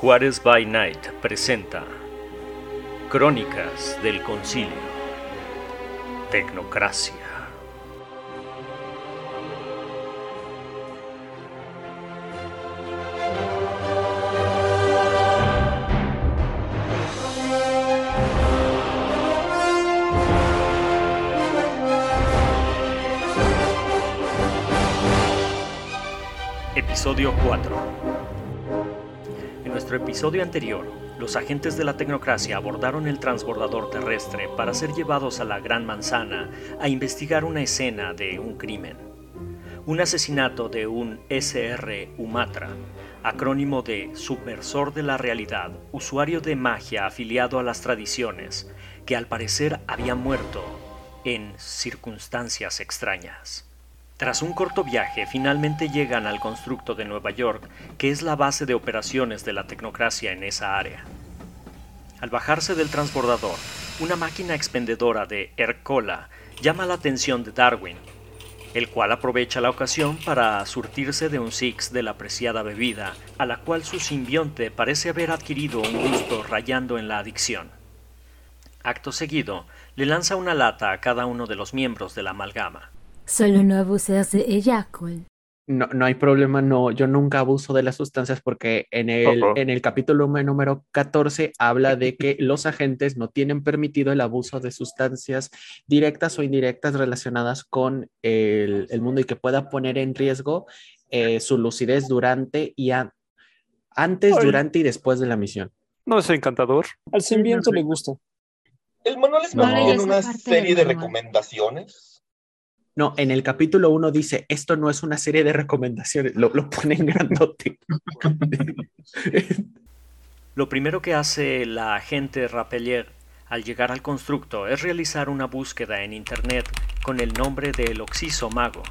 Juárez by Night presenta Crónicas del Concilio. Tecnocracia. Episodio 4 En nuestro episodio anterior, los agentes de la tecnocracia abordaron el transbordador terrestre para ser llevados a la Gran Manzana a investigar una escena de un crimen. Un asesinato de un SR Umatra, acrónimo de Subversor de la Realidad, usuario de magia afiliado a las tradiciones, que al parecer había muerto en circunstancias extrañas. Tras un corto viaje, finalmente llegan al constructo de Nueva York, que es la base de operaciones de la tecnocracia en esa área. Al bajarse del transbordador, una máquina expendedora de Ercola llama la atención de Darwin, el cual aprovecha la ocasión para surtirse de un six de la apreciada bebida, a la cual su simbionte parece haber adquirido un gusto rayando en la adicción. Acto seguido, le lanza una lata a cada uno de los miembros de la amalgama. Solo no abusas de ella, Cole. No, no hay problema, no, yo nunca abuso de las sustancias porque en el, en el capítulo número 14 habla de que los agentes no tienen permitido el abuso de sustancias directas o indirectas relacionadas con el, el mundo y que pueda poner en riesgo eh, su lucidez durante y a- antes, Ay. durante y después de la misión. No es encantador. Al sembionte le gusta. El manual es No. más bien Esa una serie de recomendaciones. No, en el capítulo 1 dice, esto no es una serie de recomendaciones, lo, lo pone en grandote. Lo primero que hace la agente Rapelier al llegar al constructo es realizar una búsqueda en internet con el nombre del Oxiso Mago,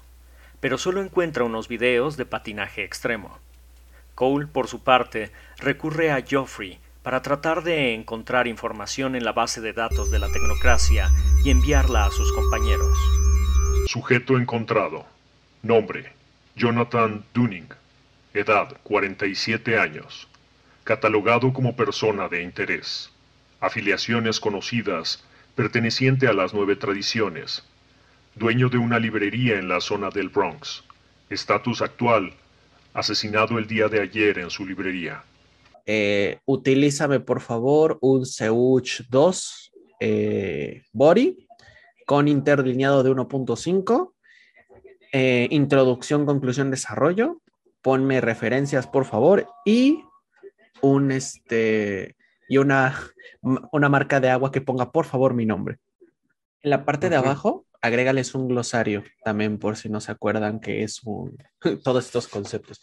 pero solo encuentra unos videos de patinaje extremo. Cole, por su parte, recurre a Geoffrey para tratar de encontrar información en la base de datos de la tecnocracia y enviarla a sus compañeros. Sujeto encontrado. Nombre: Jonathan Dunning. Edad: 47 años. Catalogado como persona de interés. Afiliaciones conocidas, perteneciente a las nueve tradiciones. Dueño de una librería en la zona del Bronx. Estatus actual: asesinado el día de ayer en su librería. eh, utilízame por favor un Seuch 2 eh, Body con interlineado de 1.5, eh, introducción, conclusión, desarrollo, ponme referencias por favor y un este y una, una marca de agua que ponga por favor mi nombre. En la parte de abajo, agrégales un glosario también por si no se acuerdan que es un todos estos conceptos.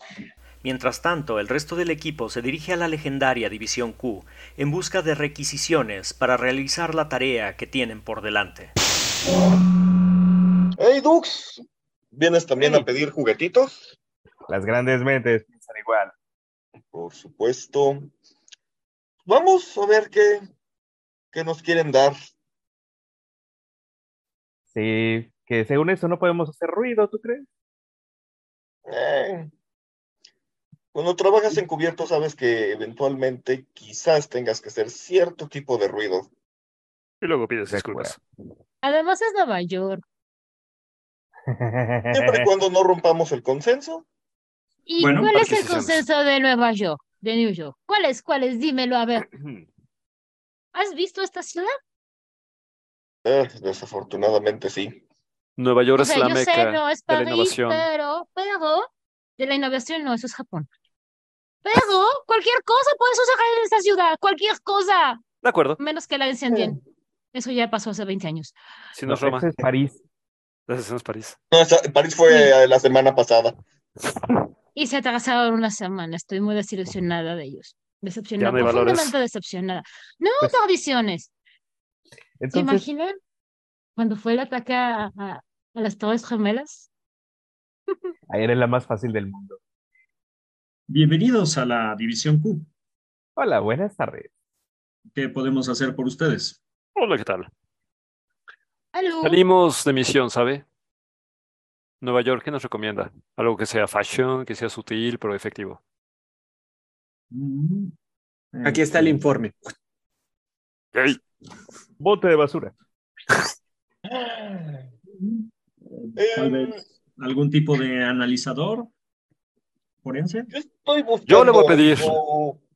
Mientras tanto, el resto del equipo se dirige a la legendaria División Q en busca de requisiciones para realizar la tarea que tienen por delante. Hey, Dux, ¿vienes también Hey. a pedir juguetitos? Las grandes mentes piensan igual. Por supuesto. Vamos a ver qué, qué nos quieren dar. Sí, que según eso no podemos hacer ruido, ¿tú crees? Eh, Cuando trabajas encubierto sabes que eventualmente quizás tengas que hacer cierto tipo de ruido. Y luego pides De disculpas. Además es Nueva York. Siempre y cuando no rompamos el consenso. ¿Y Bueno, cuál es el consenso de Nueva York? De New York. ¿Cuál es? ¿Cuál es? Dímelo, a ver. ¿Has visto esta ciudad? Eh, desafortunadamente sí. Nueva York O es la yo sé, meca no es de la innovación. pero, pero, de la innovación no, eso es Japón. Pero cualquier cosa puedes usar en esta ciudad, cualquier cosa, De acuerdo. menos que la incendien. Eso ya pasó hace 20 años. Si No, no es Roma. es París. No es París. No, esa- París fue eh, la semana pasada. Y se atrasaron una semana, estoy muy desilusionada de ellos. Decepcionada, no profundamente decepcionada. No, Pues- tradiciones. ¿Se Entonces, imaginan cuando fue el ataque a, a- a las Torres Gemelas? ahí eres la más fácil del mundo. Bienvenidos a la División Q. Hola, buenas tardes. ¿Qué podemos hacer por ustedes? Hola, ¿qué tal? Salimos de misión, ¿sabe? Nueva York, ¿qué nos recomienda? Algo que sea fashion, que sea sutil, pero efectivo. Mm, Aquí está el Este, informe. Ey, Bote de basura. Tal vez algún tipo de analizador forense. Yo estoy buscando Yo le voy a pedir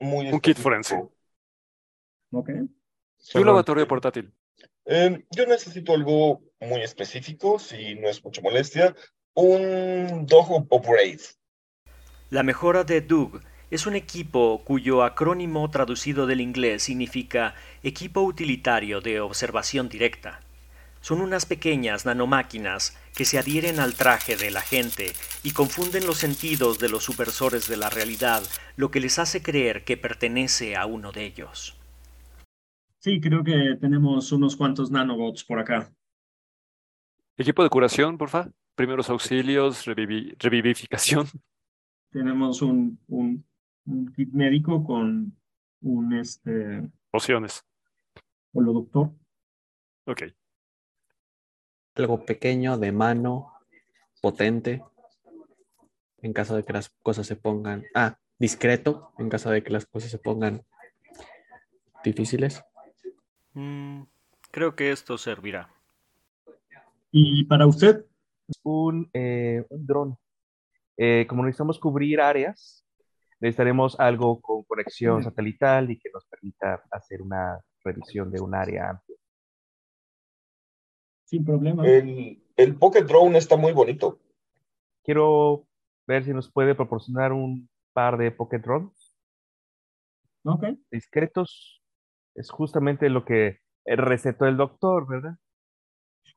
un kit forense. Ok. Laboratorio portátil. Eh, yo necesito algo muy específico, si no es mucha molestia. Un Dog Upgrade. La mejora de Doug es un equipo cuyo acrónimo traducido del inglés significa Equipo Utilitario de Observación Directa. Son unas pequeñas nanomáquinas que se adhieren al traje del agente y confunden los sentidos de los supersores de la realidad, lo que les hace creer que pertenece a uno de ellos. Sí, creo que tenemos unos cuantos nanobots por acá. Equipo de curación, porfa. Primeros auxilios, revivi- revivificación. Tenemos un, un, un kit médico con un este, Pociones. holoductor. Ok. Algo pequeño, de mano, potente. En caso de que las cosas se pongan. Ah, discreto. En caso de que las cosas se pongan difíciles. Mm, creo que esto servirá. Y para usted, Un, eh, un dron. Eh, como necesitamos cubrir áreas, necesitaremos algo con conexión satelital y que nos permita hacer una revisión de un área amplia. sin problema. El, el Pocket Drone está muy bonito. Quiero ver si nos puede proporcionar un par de Pocket Drones Ok. discretos. Es justamente lo que eh, recetó el doctor, ¿verdad?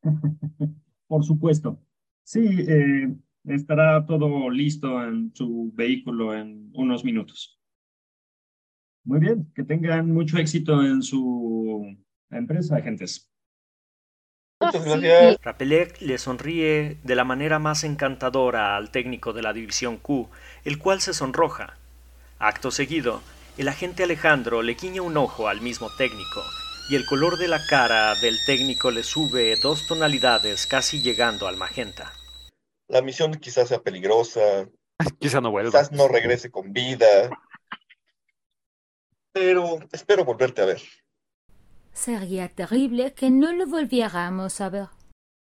Por supuesto. Sí, eh, estará todo listo en su vehículo en unos minutos. Muy bien, que tengan mucho éxito en su empresa, agentes. Muchas sí. gracias. Rapelec le sonríe de la manera más encantadora al técnico de la División Q, el cual se sonroja. Acto seguido, el agente Alejandro le guiña un ojo al mismo técnico, y el color de la cara del técnico le sube dos tonalidades casi llegando al magenta. La misión quizás sea peligrosa, Quizá no vuelva. quizás no regrese con vida. Pero espero volverte a ver. Sería terrible que no lo volviéramos a ver.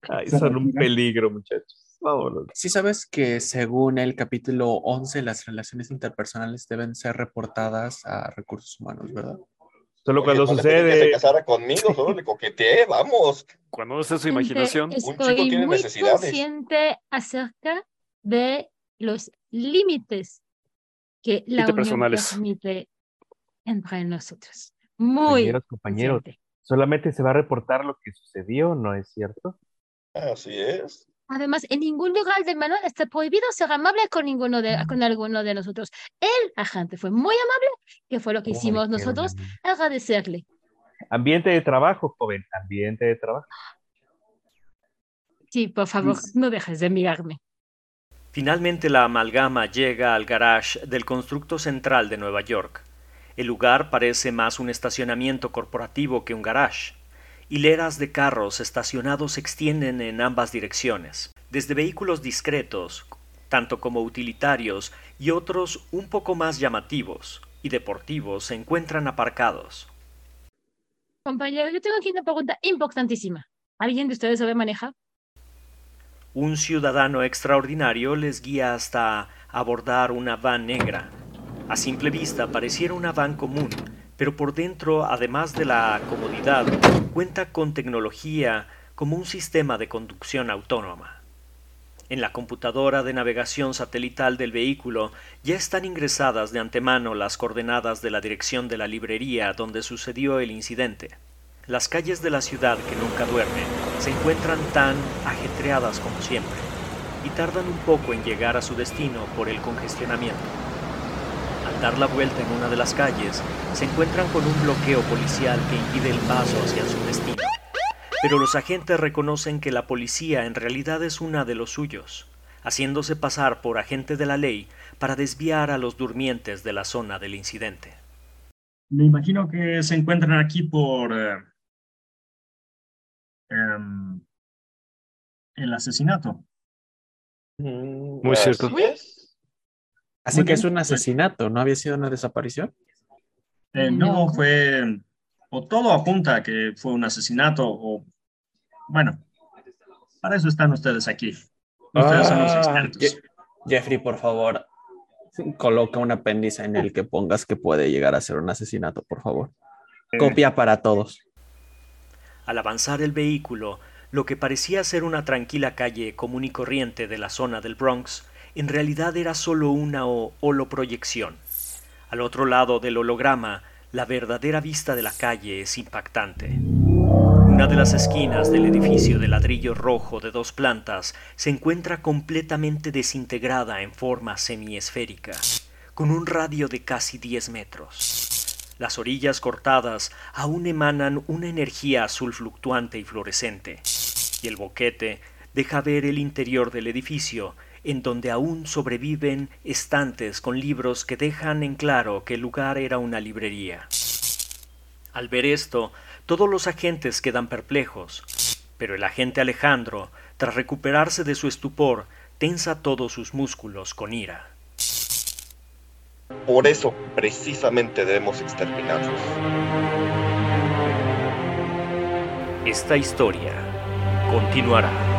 Ay, son un peligro, muchachos. Vámonos. Sí sabes que según el capítulo 11 las relaciones interpersonales deben ser reportadas a recursos humanos, ¿verdad? Solo Oye, cuando pedí que se sucede. casara conmigo, solo le coqueteé, vamos. Cuando no esté su imaginación. chico Estoy tiene muy necesidades. consciente acerca de los límites que la unión permite entre nosotros. Muy Compañeros, compañeros, consciente. solamente se va a reportar lo que sucedió, ¿no es cierto? Así es. Además, en ningún lugar del manual está prohibido ser amable con ninguno de, con alguno de nosotros. El agente fue muy amable, que fue lo que ¿Cómo hicimos nosotros, agradecerle. Ambiente de trabajo, joven, ambiente de trabajo. Sí, por favor, no dejes de mirarme. Finalmente la amalgama llega al garage del constructo central de Nueva York. El lugar parece más un estacionamiento corporativo que un garage. Hileras de carros estacionados se extienden en ambas direcciones, desde vehículos discretos, tanto como utilitarios, y otros un poco más llamativos y deportivos se encuentran aparcados. Compañero, yo tengo aquí una pregunta importantísima. ¿Alguien de ustedes sabe manejar? Un ciudadano extraordinario les guía hasta abordar una van negra. A simple vista pareciera una van común, pero por dentro, además de la comodidad, cuenta con tecnología como un sistema de conducción autónoma. En la computadora de navegación satelital del vehículo ya están ingresadas de antemano las coordenadas de la dirección de la librería donde sucedió el incidente. Las calles de la ciudad que nunca duerme se encuentran tan ajetreadas como siempre y tardan un poco en llegar a su destino por el congestionamiento. Dar la vuelta en una de las calles, se encuentran con un bloqueo policial que impide el paso hacia su destino. Pero los agentes reconocen que la policía en realidad es una de los suyos, haciéndose pasar por agente de la ley para desviar a los durmientes de la zona del incidente. Me imagino que se encuentran aquí por eh, em, el asesinato. Muy cierto. Así Muy que es un pues- asesinato, ¿no había sido una desaparición? Eh, no, fue, o todo apunta a que fue un asesinato, o, bueno, para eso están ustedes aquí. Ustedes son los Ah, expertos. Je- Jeffrey, por favor, coloca un apéndice en el que pongas que puede llegar a ser un asesinato, por favor. Eh, Copia para todos. Al avanzar el vehículo, lo que parecía ser una tranquila calle común y corriente de la zona del Bronx, en realidad era solo una holoproyección. Al otro lado del holograma, la verdadera vista de la calle es impactante. Una de las esquinas del edificio de ladrillo rojo de dos plantas se encuentra completamente desintegrada en forma semiesférica, con un radio de casi 10 metros. Las orillas cortadas aún emanan una energía azul fluctuante y fluorescente, y el boquete deja ver el interior del edificio, en donde aún sobreviven estantes con libros que dejan en claro que el lugar era una librería. Al ver esto, todos los agentes quedan perplejos, pero el agente Alejandro, tras recuperarse de su estupor, tensa todos sus músculos con ira. Por eso, precisamente, debemos exterminarlos. Esta historia continuará.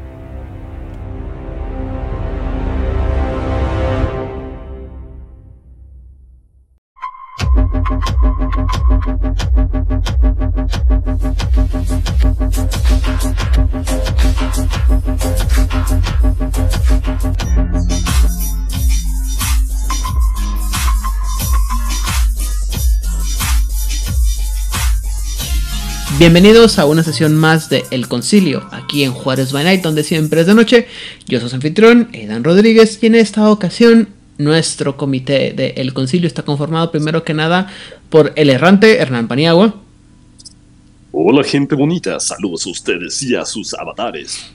Bienvenidos a una sesión más de El Concilio, aquí en Juárez by Night, donde siempre es de noche. Yo soy su anfitrión, Edan Rodríguez, y en esta ocasión nuestro comité de El Concilio está conformado primero que nada por el errante Hernán Paniagua, Hola gente bonita, saludos a ustedes y a sus avatares.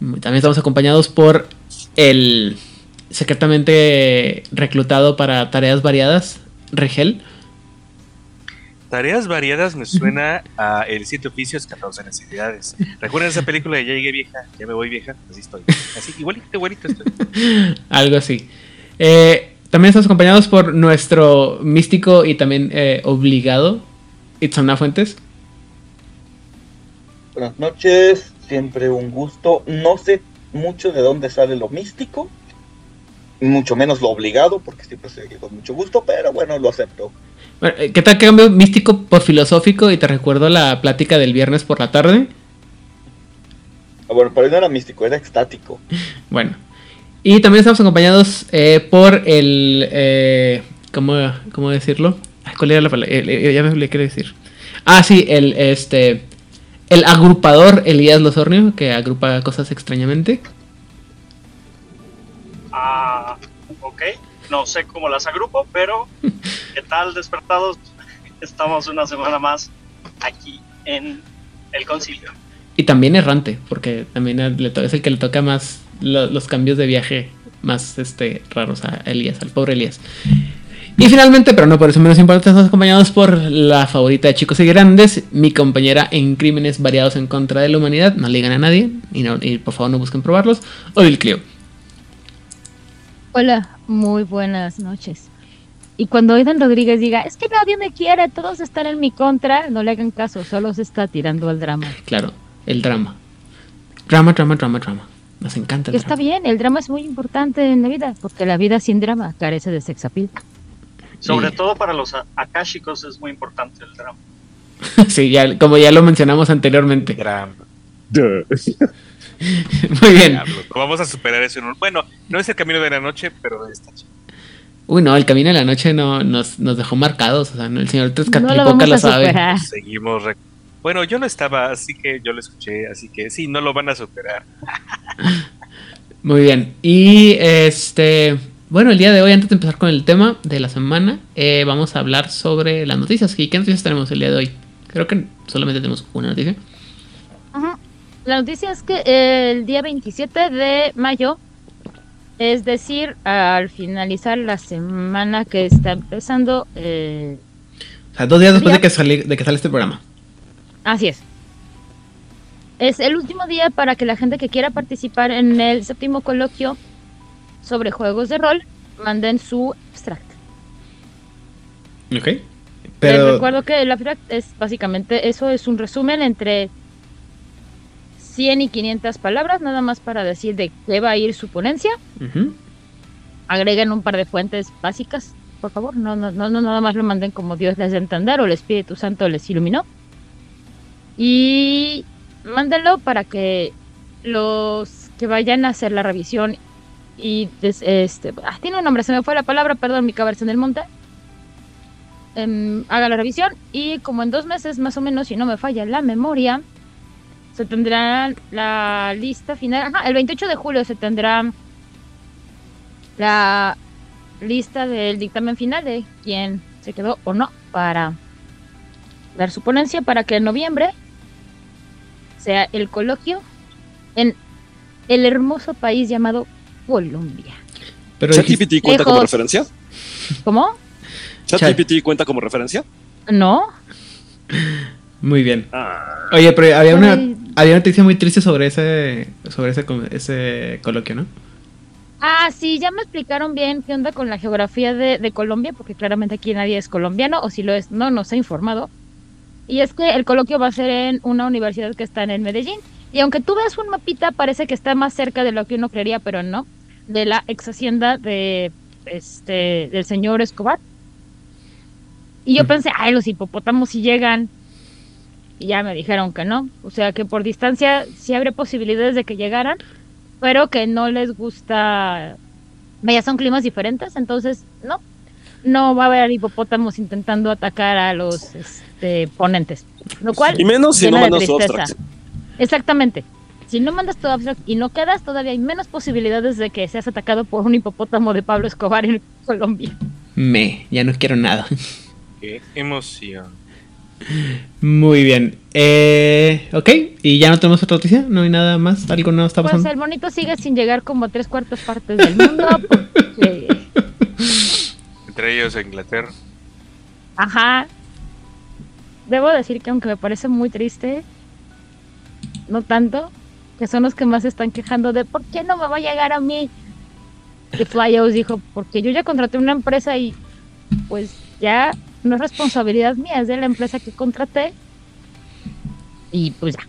también estamos acompañados por el secretamente reclutado para tareas variadas, Regel. Tareas variadas me suena a El Siete Oficios, 14 Necesidades. ¿Recuerdan esa película de Ya llegué vieja? Ya me voy vieja. Así estoy. Así, igualito, igualito estoy. Algo así. Eh, también estamos acompañados por nuestro místico y también eh, obligado, Itzamna Fuentes. Buenas noches, siempre un gusto. No sé mucho de dónde sale lo místico, mucho menos lo obligado, porque siempre se con mucho gusto, pero bueno, lo acepto. Bueno, eh, ¿Qué tal que cambio místico por filosófico y te recuerdo la plática del viernes por la tarde? Ah, Bueno, pero no era místico, era extático. Bueno. Y también estamos acompañados eh, por el... eh, ¿cómo, cómo decirlo? ¿Cuál era la palabra? Eh, ya me olvidé qué decir. Ah, sí, el, este, el agrupador Elías Losornio, que agrupa cosas extrañamente. Ah, ok. No sé cómo las agrupo, pero ¿qué tal despertados? Estamos una semana más aquí en el concilio. Y también errante, porque también es el que le toca más lo- los cambios de viaje más este, raros a Elías, al pobre Elías. Y finalmente, pero no por eso menos importante, estamos acompañados por la favorita de chicos y grandes, mi compañera en crímenes variados en contra de la humanidad. No le digan a nadie y, no- y por favor no busquen probarlos. Odil Clio. Hola, muy buenas noches. Y cuando Aidan Rodríguez diga, es que nadie me quiere, todos están en mi contra, no le hagan caso, solo se está tirando al drama. Claro, el drama. Drama, drama, drama, drama. Nos encanta Y el está bien, el drama es muy importante en la vida, porque la vida sin drama carece de sex appeal. Sobre todo para los a- akáshicos es muy importante el drama. drama. sí, ya, como ya lo mencionamos anteriormente. Drama. Muy bien. Diablo, Vamos a superar eso. en un- Bueno, no es el camino de la noche, pero está chido. Uy, no, el camino de la noche no, nos, nos dejó marcados. O sea, no, el señor No lo Tezcatlipoca vamos lo a sabe. superar. Seguimos. rec- Bueno, yo no estaba, así que yo lo escuché, así que sí, no lo van a superar. Muy bien. Y este. Bueno, el día de hoy, antes de empezar con el tema de la semana, eh, vamos a hablar sobre las noticias. ¿Y qué noticias tenemos el día de hoy? Creo que solamente tenemos una noticia. La noticia es que el día 27 de mayo, es decir, al finalizar la semana que está empezando, eh, O sea, dos días después de que, salí- de que sale este programa. así es. Es el último día para que la gente que quiera participar en el séptimo coloquio sobre juegos de rol manden su abstract. Ok. Les Pero. recuerdo que el abstract es básicamente eso, es un resumen entre 100 y 500 palabras, nada más para decir de qué va a ir su ponencia. Ujú. Agreguen un par de fuentes básicas, por favor. No, no, no, no nada más lo manden como Dios les a entender o el Espíritu Santo les iluminó. Y mándenlo para que los que vayan a hacer la revisión y des- este ah, tiene un nombre, se me fue la palabra, perdón, mi cabeza en el monte. Em, haga la revisión y como en dos meses más o menos, si no me falla la memoria, se tendrá la lista final. Ajá, el 28 de julio se tendrá la lista del dictamen final de quién se quedó o no para dar su ponencia para que en noviembre sea el coloquio en el hermoso país llamado Colombia. Pero ¿ChatGPT cuenta como referencia? ¿Cómo? ¿ChatGPT cuenta como referencia? No. Muy bien. Ah. Oye, pero había una. Había una noticia muy triste sobre ese, sobre ese, ese coloquio, ¿no? Ah, sí, ya me explicaron bien qué onda con la geografía de, de Colombia, porque claramente aquí nadie es colombiano, o si lo es, no nos ha informado. Y es que el coloquio va a ser en una universidad que está en el Medellín. Y aunque tú veas un mapita, parece que está más cerca de lo que uno creería, pero no. De la ex hacienda de este del señor Escobar. Y yo pensé, ay, los hipopótamos si llegan. Y ya me dijeron que no. O sea que por distancia sí habría posibilidades de que llegaran, pero que no les gusta. Vaya, son climas diferentes, entonces no. No va a haber hipopótamos intentando atacar a los este, ponentes. Lo cual. Y menos si no mandas tu abstract. Exactamente. Si no mandas tu abstract y no quedas, todavía hay menos posibilidades de que seas atacado por un hipopótamo de Pablo Escobar en Colombia. Me, ya no quiero nada. Qué emoción. Muy bien. Eh, ok, y ya no tenemos otra noticia, no hay nada más, algo nuevo está Pues pasando. el bonito sigue sin llegar como a tres cuartas partes del mundo. Porque, Entre ellos a Inglaterra. ajá. Debo decir que aunque me parece muy triste, no tanto, que son los que más se están quejando de ¿por qué no me va a llegar a mí? Y Flyos dijo, porque yo ya contraté una empresa y pues ya no es responsabilidad mía, es de la empresa que contraté. Y pues ya.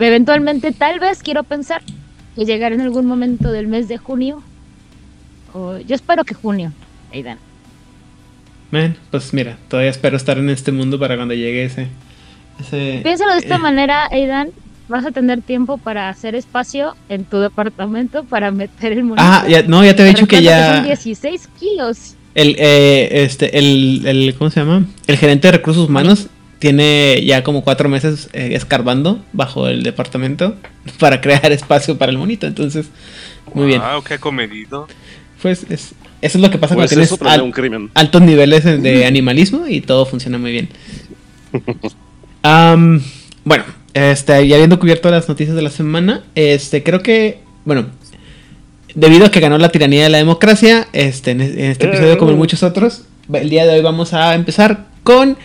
Eventualmente, tal vez quiero pensar que llegará en algún momento del mes de junio. O yo espero que junio, Aidan. Pues mira, todavía espero estar en este mundo para cuando llegue ese. ese Piénsalo de esta eh, manera, Aidan. Vas a tener tiempo para hacer espacio en tu departamento para meter el monito. Ah, ya, no, ya te había dicho que ya. son 16 kilos. El, eh, este, el, el, ¿cómo se llama? El gerente de recursos humanos tiene ya como cuatro meses eh, escarbando bajo el departamento para crear espacio para el monito. Entonces, muy bien. Wow, qué comedido. Pues es, eso es lo que pasa Pues cuando tienes eso planea al- un crimen. altos niveles de- animalismo y todo funciona muy bien. Am, bueno, este, ya habiendo cubierto las noticias de la semana, este, creo que, bueno, debido a que ganó la tiranía de la democracia, este, en, este episodio como en muchos otros, el día de hoy vamos a empezar con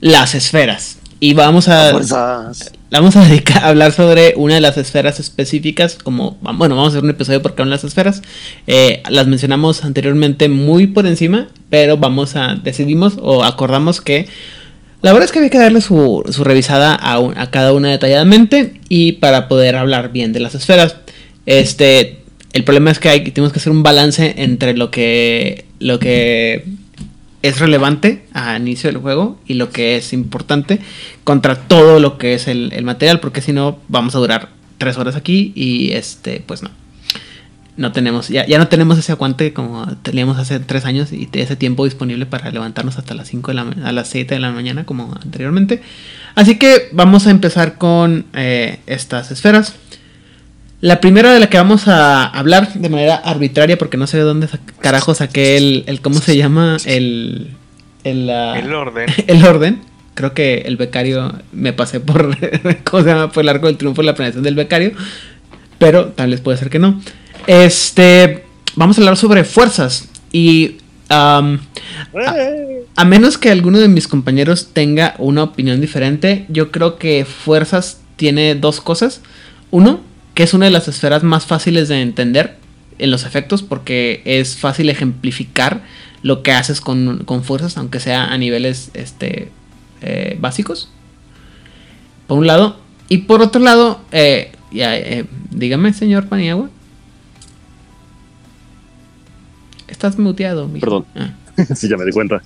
las esferas y vamos a Fuerzas. vamos a dedicar a hablar sobre una de las esferas específicas, como, bueno, vamos a hacer un episodio por cada una de las esferas. Eh, las mencionamos anteriormente muy por encima, pero vamos a, decidimos o acordamos que la verdad es que había que darle su, su revisada a, un- a cada una detalladamente y para poder hablar bien de las esferas. Este, el problema es que hay, tenemos que hacer un balance entre lo que, lo que es relevante a inicio del juego y lo que es importante contra todo lo que es el, material, porque si no vamos a durar tres horas aquí y este, pues no. No tenemos, ya, ya no tenemos ese aguante como teníamos hace tres años y ese tiempo disponible para levantarnos hasta las 5 de la a las 7 de la mañana como anteriormente. Así que vamos a empezar con eh, estas esferas. La primera de la que vamos a hablar de manera arbitraria, porque no sé de dónde sa- carajo saqué el, el ¿cómo se llama? El, el, El orden. el orden. creo que el becario me pasé por, ¿cómo se llama? Por el arco del triunfo la planeación del becario, pero tal vez puede ser que no. Este, vamos a hablar sobre fuerzas y a menos que alguno de mis compañeros tenga una opinión diferente, yo creo que fuerzas tiene dos cosas. Uno, que es una de las esferas más fáciles de entender en los efectos porque es fácil ejemplificar lo que haces con, con fuerzas, aunque sea a niveles este, eh, básicos. Por un lado. Y por otro lado, eh, ya, eh, dígame, señor Paniagua. Estás muteado. mijo. Perdón. Ah, sí, ya me di cuenta.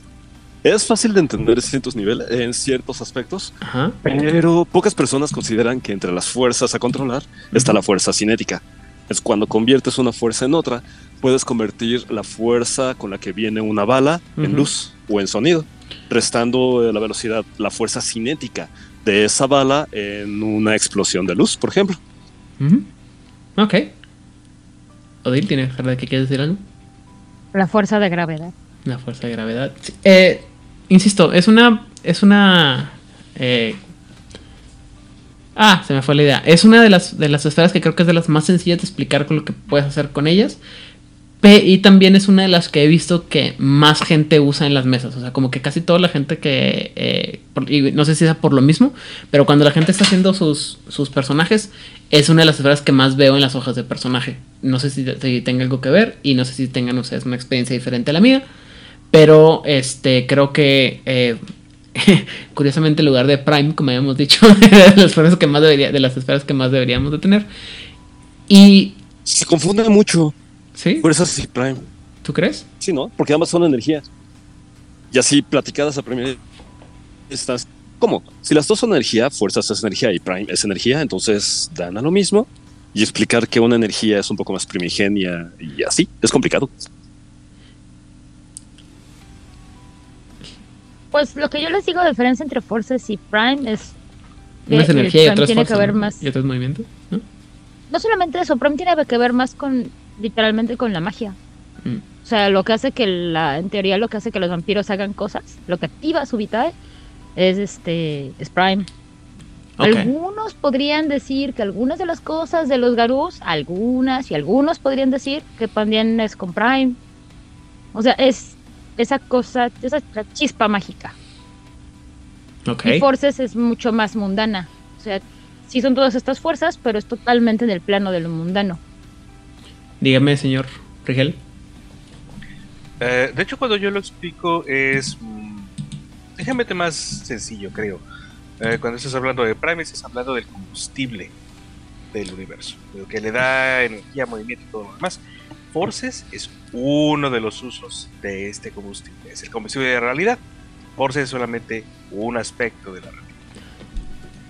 Es fácil de entender en ciertos niveles, en ciertos aspectos, Ajá. pero pocas personas consideran que entre las fuerzas a controlar está la fuerza cinética. Es cuando conviertes una fuerza en otra, puedes convertir la fuerza con la que viene una bala en luz o en sonido, restando la velocidad, la fuerza cinética de esa bala en una explosión de luz, por ejemplo. Ujú. Ok. Odil, ¿tienes verdad que quieres decir algo? La fuerza de gravedad. La fuerza de gravedad. Eh, insisto, es una. Es una. eh, ah, se me fue la idea. Es una de las, de las esferas que creo que es de las más sencillas de explicar con lo que puedes hacer con ellas. Y también es una de las que he visto que más gente usa en las mesas. O sea, como que casi toda la gente que. eh, no sé si es por lo mismo, pero cuando la gente está haciendo sus, sus personajes, es una de las esferas que más veo en las hojas de personaje. No sé si, si tenga algo que ver y no sé si tengan ustedes una experiencia diferente a la mía. Pero este creo que eh, curiosamente en lugar de Prime, como habíamos dicho, de las esferas que más debería, de las esferas que más deberíamos de tener. Y Se confunde mucho. ¿Sí? Fuerzas y Prime. ¿Tú crees? Sí, ¿no? Porque ambas son energía. Y así platicadas a primera instancia. ¿Cómo? Si las dos son energía, fuerzas es energía y Prime es energía, entonces dan a lo mismo. Y explicar que una energía es un poco más primigenia y así es complicado. Pues lo que yo les digo de diferencia entre Forces y Prime es que Una es el energía y tiene que ver ¿no? más Y otro es movimiento. ¿no? no solamente eso, Prime tiene que ver más con literalmente con la magia. Mm. O sea, lo que hace que la, en teoría lo que hace que los vampiros hagan cosas, lo que activa su vital es este es Prime. Algunos podrían decir que algunas de las cosas de los Garús, algunas y algunos podrían decir que también es con Prime. O sea, es esa cosa, esa chispa mágica. Ok. Y Forces es mucho más mundana. O sea, sí son todas estas fuerzas, pero es totalmente en el plano de lo mundano. Dígame, señor Rigel. Eh, de hecho, cuando yo lo explico es mm, ligeramente más sencillo, creo. Eh, cuando estás hablando de Prime, estás hablando del combustible del universo, lo que le da energía, movimiento y todo lo demás. Forces es uno de los usos de este combustible, es el combustible de realidad. Forces es solamente un aspecto de la realidad.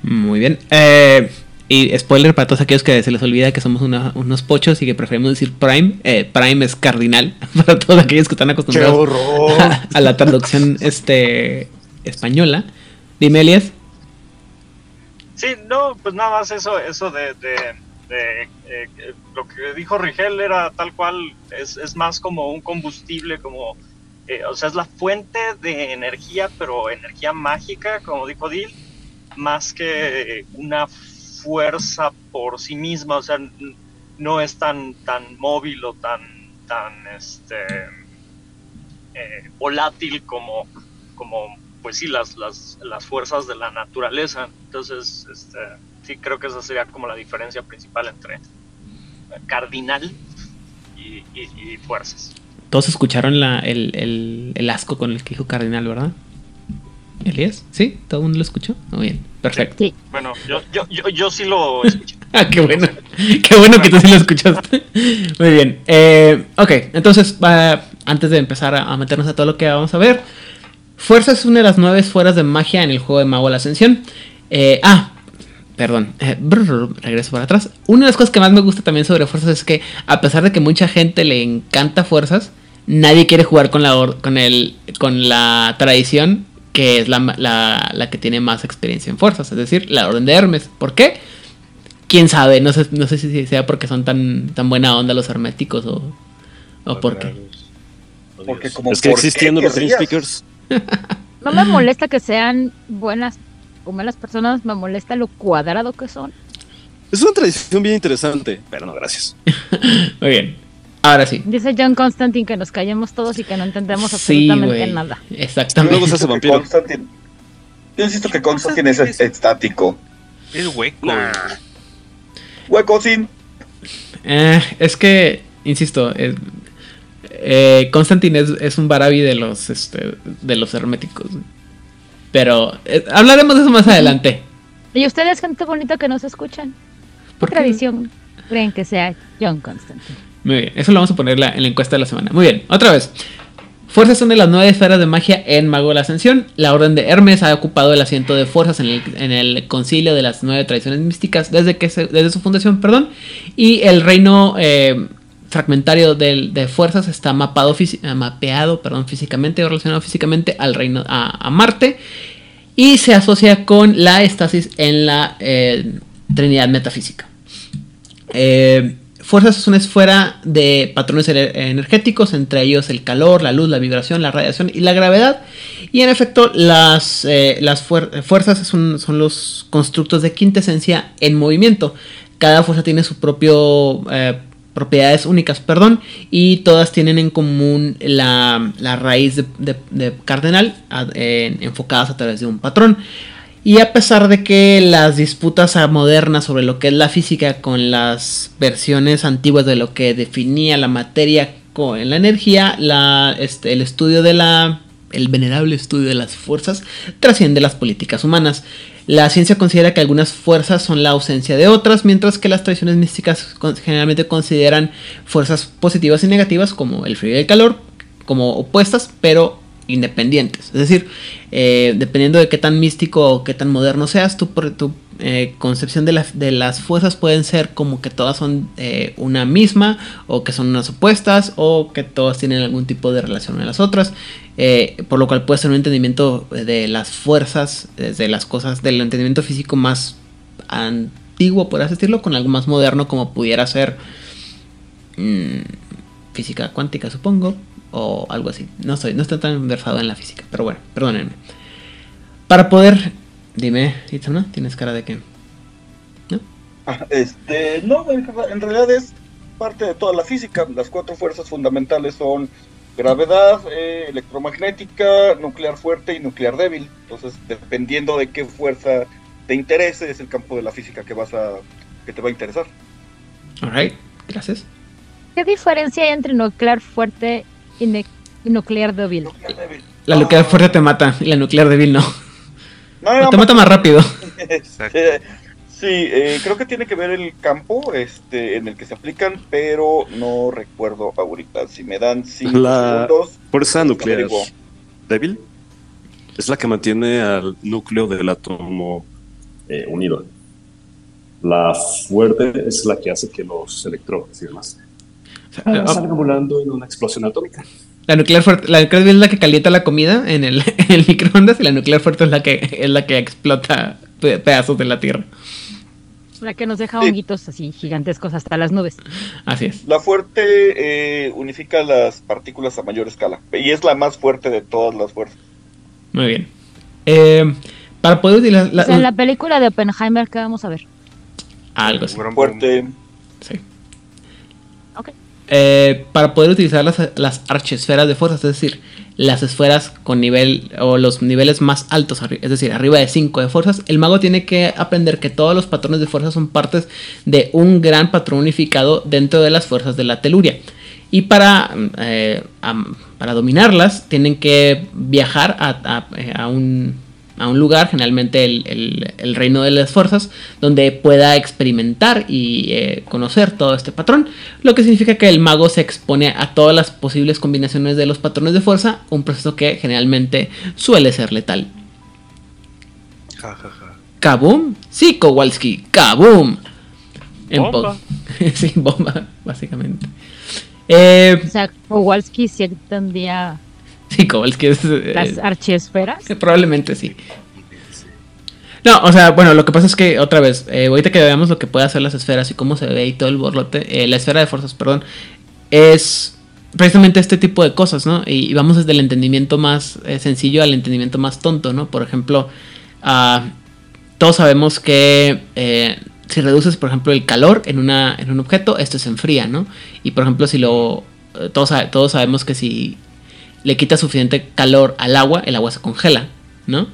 Muy bien. Eh, y spoiler para todos aquellos que se les olvida que somos una- unos pochos y que preferimos decir Prime. eh, Prime es cardinal para todos aquellos que están acostumbrados a, a la traducción este, española. Dime, Elias. Sí, no, pues nada más eso, eso de, de, eh, lo que dijo Rigel era tal cual, es, es más como un combustible, como, eh, o sea, es la fuente de energía, pero energía mágica, como dijo Dil, más que una fuerza por sí misma, o sea, no es tan, tan móvil o tan, tan, este, eh, volátil como, como pues sí, las, las, las fuerzas de la naturaleza. Entonces, este, sí, creo que esa sería como la diferencia principal entre cardinal y, y- y fuerzas. Todos escucharon la- el, el- el asco con el que dijo Cardinal, ¿verdad? Elías, ¿sí? ¿Todo el mundo lo escuchó? Muy bien, perfecto. Bueno, yo, yo, yo, yo sí lo escuché. Ah, qué bueno. Qué bueno que tú sí lo escuchaste. Muy bien. Eh, ok, entonces, antes de empezar a, a meternos a todo lo que vamos a ver, Fuerza es una de las nueve esferas de magia en el juego de Mago de la Ascensión. Eh, ah, perdón, eh, brr, regreso para atrás. Una de las cosas que más me gusta también sobre Fuerzas es que, a pesar de que mucha gente le encanta Fuerzas, nadie quiere jugar con la, or- con el, con la tradición que es la, la, la que tiene más experiencia en fuerzas, es decir, la Orden de Hermes. ¿Por qué? quién sabe, no sé, no sé si sea porque son tan, tan buena onda los herméticos o, o por qué. Porque como Es que ¿por qué existiendo los? Dream Speakers. No me molesta que sean buenas o malas personas, me molesta lo cuadrado que son. Es una tradición bien interesante, pero no, gracias. Muy bien. Ahora sí. Dice John Constantine que nos callemos todos y que no entendemos absolutamente nada. Exactamente. Luego se hace vampiro. Constantine- Yo insisto que Constantine es estático. Es hueco. Hueco sin. Eh, es que, insisto, eh, eh, Constantine es, es un Barabi de los, este, de los herméticos. Pero eh, hablaremos de eso más adelante. Y ustedes, gente bonita que nos escuchan, ¿por qué tradición creen que sea John Constantine? Muy bien, eso lo vamos a poner la- en la encuesta de la semana. Muy bien, otra vez. Fuerzas son de las nueve esferas de magia en Mago de la Ascensión. La Orden de Hermes ha ocupado el asiento de fuerzas en el, en el concilio de las nueve tradiciones místicas desde, que se- desde su fundación, perdón. Y el reino eh, fragmentario del- de fuerzas está eh, mapeado físicamente o relacionado físicamente al reino a, Marte. Y se asocia con la estasis en la eh, Trinidad metafísica. Eh, fuerzas es una esfera de patrones ener- energéticos, entre ellos el calor, la luz, la vibración, la radiación y la gravedad. Y en efecto, las, las fuer- fuerzas es un- son los constructos de quinta esencia en movimiento. Cada fuerza tiene su propio propiedades únicas, perdón, y todas tienen en común la, la raíz de, de- de cardenal enfocadas a través de un patrón. Y a pesar de que las disputas modernas sobre lo que es la física con las versiones antiguas de lo que definía la materia con la energía, la, este, el estudio de la el venerable estudio de las fuerzas trasciende las políticas humanas. La ciencia considera que algunas fuerzas son la ausencia de otras, mientras que las tradiciones místicas generalmente consideran fuerzas positivas y negativas como el frío y el calor como opuestas, pero independientes. Es decir, eh, dependiendo de qué tan místico o qué tan moderno seas, tu, tu eh, concepción de, la- de las fuerzas pueden ser como que todas son eh, una misma, o que son unas opuestas, o que todas tienen algún tipo de relación a las otras. por lo cual puede ser un entendimiento de las fuerzas, de las cosas, del entendimiento físico más antiguo, por así decirlo, con algo más moderno como pudiera ser mm, física cuántica, supongo, o algo así. No estoy, no estoy tan versado en la física, pero bueno, perdónenme. Para poder, dime, Itzana, ¿tienes cara de qué? Ah, Este, no, en en realidad es parte de toda la física. Las cuatro fuerzas fundamentales son gravedad, eh, electromagnética, nuclear fuerte y nuclear débil. Entonces, dependiendo de qué fuerza te interese, es el campo de la física que vas a que te va a interesar. Alright, gracias. ¿Qué diferencia hay entre nuclear fuerte y, ne- y nuclear débil? La nuclear fuerte te mata y la nuclear débil no. No, no, te mata más rápido. Eh, sí, eh, creo que tiene que ver el campo este, en el que se aplican, pero no recuerdo ahorita. Si me dan cinco La segundos. fuerza nuclear débil es la que mantiene al núcleo del átomo eh, unido. La fuerte es la que hace que los electrones y demás ah, salgan volando en una explosión atómica. La nuclear fuerte, la nuclear débil es la que calienta la comida en el, en el microondas y la nuclear fuerte es la que es la que explota pe- pedazos de la tierra. La que nos deja honguitos así gigantescos hasta las nubes. Así es. La fuerte eh, unifica las partículas a mayor escala y es la más fuerte de todas las fuerzas. Muy bien. Eh, para poder utilizar la- o sea, en la película de Oppenheimer, ¿qué vamos a ver? algo así. Fuerte. Sí. Eh, para poder utilizar las, las archiesferas de fuerzas, es decir, las esferas con nivel o los niveles más altos, es decir, arriba de 5 de fuerzas, el mago tiene que aprender que todos los patrones de fuerzas son partes de un gran patrón unificado dentro de las fuerzas de la teluria. Y para, eh, para dominarlas, tienen que viajar a, a- eh, a un, a un lugar, generalmente el, el- el reino de las fuerzas, donde pueda experimentar y eh, conocer todo este patrón. Lo que significa que el mago se expone a todas las posibles combinaciones de los patrones de fuerza, un proceso que generalmente suele ser letal. Ja, ja, ja. ¡Kaboom! Sí, Kowalski, ¡Kaboom! En Bomba. po- sí, bomba, básicamente. Eh, O sea, Kowalski sí entendía sí, Kowalski es... eh, las archiesferas. Eh, Probablemente sí. No, o sea, bueno, lo que pasa es que, otra vez, eh, ahorita que veamos lo que puede hacer las esferas y cómo se ve y todo el borlote, eh, la esfera de fuerzas, perdón, es precisamente este tipo de cosas, ¿no? Y, vamos desde el entendimiento más eh, sencillo al entendimiento más tonto, ¿no? Por ejemplo, ah, todos sabemos que si reduces, por ejemplo, el calor en, una, en un objeto, esto se enfría, ¿no? Y por ejemplo, si lo... Todos, todos sabemos que si le quitas suficiente calor al agua, el agua se congela, ¿no?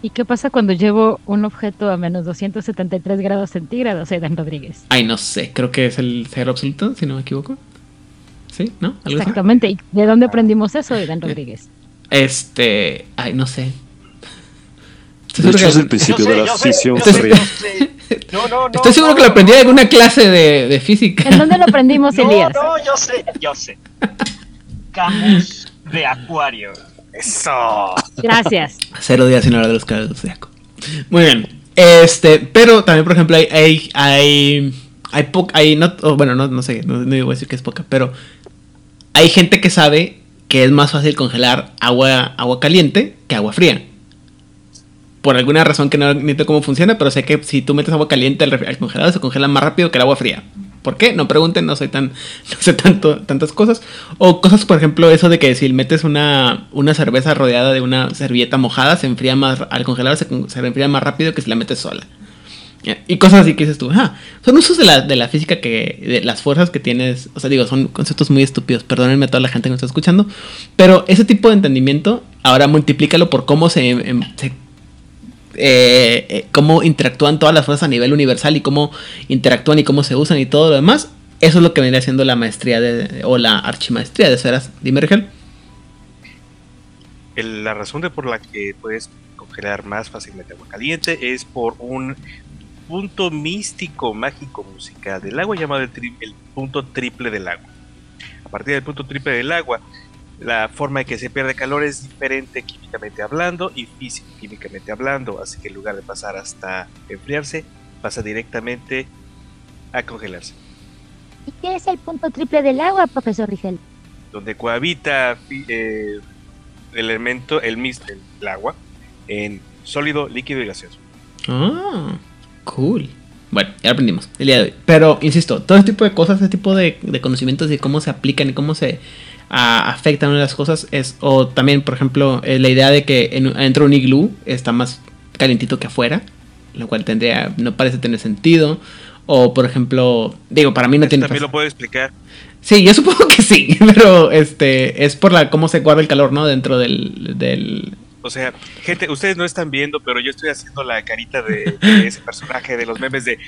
¿Y qué pasa cuando llevo un objeto a menos 273 grados centígrados, Aidan Rodríguez? Ay, no sé, creo que es el cero absoluto, si no me equivoco. ¿Sí? ¿No? Exactamente. ¿Y de dónde aprendimos eso, Aidan Rodríguez? Este. Ay, no sé. De hecho, es el principio sé, de la fisión. No, no, no. Estoy seguro no, que lo aprendí en alguna clase de, de física. ¿En dónde lo aprendimos, No, Elías? no, yo sé, yo sé. Camus de Acuario. Eso. Gracias. Cero días sin hablar de los caballos del zodiaco. Muy bien. Este, pero también, por ejemplo, hay. Hay. Hay. Hay, po- hay no, o bueno, no, no sé, no, no voy a decir que es poca, pero hay gente que sabe que es más fácil congelar agua, agua caliente que agua fría. Por alguna razón que no sé cómo funciona, pero sé que si tú metes agua caliente al, al congelador se congela más rápido que el agua fría. ¿Por qué? No pregunten, no soy tan, no sé tanto, tantas cosas. O cosas, por ejemplo, eso de que si metes una, una cerveza rodeada de una servilleta mojada, se enfría más, al congelador se, se enfría más rápido que si la metes sola. Y cosas así que dices tú, ah, son usos de la, de la física que, de las fuerzas que tienes, o sea, digo, son conceptos muy estúpidos, perdónenme a toda la gente que nos está escuchando, pero ese tipo de entendimiento, ahora multiplícalo por cómo se, em, se eh, eh, cómo interactúan todas las fuerzas a nivel universal y cómo interactúan y cómo se usan y todo lo demás. Eso es lo que vendría siendo la maestría de, o la archimaestría de esferas. Dime, Rigel. El- la razón de por la que puedes congelar más fácilmente agua caliente es por un punto místico, mágico, musical del agua llamado el punto triple del agua. A partir del punto triple del agua, la forma en que se pierde calor es diferente químicamente hablando y físico-químicamente hablando, así que en lugar de pasar hasta enfriarse, pasa directamente a congelarse. ¿Y qué es el punto triple del agua, profesor Rigel? donde cohabita eh, el elemento, el mis el agua, en sólido, líquido y gaseoso. Ah, cool. Bueno, ya aprendimos el día de hoy. Pero, insisto, todo este tipo de cosas, este tipo de, de conocimientos de cómo se aplican y cómo se ah, afectan una de las cosas es, o también, por ejemplo, eh, la idea de que en, dentro de un iglú está más calientito que afuera, lo cual tendría, no parece tener sentido. O, por ejemplo, digo, para mí no tiene... También lo puedo explicar. Sí, yo supongo que sí, pero este es por la cómo se guarda el calor, ¿no? Dentro del, del O sea, gente, ustedes no están viendo, pero yo estoy haciendo la carita de, de ese personaje de los memes de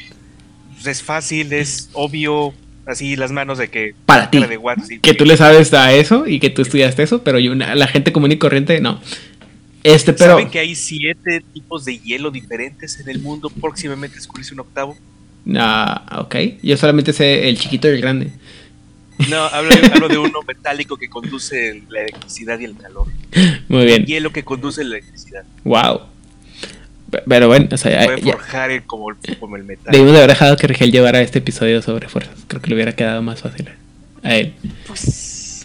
pues, es fácil, es obvio, así las manos de que Para ti. de que tú le sabes a eso y que tú estudiaste eso, pero yo, la gente común y corriente no. Este, pero ¿Saben que hay siete tipos de hielo diferentes en el mundo? Próximamente descubrirse un octavo. ah, ok, yo solamente sé el chiquito y el grande. No, hablo, hablo de uno metálico que conduce la electricidad y el calor. Muy bien. Hielo que conduce la electricidad. Wow. Pe- Pero bueno, o sea, Puede ya- ya- forjar el- como, el- como el metal. debimos de haber dejado que Rigel llevara este episodio sobre fuerzas. Creo que le hubiera quedado más fácil a él. Pues,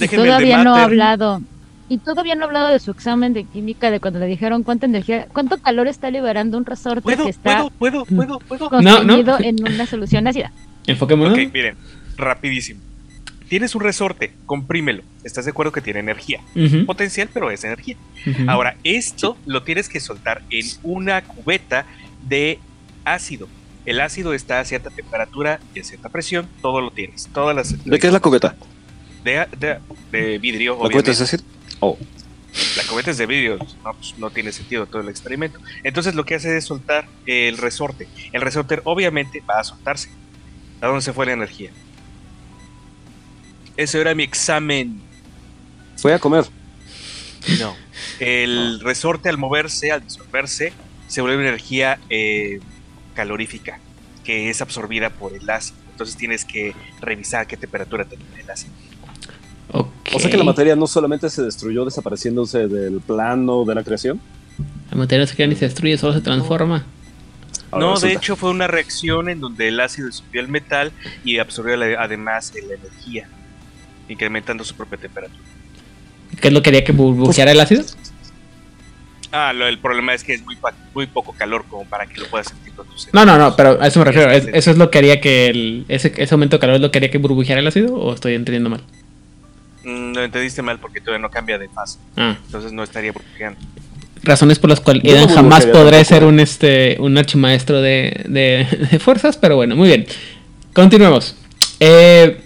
Y todavía no ha hablado. Y todavía no ha hablado de su examen de química, de cuando le dijeron cuánta energía, cuánto calor está liberando un resorte que está puedo, puedo, puedo. contenido en una solución ácida. Enfoquémonos. Ok, miren, rapidísimo. Tienes un resorte, comprímelo. ¿Estás de acuerdo que tiene energía? Potencial, pero es energía. Ahora, esto lo tienes que soltar en una cubeta de ácido. El ácido está a cierta temperatura y a cierta presión, todo lo tienes. Todas las ¿De qué es la cubeta? de, de- de vidrio, ¿La cubeta es decir? Oh. La cubeta es de vidrio, no, pues, no tiene sentido todo el experimento. Entonces lo que hace es soltar el resorte. El resorte obviamente va a soltarse. ¿A dónde se fue la energía? Ese era mi examen. Fue a comer. No. El resorte al moverse, al disolverse, se vuelve energía eh, calorífica, que es absorbida por el ácido. Entonces tienes que revisar a qué temperatura tiene el ácido. O sea que la materia no solamente se destruyó desapareciéndose del plano de la creación. La materia no se crea ni se destruye, solo se transforma. Ahora no, de hecho fue una reacción en donde el ácido subió el metal y absorbió la- además la energía, incrementando su propia temperatura. ¿Qué es lo que quería que burbujeara el ácido? Ah, lo, el problema es que es muy, muy poco calor como para que lo puedas sentir con tus No, no, no, pero a eso me refiero. ¿Es- ¿Eso es lo que haría que el, ese, ese aumento de calor es lo que haría que burbujeara el ácido o estoy entendiendo mal? Mm, Lo entendiste mal porque todavía no cambia de fase. Ah. Entonces no estaría burbujeando. Razones por las cuales no jamás tampoco. ser un este un archimaestro de, de, de fuerzas, pero bueno, muy bien. Continuemos. Eh,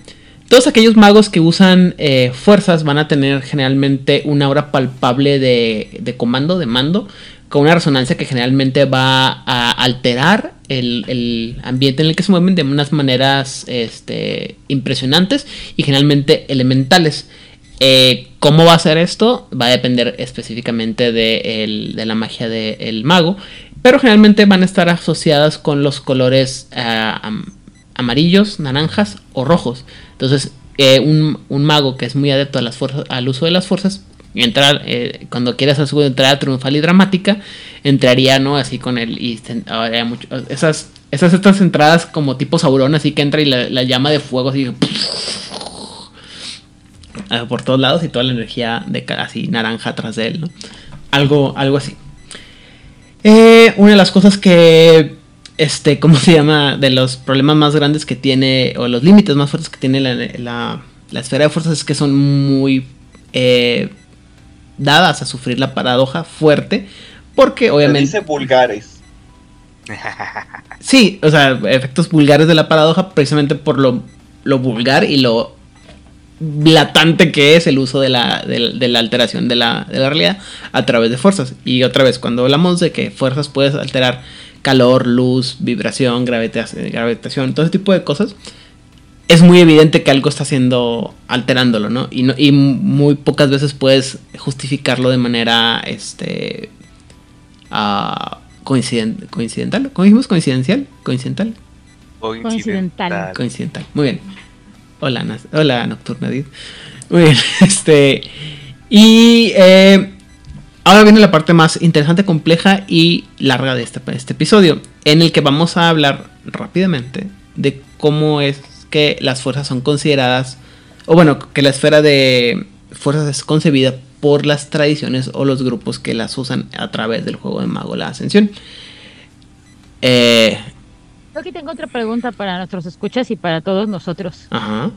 todos aquellos magos que usan eh, fuerzas van a tener generalmente una hora palpable de, de comando, de mando, con una resonancia que generalmente va a alterar el, el ambiente en el que se mueven de unas maneras este, impresionantes y generalmente elementales. Eh, ¿Cómo va a ser esto? Va a depender específicamente de, el- de la magia del mago, pero generalmente van a estar asociadas con los colores am- amarillos, naranjas o rojos. Entonces, eh, un, un mago que es muy adepto a las fuerzas, al uso de las fuerzas, entrar, eh, cuando quieras hacer su entrada triunfal y dramática, entraría, ¿no? Así con el. Y habría mucho- esas, esas estas entradas como tipo Sauron, así que entra y la, la llama de fuego así. eh, por todos lados y toda la energía de así naranja atrás de él, ¿no? Algo, algo así. Eh, una de las cosas que, este, ¿cómo se llama? De los problemas más grandes que tiene, o los límites más fuertes que tiene la, la- la esfera de fuerzas es que son muy eh, dadas a sufrir la paradoja fuerte, porque Se obviamente... dice vulgares. Sí, o sea, efectos vulgares de la paradoja precisamente por lo, lo vulgar y lo blatante que es el uso de la, de, de la alteración de la, de la realidad a través de fuerzas. Y otra vez, cuando hablamos de que fuerzas puedes alterar calor, luz, vibración, gravita- gravitación, todo ese tipo de cosas, es muy evidente que algo está haciendo, alterándolo, ¿no? Y, no, y muy pocas veces puedes justificarlo de manera, este, coinciden- coincidental, ¿cómo dijimos? Coincidencial, coincidental. Coincidental. Coincidental. Muy bien. Hola, hola Nocturna Did. Muy bien. Este. Y eh, ahora viene la parte más interesante, compleja y larga de este, este episodio. En el que vamos a hablar rápidamente de cómo es que las fuerzas son consideradas. O bueno, que la esfera de fuerzas es concebida por las tradiciones o los grupos que las usan a través del juego de Mago la Ascensión. Eh, Yo aquí tengo otra pregunta para nuestros escuchas y para todos nosotros. ajá.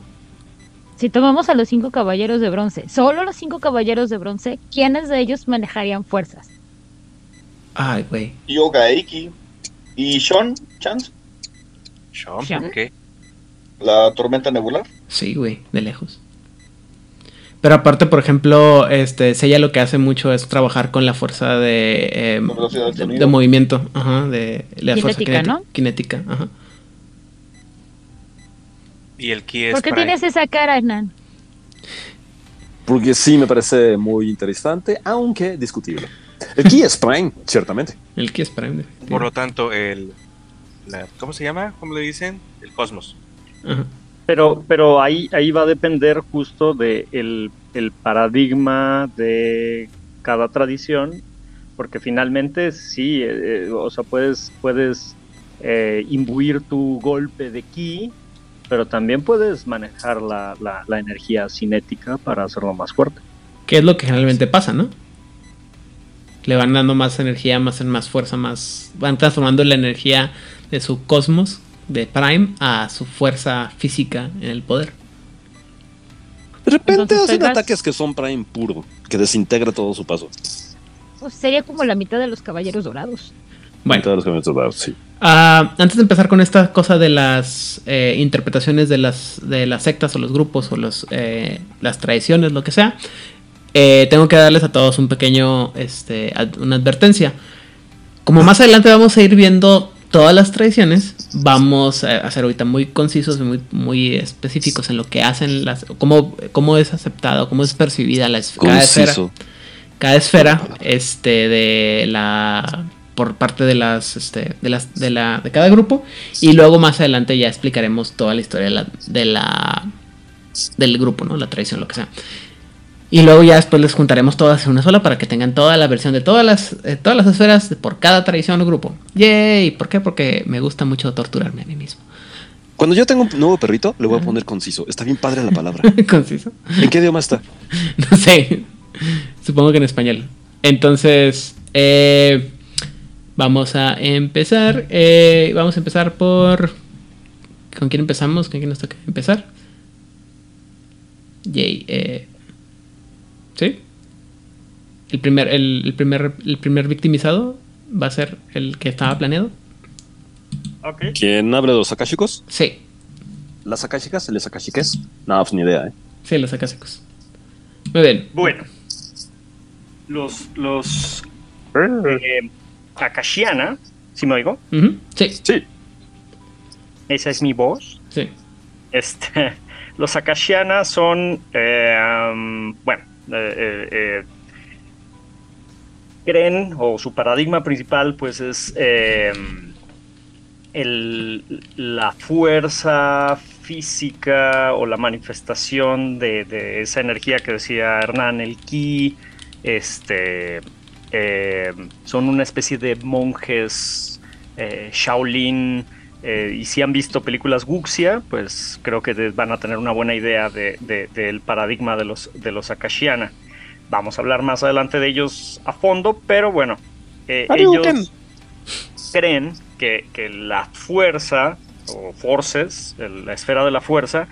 Si tomamos a los cinco caballeros de bronce, solo los cinco caballeros de bronce, ¿quiénes de ellos manejarían fuerzas? Ay, güey. Yoga Eiki. ¿Y Sean Chance? ¿Sean? Sean. ¿Por qué? ¿La tormenta nebular? Sí, güey, de lejos. Pero aparte, por ejemplo, este, Seiya lo que hace mucho es trabajar con la fuerza de, eh, del de, movimiento, ajá, de la fuerza Cinética, cinética, ¿no? cinética, ajá. Y el ki es ¿Por qué tienes esa cara, Hernán? Porque sí me parece muy interesante, aunque discutible. El Ki es Prime, ciertamente. El que es Prime. Por lo tanto, el. la- ¿Cómo se llama? ¿Cómo le dicen? El cosmos. Ajá. Pero, pero ahí, ahí va a depender justo de el, paradigma de cada tradición, porque finalmente sí, eh, eh, o sea, puedes, puedes eh, imbuir tu golpe de ki, pero también puedes manejar la, la, la energía cinética para hacerlo más fuerte. Que es lo que generalmente pasa, ¿no? Le van dando más energía, más, más fuerza, más. Van transformando la energía de su cosmos, de Prime, a su fuerza física en el poder. De repente Entonces hacen pegas- ataques que son Prime puro, que desintegra todo su paso. Pues sería como la mitad de los caballeros dorados. Bueno. Todos los camionetos dorados, sí. Ah, antes de empezar con esta cosa de las eh, interpretaciones de las, de las sectas o los grupos o los, eh, las tradiciones, lo que sea, eh, tengo que darles a todos un pequeño, este, ad- una advertencia. Como más adelante vamos a ir viendo todas las tradiciones, vamos a ser ahorita muy concisos y muy, muy específicos en lo que hacen, las, cómo, cómo es aceptada o cómo es percibida la es- cada esfera. Cada esfera este de la por parte de las este de las de la de cada grupo. Y luego más adelante ya explicaremos toda la historia de la, de la del grupo no la tradición lo que sea y luego ya después les juntaremos todas en una sola para que tengan toda la versión de todas las eh, todas las esferas por cada tradición o grupo yay ¿por qué? porque me gusta mucho torturarme a mí mismo Cuando yo tengo un nuevo perrito, le voy a poner conciso. Está bien padre la palabra. conciso ¿En qué idioma está? no sé supongo que en español entonces Eh, vamos a empezar. eh, vamos a empezar por. ¿Con quién empezamos? ¿Con quién nos toca empezar? Yay. eh, ¿Sí? El primer, el, el primer, el primer victimizado va a ser el que estaba planeado. ¿Quién habla de los akashicos? Sí. ¿Las akashicas? ¿Les akashiques? No, pues ni idea, ¿eh? Sí, los acásicos. Muy bien. Bueno, los, los eh, Akashiana, ¿sí me oigo? Sí. Sí. Esa es mi voz. Sí. Este, los Akashiana son, eh, um, bueno, creen, o su paradigma principal, pues es eh, el- la fuerza física o la manifestación de, esa energía que decía Hernán, el ki, este, eh, son una especie de monjes eh, Shaolin, eh, y si han visto películas Wuxia, pues creo que van a tener una buena idea de- de- del paradigma de los, de los Akashiana. Vamos a hablar más adelante de ellos a fondo, pero bueno, eh, ellos creen que, que la fuerza, o forces, el- la esfera de la fuerza,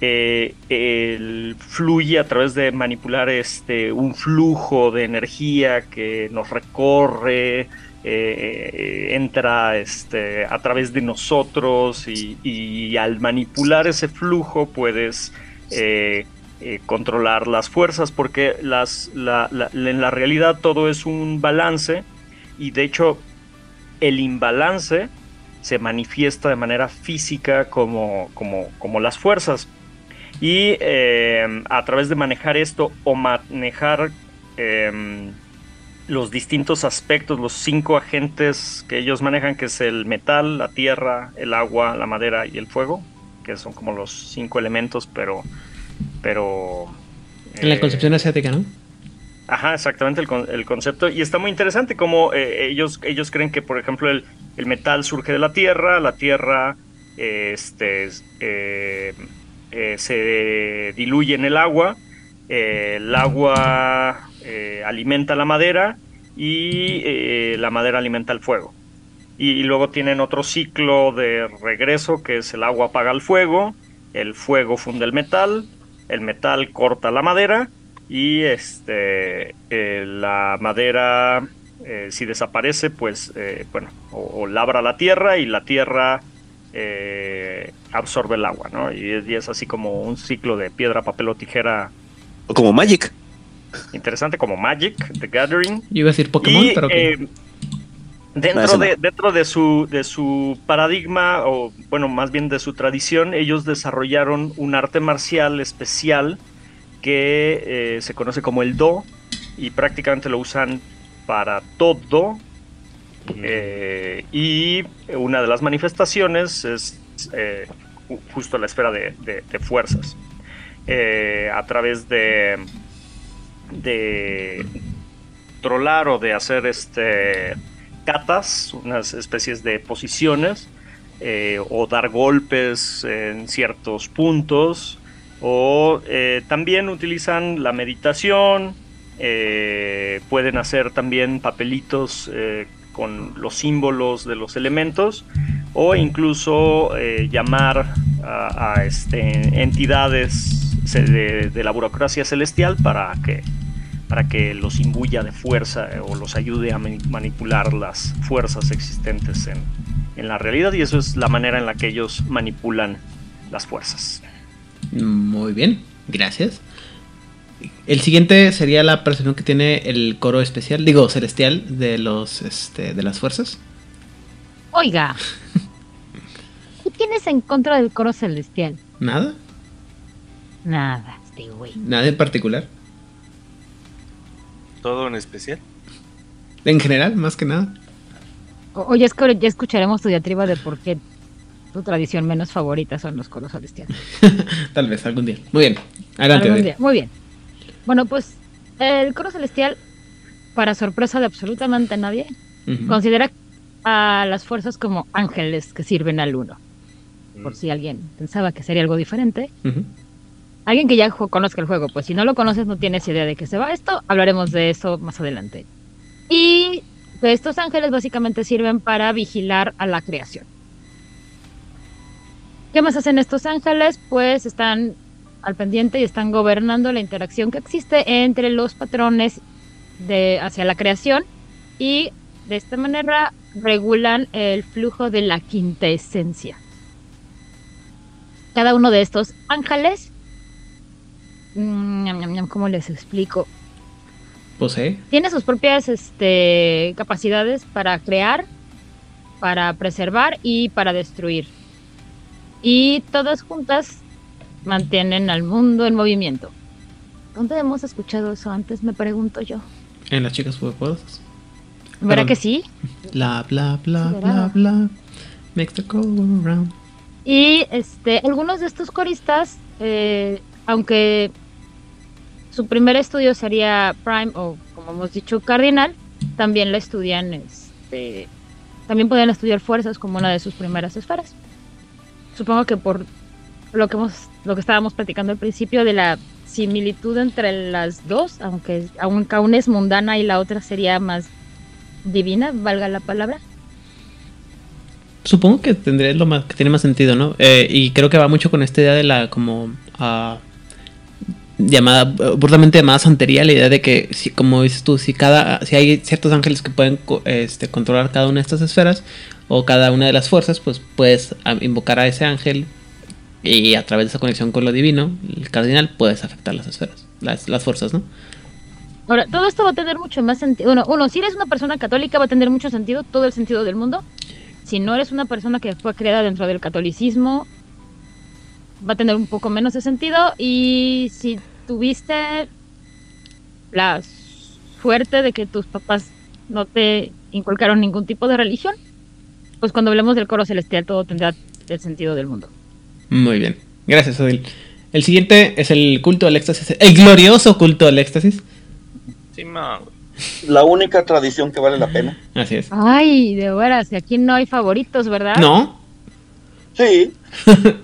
eh, el- fluye a través de manipular este, un flujo de energía que nos recorre, eh, eh, entra este, a través de nosotros y, al manipular ese flujo puedes eh, controlar las fuerzas porque las, la- la- en la realidad todo es un balance y de hecho el imbalance se manifiesta de manera física como, como, como las fuerzas. Y a través de manejar esto o manejar em, los distintos aspectos, los cinco agentes que ellos manejan, que es el metal, la tierra, el agua, la madera y el fuego, que son como los cinco elementos, pero... pero En la eh, concepción asiática, ¿no? Ajá, exactamente el, con- el concepto. Y está muy interesante como eh, ellos, ellos creen que, por ejemplo, el, el metal surge de la tierra, la tierra eh, este, eh, se diluye en el agua, eh, el agua eh, alimenta la madera y eh, la madera alimenta el fuego. Y, luego tienen otro ciclo de regreso que es el agua apaga el fuego, el fuego funde el metal, el metal corta la madera y este la madera si desaparece pues bueno o, labra la tierra y la tierra absorbe el agua no y y es así como un ciclo de piedra papel o tijera O como Magic. interesante como Magic The Gathering Yo iba a decir Pokémon, y, pero eh, dentro, no. de, dentro de su de su paradigma o bueno más bien de su tradición ellos desarrollaron un arte marcial especial que eh, se conoce como el do y prácticamente lo usan para todo Eh, y una de las manifestaciones es eh, ju- justo la esfera de, de- de fuerzas Eh, a través de de trolar o de hacer este catas, unas especies de posiciones, eh, o dar golpes en ciertos puntos, o eh, también utilizan la meditación, pueden hacer también papelitos con los símbolos de los elementos, o incluso llamar a, a, este, entidades de, de la burocracia celestial para que para que los imbuya de fuerza eh, o los ayude a mani- manipular las fuerzas existentes en, en la realidad y eso es la manera en la que ellos manipulan las fuerzas. Muy bien, gracias. El siguiente sería la percepción que tiene el coro especial, digo, celestial de los este, de las fuerzas. Oiga. ¿Qué tienes en contra del coro celestial? Nada, Nada, este güey. nada en particular. Todo en especial. En general, más que nada. O, ya, ya escucharemos tu diatriba de por qué tu tradición menos favorita son los coros celestiales. Tal vez algún día. Muy bien, adelante. Algún Adri. día. Muy bien. Bueno, pues el coro celestial, para sorpresa de absolutamente nadie, considera a las fuerzas como ángeles que sirven al uno. Por si alguien pensaba que sería algo diferente. Alguien que ya conozca el juego, pues si no lo conoces no tienes idea de qué se va esto, hablaremos de eso más adelante. Y que estos ángeles básicamente sirven para vigilar a la creación. ¿Qué más hacen estos ángeles? Pues están al pendiente y están gobernando la interacción que existe entre los patrones hacia la creación y de esta manera regulan el flujo de la quinta esencia. Cada uno de estos ángeles, ¿cómo les explico? Posee. Tiene sus propias este, capacidades para crear, para preservar y para destruir. Y todas juntas mantienen al mundo en movimiento. ¿Dónde hemos escuchado eso antes? Me pregunto yo. En las chicas superpoderosas. ¿Verdad Perdón. que sí? Bla, bla, bla, bla, bla. Makes the go round. Y este, algunos de estos coristas, eh, aunque su primer estudio sería Prime o como hemos dicho Cardinal, también la estudian, este, también pueden estudiar fuerzas como una de sus primeras esferas. Supongo que por lo que hemos, lo que estábamos platicando al principio de la similitud entre las dos, aunque aunque una es mundana y la otra sería más divina, valga la palabra. Supongo que tendría lo más, que tiene más sentido, ¿no? Eh, y creo que va mucho con esta idea de la como ah, llamada, burlamente llamada santería, la idea de que si, como dices tú, si cada, si hay ciertos ángeles que pueden este, controlar cada una de estas esferas o cada una de las fuerzas, pues puedes invocar a ese ángel y a través de esa conexión con lo divino, el cardinal, puedes afectar las esferas, las, las fuerzas, ¿no? Ahora, todo esto va a tener mucho más sentido. Uno, uno, si eres una persona católica va a tener mucho sentido, todo el sentido del mundo. Si no eres una persona que fue creada dentro del catolicismo, va a tener un poco menos de sentido. Y si tuviste la suerte de que tus papás no te inculcaron ningún tipo de religión, pues cuando hablemos del coro celestial todo tendrá el sentido del mundo. Muy bien. Gracias, Odil. El siguiente es el culto del éxtasis. El glorioso culto del éxtasis. Sí, ma, La única tradición que vale la pena. Así es. Ay, de veras, y aquí no hay favoritos, ¿verdad? ¿No? Sí.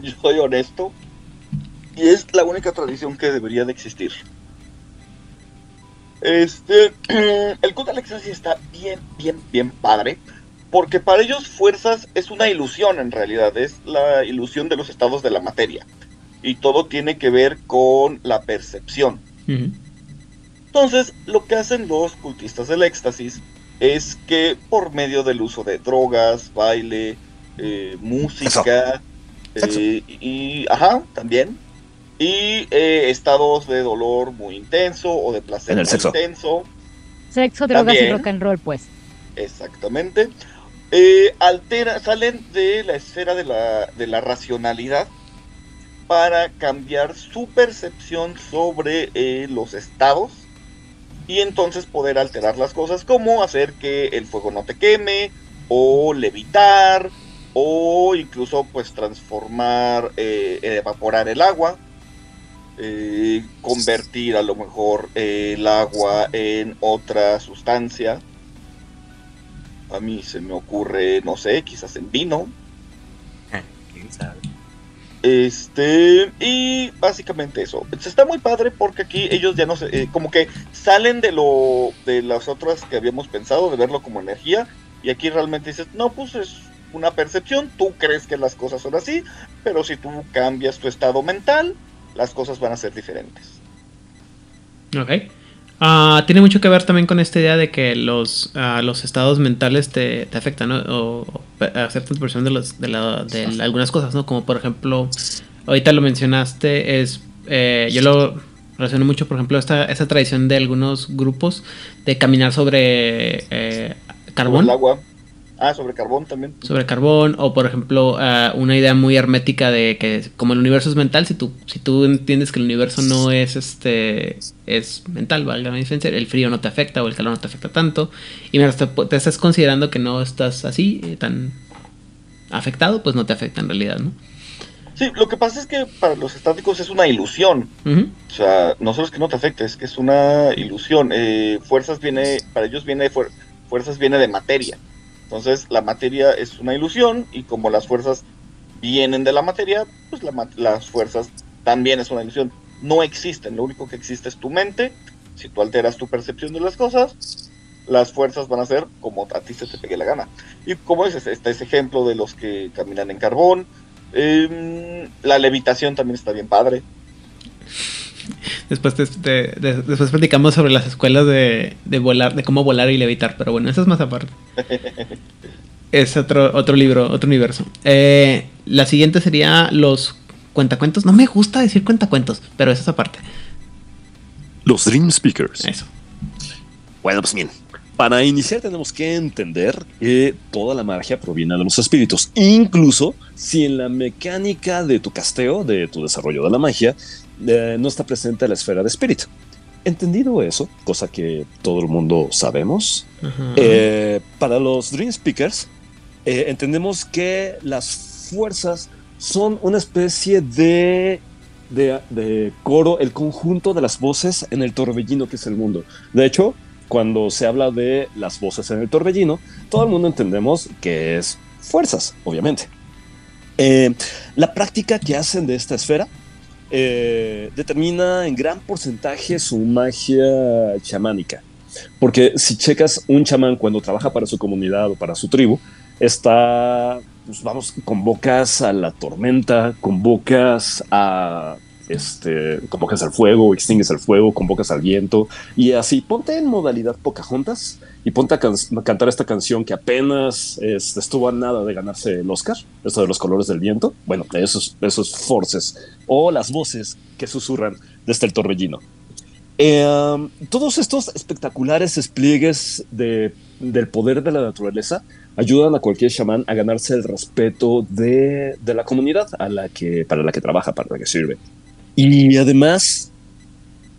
Yo soy honesto. Y es la única tradición que debería de existir. Este, el culto al éxtasis está bien, bien, bien padre. Porque para ellos fuerzas es una ilusión en realidad. Es la ilusión de los estados de la materia. Y todo tiene que ver con la percepción. Entonces, lo que hacen los cultistas del éxtasis es que por medio del uso de drogas, baile, eh, música, eh, y, ajá, también, y eh, estados de dolor muy intenso o de placer En el muy sexo. intenso, Sexo, drogas y También. rock and roll, pues. exactamente, eh, altera, salen de la esfera de la, de la racionalidad para cambiar su percepción sobre eh, los estados y entonces poder alterar las cosas como hacer que el fuego no te queme o levitar o incluso pues transformar, eh, evaporar el agua, eh, convertir a lo mejor eh, el agua en otra sustancia. A mí se me ocurre, no sé, quizás en vino. quién sabe. Este, y básicamente eso. Está muy padre porque aquí ellos ya no se, eh, como que salen de lo, de las otras que habíamos pensado, de verlo como energía, y aquí realmente dices, no, pues es una percepción, tú crees que las cosas son así, pero si tú cambias tu estado mental, las cosas van a ser diferentes. Ok. Ah, tiene mucho que ver también con esta idea de que los, ah, los estados mentales te, te afectan, ¿no? O, o cierta percepción de, los, de, la- de la- algunas cosas, ¿no? Como por ejemplo, ahorita lo mencionaste, es eh, yo lo relaciono mucho, por ejemplo, esta, esta tradición de algunos grupos de caminar sobre eh, Sobre carbón. el agua. Ah, sobre carbón también. sobre carbón o por ejemplo ah, una idea muy hermética de que como el universo es mental si tú si tú entiendes que el universo no es este es mental valga la diferencia el frío no te afecta o el calor no te afecta tanto y mientras te, te estás considerando que no estás así eh, tan afectado pues no te afecta en realidad no Sí, lo que pasa es que para los estáticos es una ilusión. O sea, no solo es que no te afecte, es que es una ilusión. Eh, fuerzas viene, para ellos viene de fuer- fuerzas viene de materia. Entonces, la materia es una ilusión y como las fuerzas vienen de la materia, pues la las fuerzas también es una ilusión. No existen, lo único que existe es tu mente. Si tú alteras tu percepción de las cosas, las fuerzas van a ser como a ti se te pegue la gana. Y como dices, está ese ejemplo de los que caminan en carbón. Em, la levitación también está bien padre. Después, de, después platicamos sobre las escuelas de, volar, de cómo volar y levitar, pero bueno, eso es más aparte. es otro, otro libro, otro universo. Eh, la siguiente sería los cuentacuentos. No me gusta decir cuentacuentos, pero eso es aparte. Los Dream Speakers. Eso. Bueno, pues bien. Para iniciar tenemos que entender que toda la magia proviene de los espíritus. Incluso si en la mecánica de tu casteo, de tu desarrollo de la magia, eh, no está presente la esfera de espíritu. Entendido eso, cosa que todo el mundo sabemos, eh, para los Dream Speakers eh, entendemos que las fuerzas son una especie de, de, de, coro, el conjunto de las voces en el torbellino que es el mundo. De hecho, cuando se habla de las voces en el torbellino, todo el mundo entendemos que es fuerzas, obviamente. Eh, la práctica que hacen de esta esfera eh, determina en gran porcentaje su magia chamánica. Porque si checas un chamán cuando trabaja para su comunidad o para su tribu, está, pues vamos, convocas a la tormenta, convocas a este, convocas al fuego, extingues el fuego, convocas al viento y así. Ponte en modalidad Pocahontas y ponte a, cantar esta canción que apenas este, estuvo a nada de ganarse el Oscar, esto de los colores del viento. Bueno, esos, esos forces o las voces que susurran desde el torbellino. Em, todos estos espectaculares despliegues de, del poder de la naturaleza ayudan a cualquier chamán a ganarse el respeto de, de, la comunidad a la que, para la que trabaja, para la que sirve. Y además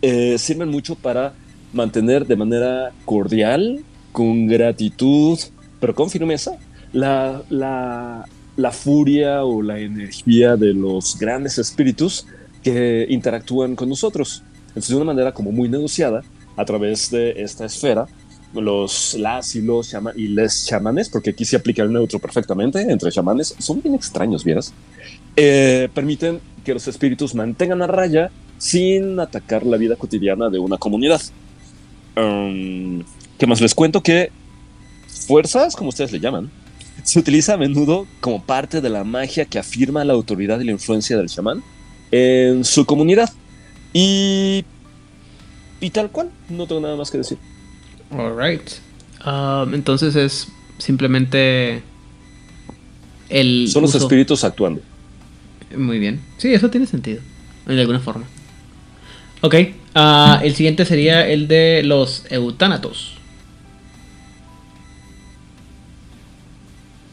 eh, sirven mucho para mantener de manera cordial, con gratitud, pero con firmeza, la, la, la furia o la energía de los grandes espíritus que interactúan con nosotros. Entonces, de una manera como muy negociada, a través de esta esfera, los las y los y les chamanes, porque aquí se aplica el neutro perfectamente entre chamanes, son bien extraños, ¿vieras? Eh, permiten que los espíritus mantengan a raya sin atacar la vida cotidiana de una comunidad. Um, ¿Qué más les cuento? Que fuerzas, como ustedes le llaman, se utiliza a menudo como parte de la magia que afirma la autoridad y la influencia del chamán en su comunidad. Y, y tal cual, no tengo nada más que decir. Alright. Um, entonces es simplemente el. Son los espíritus actuando. Muy bien. Sí, eso tiene sentido. De alguna forma. Ok. Uh, el siguiente sería el de los eutánatos.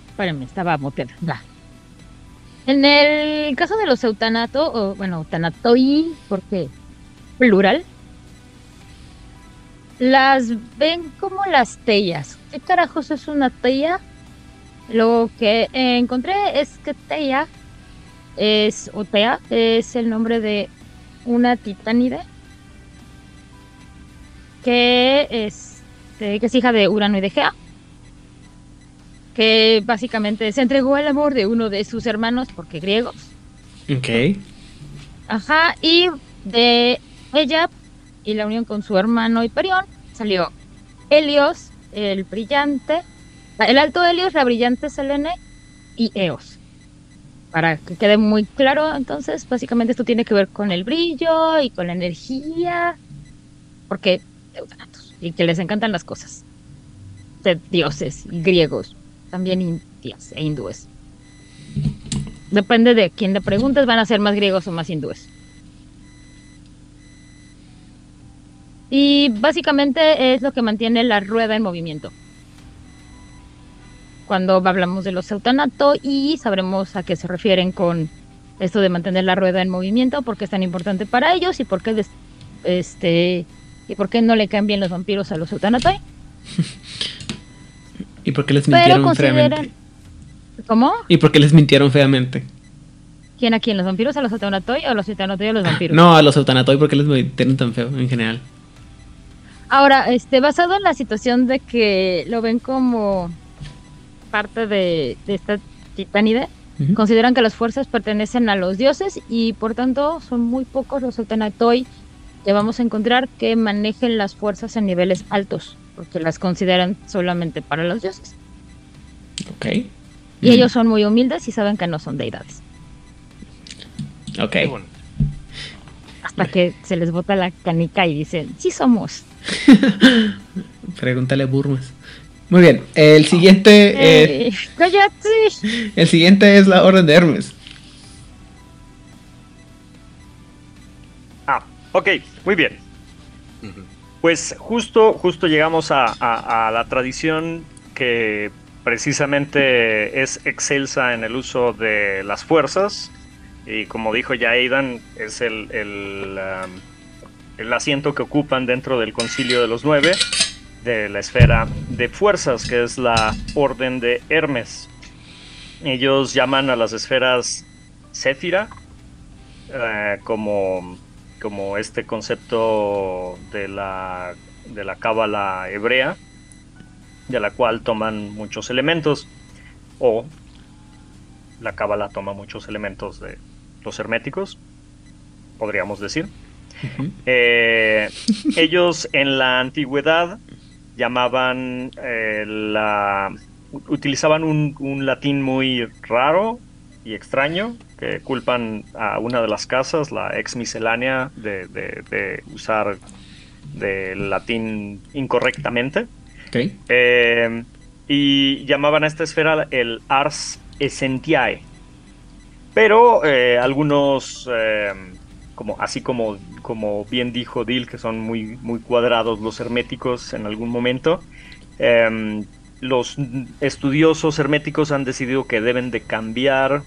Espérenme, estaba muteada. En el caso de los eutanatos, o bueno, eutanatoi, porque plural, las ven como las tellas. ¿Qué carajos es una tella? Lo que encontré es que tella es Otea, es el nombre de una titánide que es, que es hija de Urano y de Gea, que básicamente se entregó al amor de uno de sus hermanos, porque griegos. Ok. Ajá, y de ella y la unión con su hermano Hiperión salió Helios, el brillante, el alto Helios, la brillante Selene y Eos para que quede muy claro, entonces básicamente esto tiene que ver con el brillo y con la energía, porque y que les encantan las cosas de dioses griegos, también indias e hindúes. Depende de quién le preguntes, van a ser más griegos o más hindúes. Y básicamente es lo que mantiene la rueda en movimiento cuando hablamos de los eutanato y sabremos a qué se refieren con esto de mantener la rueda en movimiento, por qué es tan importante para ellos y por qué este y por qué no le caen bien los vampiros a los eutanatoi. ¿Y por qué les mintieron feamente? ¿Cómo? ¿Y por qué les mintieron feamente? ¿Quién a quién? ¿Los vampiros a los eutanatoi o los eutanatoi a los vampiros? No, a los eutanatoi porque les mintieron tan feo en general. Ahora, este, basado en la situación de que lo ven como parte de, esta titánide, consideran que las fuerzas pertenecen a los dioses y por tanto son muy pocos los Eutanatoi que vamos a encontrar que manejen las fuerzas en niveles altos. porque las consideran solamente para los dioses. Ok. Y ellos son muy humildes y saben que no son deidades. Ok. Hasta que se les bota la canica y dicen, sí somos. Pregúntale a Burmas. Muy bien. El siguiente. eh, Eh, cállate. el siguiente es la Orden de Hermes. Ah, ok, muy bien. Pues justo, justo llegamos a, a- a la tradición que precisamente es excelsa en el uso de las fuerzas. Y como dijo ya Aidan, es el, el, um, el asiento que ocupan dentro del concilio de los nueve de la esfera de fuerzas, que es la orden de Hermes. Ellos llaman a las esferas Séfira, eh, como, como este concepto de la, de la cábala hebrea, de la cual toman muchos elementos, o la cábala toma muchos elementos de los herméticos, podríamos decir. Eh, ellos en la antigüedad llamaban eh, la utilizaban un, un latín muy raro y extraño que culpan a una de las casas, la ex miscelánea, de, de- de usar del latín incorrectamente. Ok. Eh, y llamaban a esta esfera el Ars Essentiae. Pero eh, algunos, como, así como, como bien dijo Dil, que son muy, muy cuadrados los herméticos en algún momento, eh, los estudiosos herméticos han decidido que deben de cambiar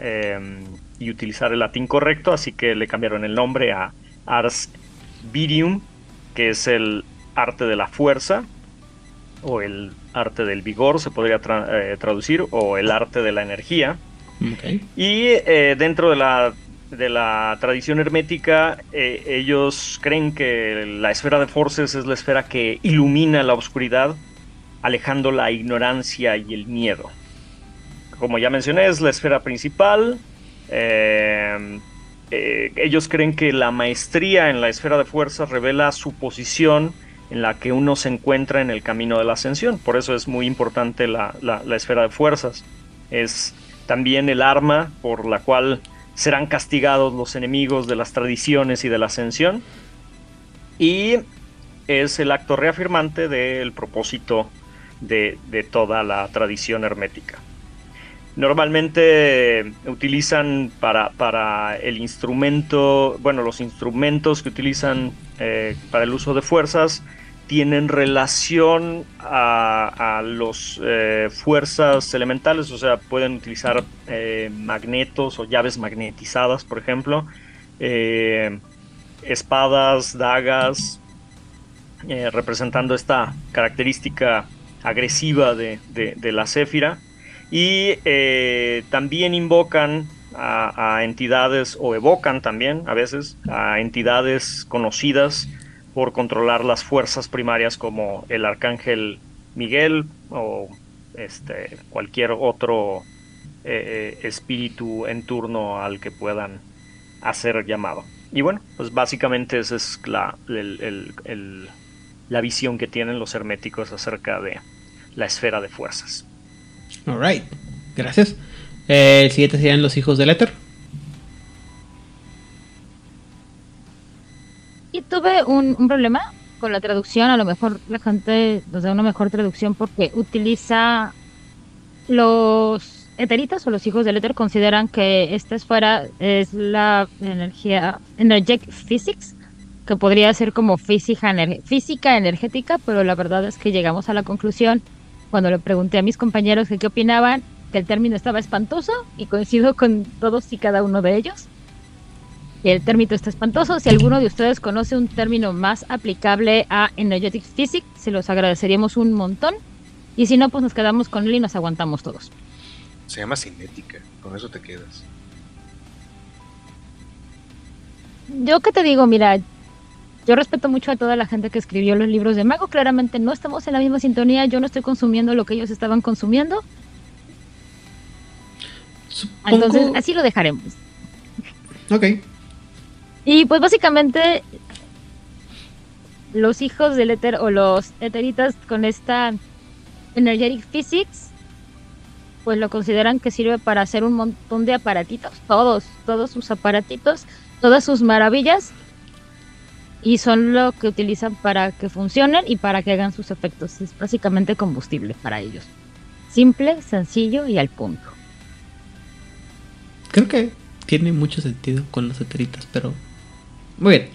eh, y utilizar el latín correcto, así que le cambiaron el nombre a Ars Virium, que es el arte de la fuerza, o el arte del vigor, se podría tra- eh, traducir, o el arte de la energía. Y eh, dentro de la, de la tradición hermética, eh, ellos creen que la esfera de Forces es la esfera que ilumina la oscuridad, alejando la ignorancia y el miedo. Como ya mencioné, es la esfera principal. Eh, eh, ellos creen que la maestría en la esfera de fuerzas revela su posición en la que uno se encuentra en el camino de la ascensión. Por eso es muy importante la, la- la esfera de fuerzas. Es también el arma por la cual serán castigados los enemigos de las tradiciones y de la ascensión. Y es el acto reafirmante del propósito de, de toda la tradición hermética. Normalmente utilizan para, para el instrumento, bueno, los instrumentos que utilizan eh, para el uso de fuerzas tienen relación a, a los eh, fuerzas elementales, o sea, pueden utilizar eh, magnetos o llaves magnetizadas, por ejemplo, eh, espadas, dagas, representando esta característica agresiva de, la céfira. Y también invocan a entidades, o evocan también a veces, a entidades conocidas por controlar las fuerzas primarias como el arcángel Miguel o este, cualquier otro eh, eh, espíritu en turno al que puedan hacer llamado. Y bueno, pues básicamente esa es la, la visión que tienen los herméticos acerca de la esfera de fuerzas. Alright. Gracias. Eh, el siguiente serían los hijos del éter. Y tuve un, un problema con la traducción. A lo mejor la gente nos da una mejor traducción porque utiliza los eteritas o los hijos del éter consideran que esta esfera es la energía energetic physics que podría ser como física, ener- física energética, pero la verdad es que llegamos a la conclusión cuando le pregunté a mis compañeros que qué opinaban, que el término estaba espantoso y coincido con todos y cada uno de ellos. El término está espantoso. Si alguno de ustedes conoce un término más aplicable a Energetic Physics, se los agradeceríamos un montón. Y si no, pues nos quedamos con él y nos aguantamos todos. Se llama cinética, con eso te quedas. Yo que te digo, mira, yo respeto mucho a toda la gente que escribió los libros de Mago. Claramente no estamos en la misma sintonía. Yo no estoy consumiendo lo que ellos estaban consumiendo. Entonces, así lo dejaremos. Ok. Y pues básicamente los hijos del éter o los eteritas con esta energetic physics, pues lo consideran que sirve para hacer un montón de aparatitos, todos, todos sus aparatitos, todas sus maravillas, y son lo que utilizan para que funcionen y para que hagan sus efectos. Es básicamente combustible para ellos. Simple, sencillo y al punto. Creo que tiene mucho sentido con los eteritas, pero muy bien.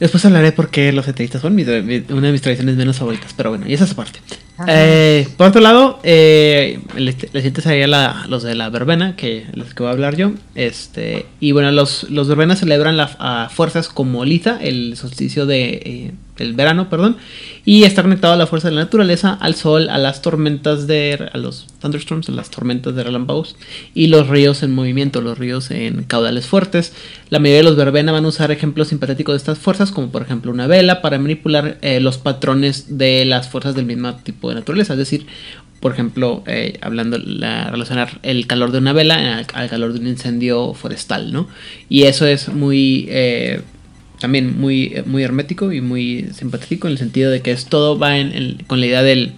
Después hablaré por qué los eteristas son mi- mi- una de mis tradiciones menos favoritas, pero bueno, y esa es aparte. Eh, por otro lado, eh, le, le siguiente sería la- los de la verbena, que los que voy a hablar yo. Este, y bueno, los, los verbenas celebran las fuerzas como Liza, el solsticio de, eh, del verano, perdón, y está conectado a la fuerza de la naturaleza, al sol, a las tormentas de. a los thunderstorms, a las tormentas de relámpagos, y los ríos en movimiento, los ríos en caudales fuertes. La mayoría de los verbena van a usar ejemplos sintéticos de estas fuerzas, como por ejemplo una vela, para manipular eh, los patrones de las fuerzas del mismo tipo de naturaleza. Es decir, por ejemplo, eh, hablando, la, relacionar el calor de una vela al, al calor de un incendio forestal, ¿no? Y eso es muy. eh, también muy, muy hermético y muy simpático en el sentido de que es todo va en, en- con la idea del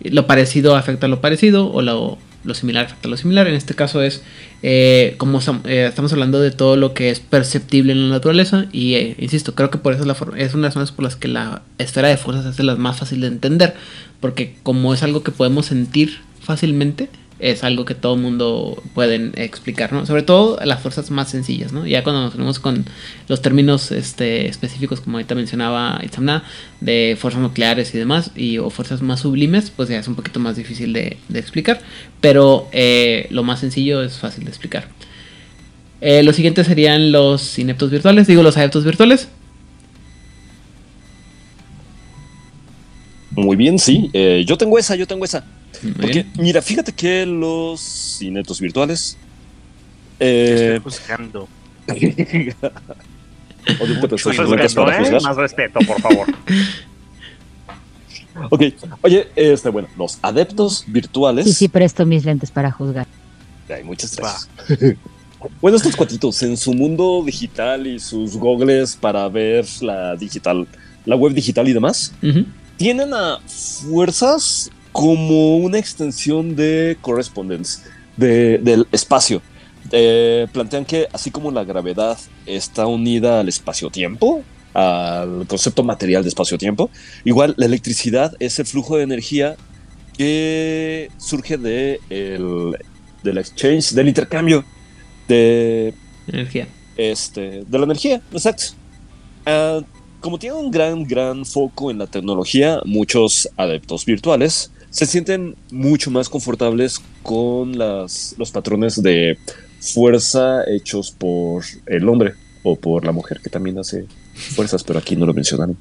lo parecido afecta a lo parecido o lo, lo similar afecta a lo similar. En este caso es eh, como eh, estamos hablando de todo lo que es perceptible en la naturaleza y eh, insisto, creo que por eso es, la es una de las razones por las que la esfera de fuerzas es de las más fácil de entender, porque como es algo que podemos sentir fácilmente, es algo que todo mundo pueden explicar, ¿no? Sobre todo las fuerzas más sencillas, ¿no? Ya cuando nos ponemos con los términos este, específicos, como ahorita mencionaba Itzamna, de fuerzas nucleares y demás, y, o fuerzas más sublimes, pues ya es un poquito más difícil de, explicar, pero eh, lo más sencillo es fácil de explicar. Eh, los siguientes serían los ineptos virtuales, digo los adeptos virtuales. Muy bien, sí. Eh, yo tengo esa, yo tengo esa. Porque, mira, fíjate que los cinetos virtuales. Eh, Estoy juzgando. Respeto, para ¿eh? juzgar. Más respeto, por favor. Ok, oye, este, bueno, los adeptos virtuales. Sí, sí, presto mis lentes para juzgar. Ay, muchas gracias. bueno, estos cuatitos en su mundo digital y sus gogles para ver la digital, la web digital y demás, Ujú. tienen a fuerzas como una extensión de correspondence, de- del espacio. Eh, plantean que así como la gravedad está unida al espacio-tiempo, al concepto material de espacio-tiempo, igual la electricidad es el flujo de energía que surge de el, del exchange, del intercambio de Energía. este, de la energía, exacto. Ah, como tiene un gran, gran foco en la tecnología, muchos adeptos virtuales se sienten mucho más confortables con las, los patrones de fuerza hechos por el hombre o por la mujer que también hace fuerzas, pero aquí no lo mencionaron.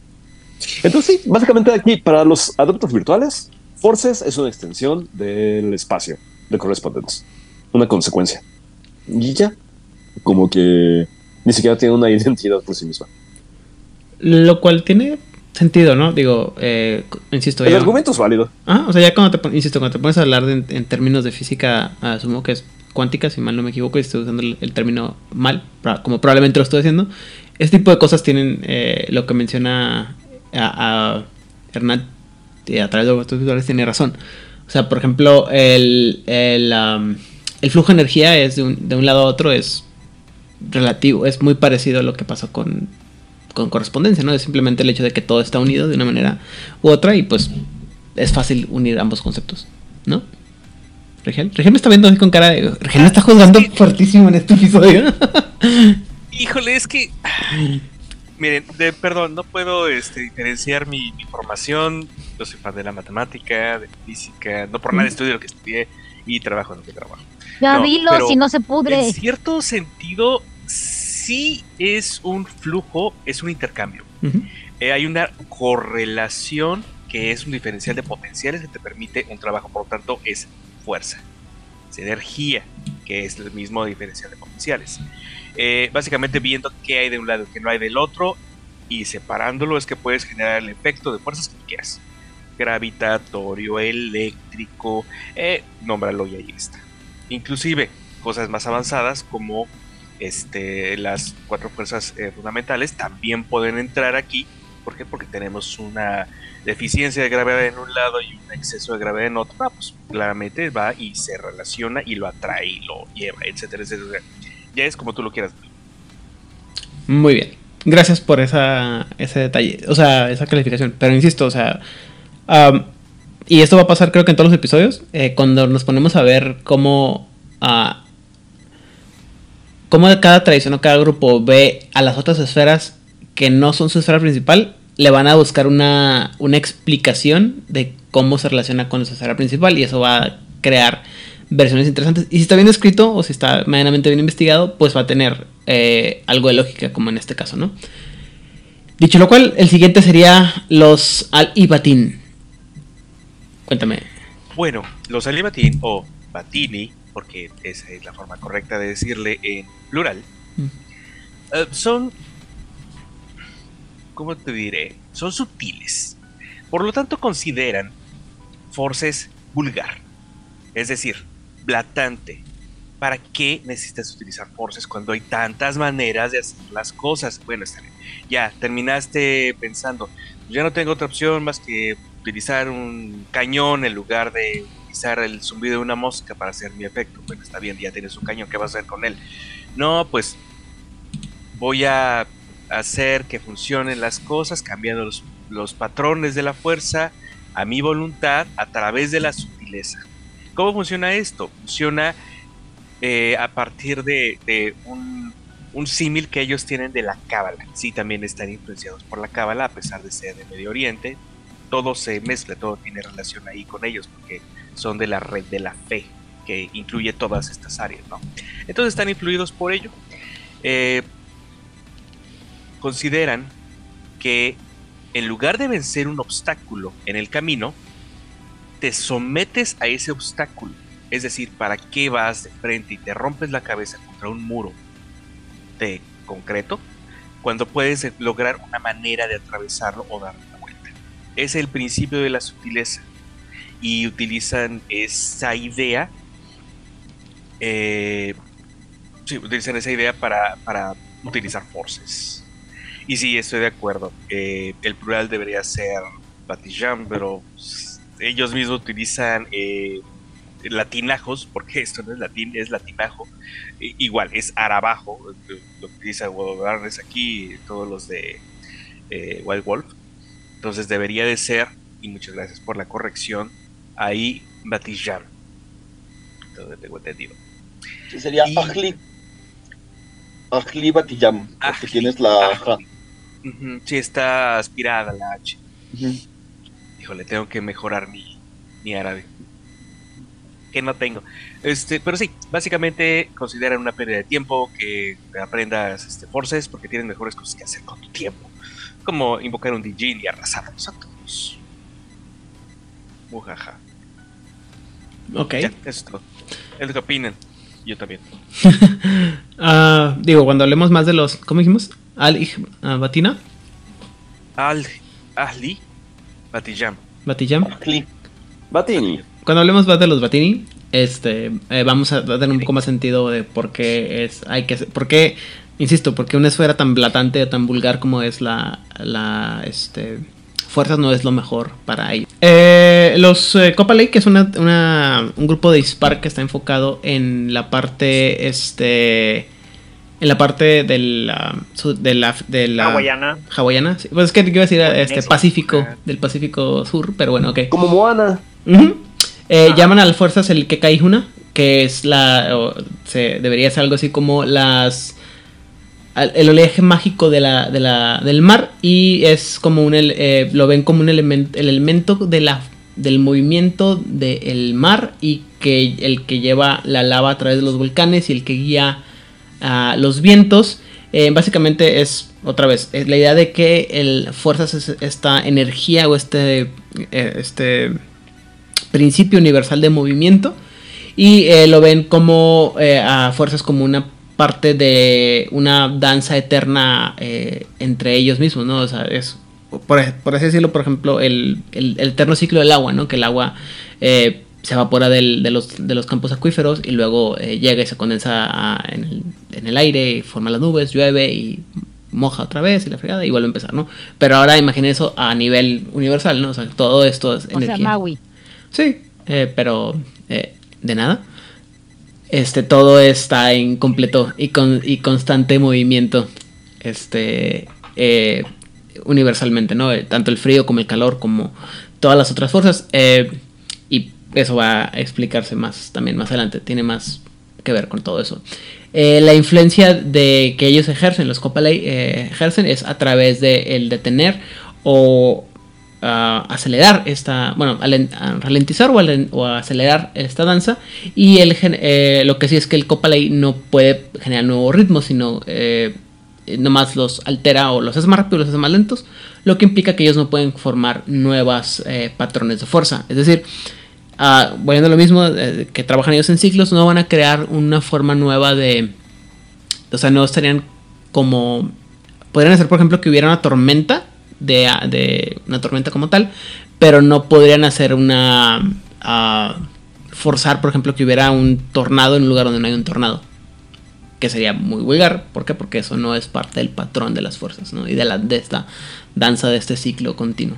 Entonces, sí, básicamente aquí para los adeptos virtuales, Forces es una extensión del espacio, de correspondence, una consecuencia. Y ya, como que ni siquiera tiene una identidad por sí misma. Lo cual tiene sentido, ¿no? Digo, eh, insisto, El ya- argumento es válido. Ah, o sea, ya cuando te insisto, cuando te pones a hablar de- en términos de física, asumo que es cuántica, si mal no me equivoco, y estoy usando el, el término mal, como probablemente lo estoy haciendo. Este tipo de cosas tienen eh, lo que menciona a, a Hernán a través de vuestros visuales, tiene razón. O sea, por ejemplo, el, el, am, el flujo de energía es de un, de un lado a otro, es relativo, es muy parecido a lo que pasó con, con correspondencia, ¿no? Es simplemente el hecho de que todo está unido de una manera u otra y pues es fácil unir ambos conceptos, ¿no? Regel, Regel me está viendo con cara de... Regel me está juzgando fuertísimo en este episodio. Híjole, es que. Miren, de, perdón, no puedo este, diferenciar mi, mi formación. Yo soy fan de la matemática, de física. No por nada estudio lo que estudié y trabajo en lo que trabajo. Ya No, dilo, si no se pudre. En cierto sentido, sí es un flujo, es un intercambio. Eh, hay una correlación que es un diferencial de potenciales que te permite un trabajo, por lo tanto, es fuerza. Es energía, que es el mismo diferencial de potenciales. Eh, básicamente viendo qué hay de un lado y qué no hay del otro y separándolo es que puedes generar el efecto de fuerzas que quieras. Gravitatorio, eléctrico, eh, nómbralo y ahí está. Inclusive cosas más avanzadas como este, las cuatro fuerzas eh, fundamentales también pueden entrar aquí ¿Por qué? Porque tenemos una deficiencia de gravedad en un lado y un exceso de gravedad en otro. Ah, pues claramente va y se relaciona y lo atrae y lo lleva, etcétera, etcétera. Ya es como tú lo quieras. Muy bien. Gracias por esa, ese detalle, o sea, esa calificación. Pero insisto, o sea, y esto va a pasar creo que en todos los episodios, eh, cuando nos ponemos a ver cómo, ah, cómo cada tradición o cada grupo ve a las otras esferas que no son su esfera principal, le van a buscar una, una explicación de cómo se relaciona con su esfera principal y eso va a crear versiones interesantes. Y si está bien escrito o si está medianamente bien investigado, pues va a tener eh, algo de lógica, como en este caso, ¿no? Dicho lo cual, el siguiente sería los Al-Ibatin. Cuéntame. Bueno, los alibatín o batini, porque esa es la forma correcta de decirle en plural, Mm. eh, son, ¿cómo te diré? Son sutiles. Por lo tanto, consideran forces vulgar. Es decir, blatante. ¿Para qué necesitas utilizar forces cuando hay tantas maneras de hacer las cosas? Bueno, está bien. Ya, terminaste pensando, ya no tengo otra opción más que utilizar un cañón en lugar de el zumbido de una mosca para hacer mi efecto. Bueno, está bien, ya tienes un cañón, ¿qué vas a hacer con él? No, pues voy a hacer que funcionen las cosas cambiando los, patrones de la fuerza a mi voluntad a través de la sutileza. ¿Cómo funciona esto? Funciona eh, a partir de, un símil que ellos tienen de la cábala. Sí, también están influenciados por la cábala, a pesar de ser de Medio Oriente. Todo se mezcla, todo tiene relación ahí con ellos, porque son de la red de la fe, que incluye todas estas áreas, ¿no? Entonces están influidos por ello. Eh, consideran que en lugar de vencer un obstáculo en el camino, te sometes a ese obstáculo. Es decir, ¿para qué vas de frente y te rompes la cabeza contra un muro de concreto cuando puedes lograr una manera de atravesarlo o darle la vuelta? Es el principio de la sutileza. Y utilizan esa idea. eh, sí, utilizan esa idea para, para utilizar forces. Y sí, estoy de acuerdo. eh, el plural debería ser Batijam, pero ellos mismos utilizan eh, latinajos, porque esto no es latín, es latinajo. Igual, es arabajo, lo utiliza Wodobarnes aquí, todos los de Wild Wolf. Entonces debería de ser, y muchas gracias por la corrección, ahí Batijam. Entonces tengo entendido. Sí, sería Ajli. Ajli Batiyam. Porque tienes la. ajá. Sí, está aspirada la H. Híjole, tengo que mejorar mi, mi árabe. Que no tengo. Este, pero sí, básicamente consideran una pérdida de tiempo que aprendas este, forces porque tienes mejores cosas que hacer con tu tiempo. Como invocar un Dijin y arrasarlos a todos. Ujaja. Ok. Ya, eso es lo que opinan. Yo también. Ah, digo, cuando hablemos más de los. ¿Cómo dijimos? Al ah, Batina. Al Ahli Batijam. Batijam. Batini. Cuando hablemos más de los Batini, este, eh, vamos a dar un poco más sentido de por qué es, hay que, hacer- por qué, insisto, por qué una esfera tan blatante tan vulgar como es la, la, este, fuerzas no es lo mejor para ellos. Eh, los eh, Copa Lake, que es una, una- un grupo de dispar que está enfocado en la parte, este, en la parte de la, de la, de la Hawaiana. hawaiana, sí. Pues es que yo iba a decir este. Pacífico, del Pacífico Sur, pero bueno, ok. Como Moana. Eh, Llaman a las fuerzas el Kekaihuna, que es la. o se, debería ser algo así como las. El oleaje mágico de la, de la, del mar. Y es como un. eh, lo ven como un elemento. El elemento de la, del movimiento del mar. Y que el que lleva la lava a través de los volcanes. Y el que guía a los vientos. Eh, básicamente es. Otra vez. Es la idea de que el fuerzas es esta energía o este. eh, este principio universal de movimiento y eh, lo ven como a fuerzas como una parte de una danza eterna eh, entre ellos mismos, ¿no? O sea, es, por, por así decirlo, por ejemplo, el, el- el eterno ciclo del agua, ¿no? Que el agua eh, se evapora del- de, los, de los campos acuíferos y luego eh, llega y se condensa a- en, el, en el aire y forma las nubes, llueve y moja otra vez y la fregada y vuelve a empezar, ¿no? Pero ahora imaginen eso a nivel universal, ¿no? O sea, todo esto es O sea, energía. Maui. Sí, eh, pero eh, de nada. Este, todo está en completo y, con, y constante movimiento. Este, eh, universalmente, ¿no? Tanto el frío como el calor, como todas las otras fuerzas. eh, y eso va a explicarse más también más adelante. Tiene más que ver con todo eso. Eh, la influencia de que ellos ejercen, los Copalay eh, ejercen, es a través de el detener o ah, acelerar esta, bueno, a ralentizar o, o acelerar esta danza. Y el, eh, lo que sí es que el Copalay no puede generar nuevos ritmos, sino eh, nomás los altera o los hace más rápidos, los hace más lentos, lo que implica que ellos no pueden formar nuevas eh, patrones de fuerza. Es decir, ah, volviendo a lo mismo, eh, que trabajan ellos en ciclos, no van a crear una forma nueva de... O sea, no estarían como... Podrían hacer, por ejemplo, que hubiera una tormenta, de, de una tormenta como tal, pero no podrían hacer una... ah, forzar, por ejemplo, que hubiera un tornado en un lugar donde no hay un tornado. Que sería muy vulgar. ¿Por qué? Porque eso no es parte del patrón de las fuerzas, ¿no? Y de, de esta danza, de este ciclo continuo.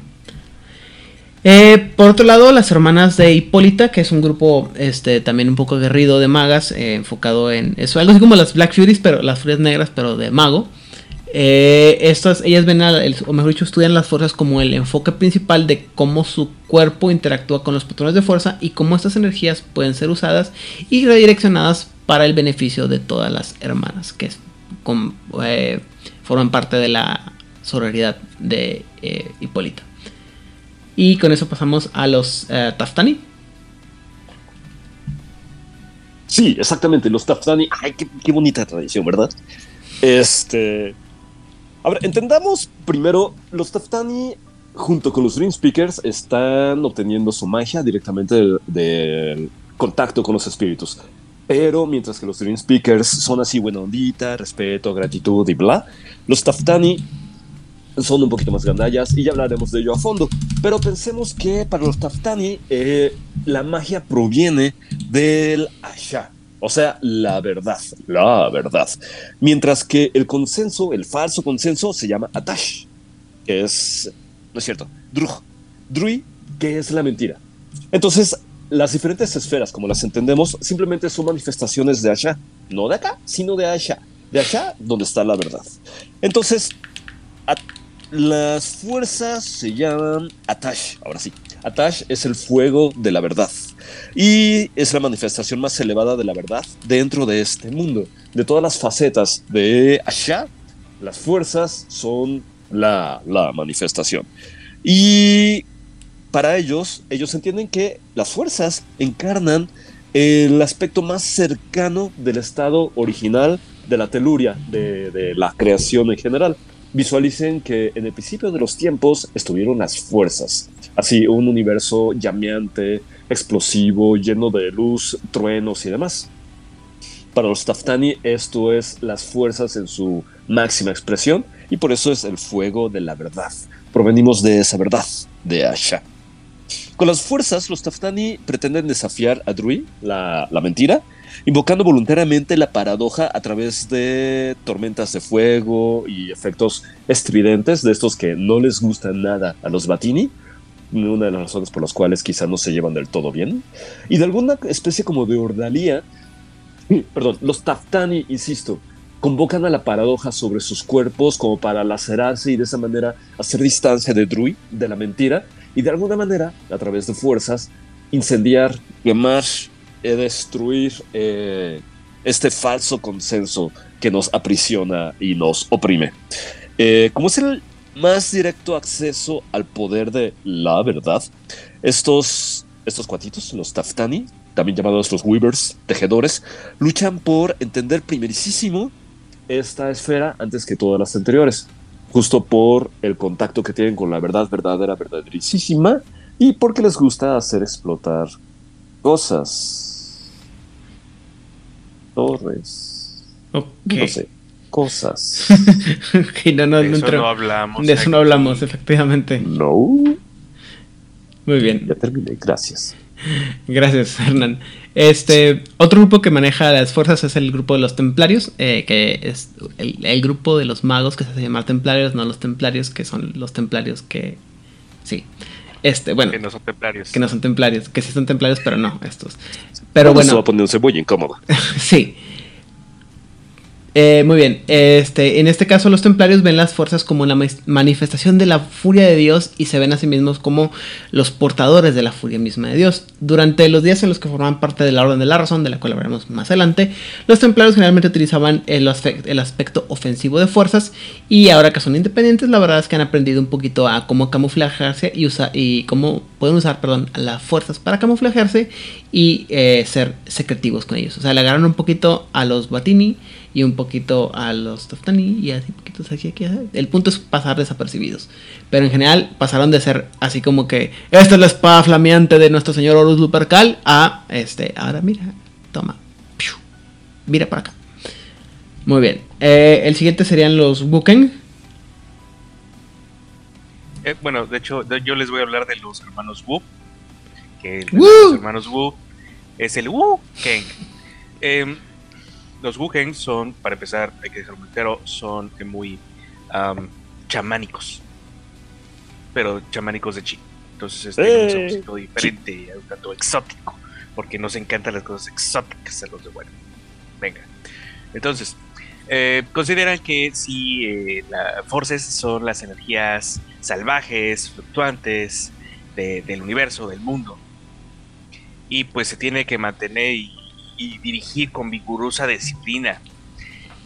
Eh, por otro lado, las hermanas de Hipólita, que es un grupo este, también un poco aguerrido de magas, eh, enfocado en eso, algo así como las Black Furies, pero las Furies negras, pero de mago. Eh, estas, ellas ven, a- el- o mejor dicho, estudian las fuerzas como el enfoque principal de cómo su cuerpo interactúa con los patrones de fuerza y cómo estas energías pueden ser usadas y redireccionadas para el beneficio de todas las hermanas que eh, forman parte de la sororidad de eh, Hipólita. Y con eso pasamos a los eh, Taftani. Sí, exactamente, los Taftani. Ay, qué bonita tradición, ¿verdad? Este. A ver, entendamos primero, los Taftani, junto con los Dream Speakers, están obteniendo su magia directamente del, contacto con los espíritus. Pero mientras que los Dream Speakers son así buena ondita, respeto, gratitud y bla, los Taftani son un poquito más gandallas y ya hablaremos de ello a fondo. Pero pensemos que para los Taftani eh, la magia proviene del Asha, o sea, la verdad, la verdad. Mientras que el consenso, el falso consenso, se llama Atash, que es, no es cierto, Druj, Drui, que es la mentira. Entonces, las diferentes esferas, como las entendemos, simplemente son manifestaciones de Asha, no de acá, sino de Asha, de Asha donde está la verdad. Entonces, las fuerzas se llaman Atash, ahora sí. Atash es el fuego de la verdad. Y es la manifestación más elevada de la verdad dentro de este mundo. De todas las facetas de Asha, las fuerzas son la, la manifestación. Y para ellos, ellos entienden que las fuerzas encarnan el aspecto más cercano del estado original de la teluria, de, de la creación en general. Visualicen que en el principio de los tiempos estuvieron las fuerzas, así un universo llameante, explosivo, lleno de luz, truenos y demás. Para los Taftani esto es las fuerzas en su máxima expresión y por eso es el fuego de la verdad. Provenimos de esa verdad, de Asha. Con las fuerzas, los Taftani pretenden desafiar a Drui, la, la mentira, invocando voluntariamente la paradoja a través de tormentas de fuego y efectos estridentes de estos que no les gustan nada a los Batini, una de las razones por las cuales quizá no se llevan del todo bien, y de alguna especie como de ordalía, perdón, los Taftani, insisto, convocan a la paradoja sobre sus cuerpos como para lacerarse y de esa manera hacer distancia de Drui, de la mentira, y de alguna manera, a través de fuerzas, incendiar, quemar, eh, destruir eh, este falso consenso que nos aprisiona y nos oprime. Eh, como es el más directo acceso al poder de la verdad, estos, estos cuatitos, los Taftani, también llamados los Weavers, tejedores, luchan por entender primerísimo esta esfera antes que todas las anteriores, justo por el contacto que tienen con la verdad verdadera, verdaderísima, y porque les gusta hacer explotar cosas. Torres. No sé, cosas. No, no, De eso entró- no hablamos De eso no hablamos, efectivamente. No. Muy bien. Ya terminé, gracias. Gracias, Hernán. Este, otro grupo que maneja las fuerzas es el grupo de los templarios, eh, que es el, el grupo de los magos que se hace llamar templarios, no los templarios, que son los templarios que... Sí. Este, bueno. Que no son templarios. Que no son templarios, que sí son templarios, pero no, estos. Pero bueno. va a ponerse muy incómodo. sí. Eh, muy bien, este, en este caso los templarios ven las fuerzas como mas- manifestación de la furia de Dios y se ven a sí mismos como los portadores de la furia misma de Dios. Durante los días en los que formaban parte de la Orden de la Razón, de la cual hablaremos más adelante, los templarios generalmente utilizaban el aspecto ofensivo de fuerzas y ahora que son independientes, la verdad es que han aprendido un poquito a cómo camuflajearse y, usa, y cómo pueden usar perdón, las fuerzas para camuflajearse y eh, ser secretivos con ellos. O sea, le agarran un poquito a los Batini y un poquito a los Toftani y así poquitos aquí, aquí. El punto es pasar desapercibidos. Pero en general pasaron de ser así como que esta es la espada flameante de nuestro señor Horus Lupercal a este, ahora mira, toma, piu, mira para acá. Muy bien. Eh, el siguiente serían los Wuken. Eh, bueno, de hecho, yo les voy a hablar de los hermanos Wu. Que el de ¡Woo! los hermanos Wu es el Wu Keng. Los Wu Keng son, para empezar, hay que dejarlo muy claro, son eh, muy am, chamánicos. Pero chamánicos de chi. Entonces, este ¡Eh! es un poquito diferente, un tanto exótico. Porque nos encantan las cosas exóticas a los de bueno. Venga. Entonces, eh, consideran que si eh, las forces son las energías salvajes, fluctuantes de- del universo, del mundo. Y pues se tiene que mantener y, y dirigir con vigorosa disciplina.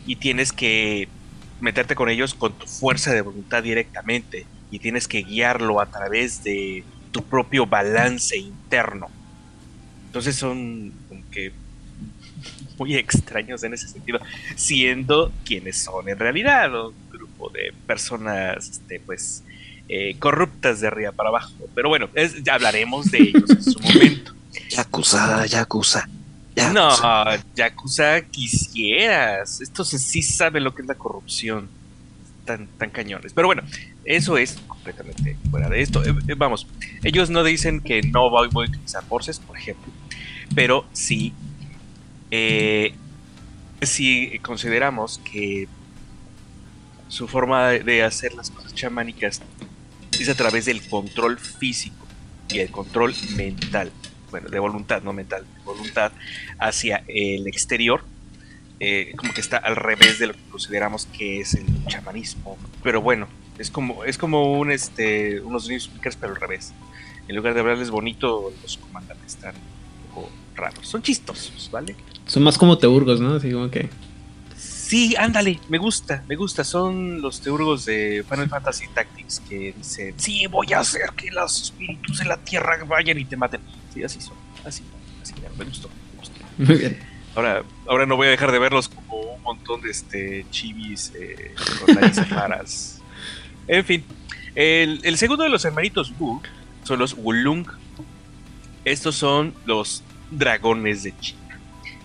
Y tienes que meterte con ellos con tu fuerza de voluntad directamente. Y tienes que guiarlo a través de tu propio balance interno. Entonces son como que muy extraños en ese sentido, siendo quienes son en realidad un grupo de personas, este, pues, eh, corruptas de arriba para abajo. Pero bueno, es- ya hablaremos de ellos en su momento. Yakuza, Yakuza. No, Yakuza quisieras. Estos sí saben lo que es la corrupción. Tan, tan cañones. Pero bueno, eso es completamente fuera de esto. Eh, eh, vamos, ellos no dicen que no voy, a utilizar forces, por ejemplo. Pero sí, eh, si consideramos que su forma de hacer las cosas chamánicas es a través del control físico y el control mental, bueno, de voluntad, no mental, de voluntad hacia el exterior, eh, como que está al revés de lo que consideramos que es el chamanismo. Pero bueno, es como, es como un este, unos news speakers, pero al revés. En lugar de hablarles bonito, los comandantes están un poco raros. Son chistosos, ¿vale? Son más como teurgos, ¿no? Así como que. Sí, ándale, me gusta, me gusta. Son los teurgos de Final Fantasy Tactics que dicen, sí, voy a hacer que los espíritus de la tierra vayan y te maten. Sí, así son, así, así, me gustó, me gustó. Muy bien. Ahora, ahora no voy a dejar de verlos como un montón de este chivis eh, con narices raras. En fin, el, el segundo de los hermanitos Wu son los Wulung. Estos son los dragones de China.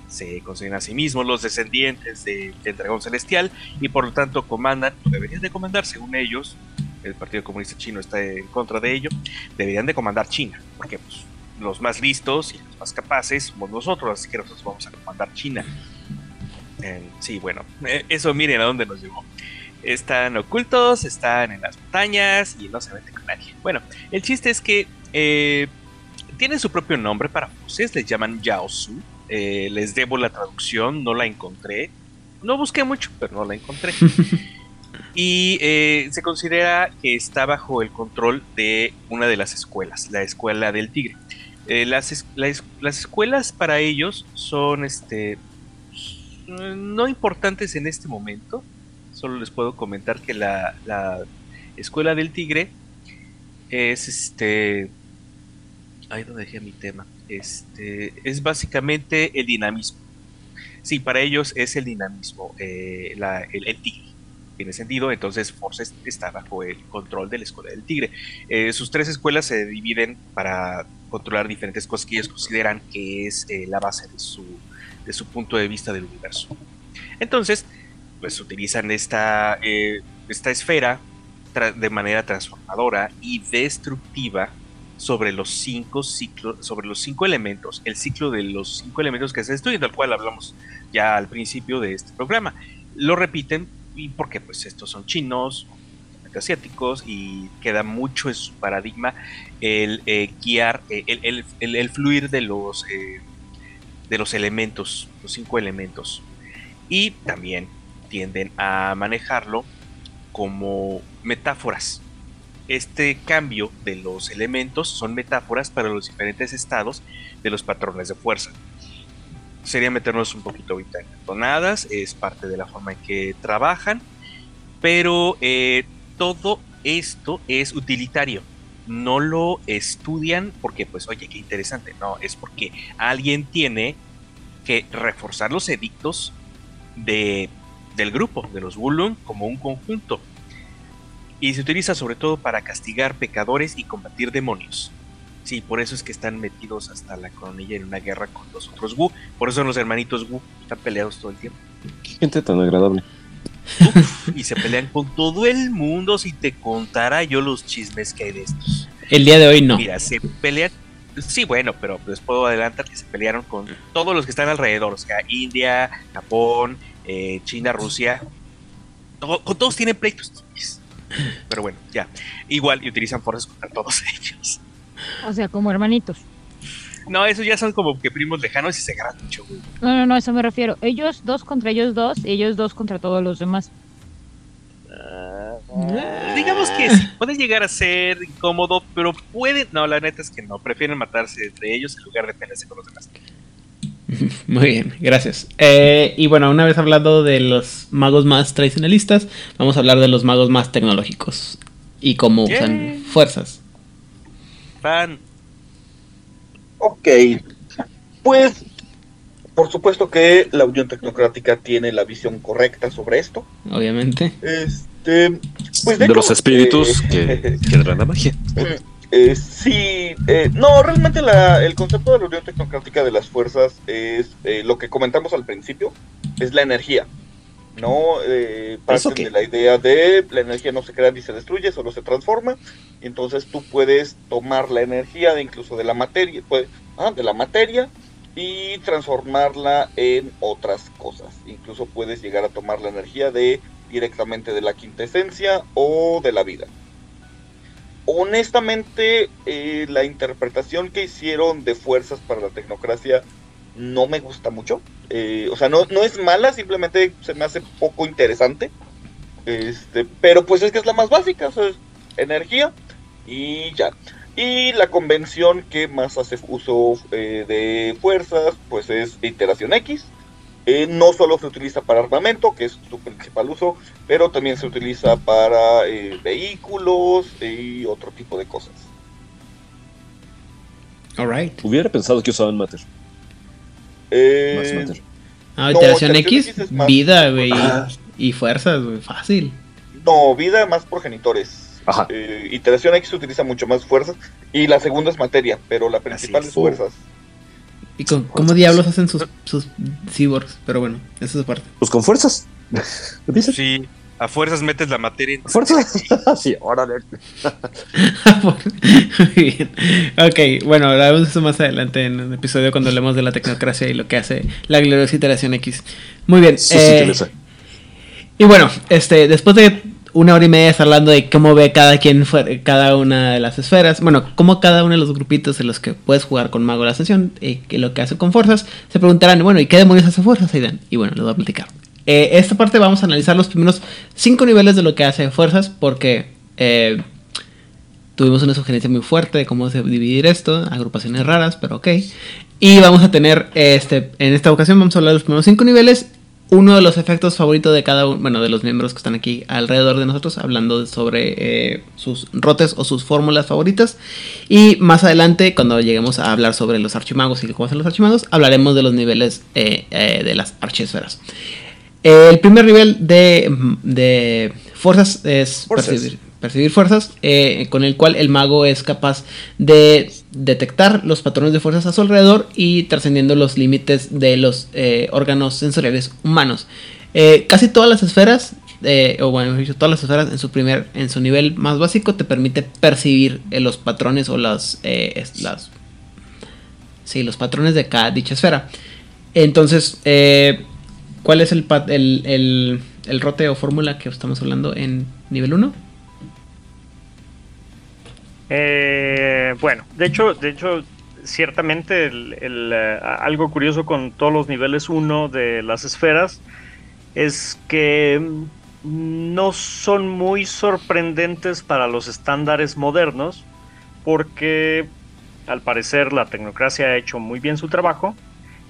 Se consideran a sí mismos los descendientes de- del dragón celestial y por lo tanto comandan, o deberían de comandar según ellos, el Partido Comunista Chino está en contra de ello, deberían de comandar China, porque pues, los más listos y los más capaces somos nosotros, así que nosotros vamos a comandar China. Eh, sí, bueno, eh, eso miren a dónde nos llevó. Están ocultos, están en las montañas y no se meten con nadie. Bueno, el chiste es que eh, tienen su propio nombre para voces, les llaman Yaosu. Eh, les debo la traducción, no la encontré. No busqué mucho, pero no la encontré. y eh, se considera que está bajo el control de una de las escuelas, la escuela del tigre. Eh, las, las escuelas para ellos son este no importantes en este momento. Solo les puedo comentar que la, la escuela del tigre es este. Ahí donde dejé mi tema. Este es básicamente el dinamismo. Sí, para ellos es el dinamismo, eh, la- el tigre. Tiene sentido, entonces Forces está bajo el control de la escuela del tigre. Eh, sus tres escuelas se dividen para controlar diferentes cosas que ellos consideran que es eh, la base de su, de su punto de vista del universo. Entonces, pues utilizan esta, eh, esta esfera de manera transformadora y destructiva sobre los cinco ciclos, sobre los cinco elementos, el ciclo de los cinco elementos que se estudian, del cual hablamos ya al principio de este programa. Lo repiten y porque pues estos son chinos, asiáticos y queda mucho en su paradigma el eh, guiar, eh, el, el, fluir de los, eh, de los elementos, los cinco elementos. Y también tienden a manejarlo como metáforas este cambio de los elementos son metáforas para los diferentes estados de los patrones de fuerza. Sería meternos un poquito ahorita en tonadas, es parte de la forma en que trabajan, pero eh, todo esto es utilitario. No lo estudian porque, pues, oye, qué interesante. No, es porque alguien tiene que reforzar los edictos de, del grupo, de los Wulung, como un conjunto y se utiliza sobre todo para castigar pecadores y combatir demonios. Sí, por eso es que están metidos hasta la coronilla en una guerra con los otros Wu. Por eso son los hermanitos Wu, están peleados todo el tiempo. Qué gente tan agradable. y se pelean con todo el mundo. Si te contara yo los chismes que hay de estos. El día de hoy no. Mira, se pelean. Sí, bueno, pero les puedo adelantar que se pelearon con todos los que están alrededor. O sea, India, Japón, eh, China, Rusia. con todos tienen pleitos. Pero bueno, ya. Igual y utilizan fuerzas contra todos ellos. O sea, como hermanitos. No, esos ya son como que primos lejanos y se agarran mucho, No, no, no, eso me refiero. Ellos dos contra ellos dos, ellos dos contra todos los demás. Ah, digamos que sí, puede llegar a ser incómodo, pero pueden. No, la neta es que no. Prefieren matarse entre ellos en lugar de pelearse con los demás. Muy bien, gracias. Eh, y bueno, una vez hablando de los magos más tradicionalistas, vamos a hablar de los magos más tecnológicos y cómo usan fuerzas. Fan. Ok, pues por supuesto que la Unión Tecnocrática tiene la visión correcta sobre esto. Obviamente. Este, pues de, los espíritus que, que la magia. Eh, sí, eh, no, realmente el concepto de la unión tecnocrática de las fuerzas es eh, lo que comentamos al principio, es la energía. No eh, parte de la idea de la energía no se crea ni se destruye, solo se transforma. Entonces tú puedes tomar la energía de incluso de la materia, pues, ah, de la materia y transformarla en otras cosas. Incluso puedes llegar a tomar la energía de directamente de la quintesencia o de la vida honestamente, eh, la interpretación que hicieron de fuerzas para la tecnocracia no me gusta mucho. Eh, o sea, no, no es mala, simplemente se me hace poco interesante. Este, pero pues es que es la más básica, o sea, es energía y ya. Y la convención que más hace uso eh, de fuerzas, pues es iteración X. Eh, no solo se utiliza para armamento, que es su principal uso, pero también se utiliza para eh, vehículos y otro tipo de cosas. Alright. Hubiera pensado que usaban Matter. Eh, Más Matter. Ah, iteración, X, vida, güey. Y fuerzas, güey, fácil. No, vida más progenitores. Ajá. iteración X utiliza mucho más fuerzas. Y la segunda es materia, pero la principal es, fuerzas. ¿Y con, cómo diablos hacen sus, sus cyborgs? Pero bueno, eso es parte. Pues con fuerzas. Sí, a fuerzas metes la materia. ¿A fuerzas? sí, órale. Muy bien. Ok, bueno, hablaremos de eso más adelante en un episodio cuando hablemos de la tecnocracia y lo que hace la gloriosa iteración X. Muy bien. Eh, y bueno, este, después de una hora y media hablando de cómo ve cada quien cada una de las esferas. Bueno, cómo cada uno de los grupitos en los que puedes jugar con Mago de la Ascensión y que lo que hace con fuerzas. Se preguntarán, bueno, ¿y qué demonios hace fuerzas, Aidan? Y bueno, les voy a platicar. Eh, esta parte vamos a analizar los primeros cinco niveles de lo que hace fuerzas porque eh, tuvimos una sugerencia muy fuerte de cómo dividir esto, agrupaciones raras, pero ok. Y vamos a tener, este, en esta ocasión vamos a hablar de los primeros cinco niveles uno de los efectos favoritos de cada uno, bueno, de los miembros que están aquí alrededor de nosotros, hablando sobre eh, sus rotes o sus fórmulas favoritas. Y más adelante, cuando lleguemos a hablar sobre los archimagos y cómo hacen los archimagos, hablaremos de los niveles eh, de las el primer nivel de, fuerzas es percibir percibir fuerzas, eh, con el cual el mago es capaz de detectar los patrones de fuerzas a su alrededor y trascendiendo los límites de los eh, órganos sensoriales humanos. Eh, casi todas las esferas o bueno, todas las esferas en su primer, en su nivel más básico te permite percibir los patrones o las, las, sí, los patrones de cada dicha esfera. Entonces, eh, ¿cuál es el, el, el, el rote o fórmula que estamos hablando en nivel 1? Eh, bueno, de hecho, de hecho, ciertamente eh, algo curioso con todos los niveles 1 de las esferas es que mm, no son muy sorprendentes para los estándares modernos porque al parecer la tecnocracia ha hecho muy bien su trabajo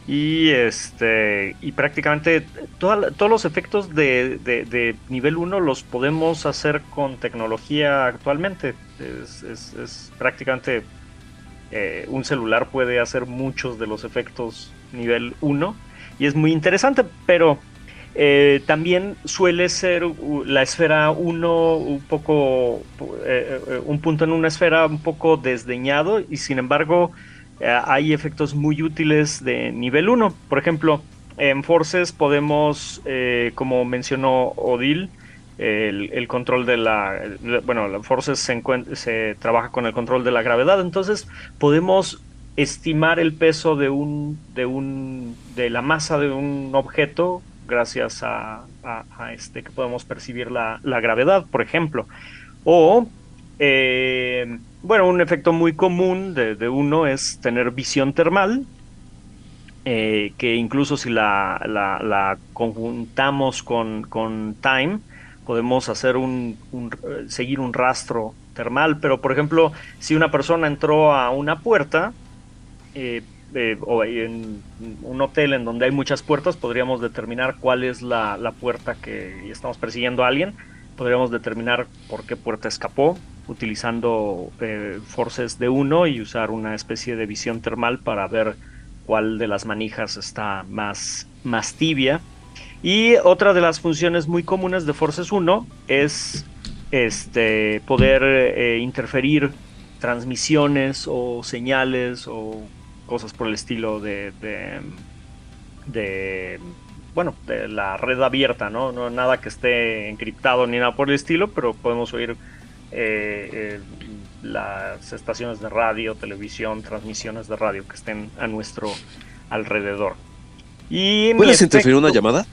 y este y prácticamente todos los efectos de, de- nivel 1 los podemos hacer con tecnología actualmente. Es, es- prácticamente eh, un celular puede hacer muchos de los efectos nivel 1 y es muy interesante, pero eh, también suele ser la esfera 1 un poco, eh, eh, un punto en una esfera un poco desdeñado y sin embargo eh, hay efectos muy útiles de nivel 1. Por ejemplo, en Forces podemos, eh, como mencionó Odil, el, control de la... bueno, Forces se, se trabaja con el control de la gravedad, entonces podemos estimar el peso de un de un de la masa de un objeto gracias a, a- a este que podemos percibir la, la gravedad por ejemplo o eh, bueno un efecto muy común de, uno es tener visión termal eh, que incluso si la, la- conjuntamos con, con time, podemos hacer un, seguir un rastro termal. Pero, por ejemplo, si una persona entró a una puerta, eh, eh, o en un hotel en donde hay muchas puertas, podríamos determinar cuál es la, la puerta que estamos persiguiendo a alguien. Podríamos determinar por qué puerta escapó utilizando eh, forces de uno y usar una especie de visión termal para ver cuál de las manijas está más, más tibia. Y otra de las funciones muy comunes de Forces 1 es este, poder eh, interferir transmisiones o señales o cosas por el estilo de, de, bueno, la red abierta, ¿no? No nada que esté encriptado ni nada por el estilo, pero podemos oír eh, eh, las estaciones de radio, televisión, transmisiones de radio que estén a nuestro alrededor. Y ¿Puedes interferir una llamada?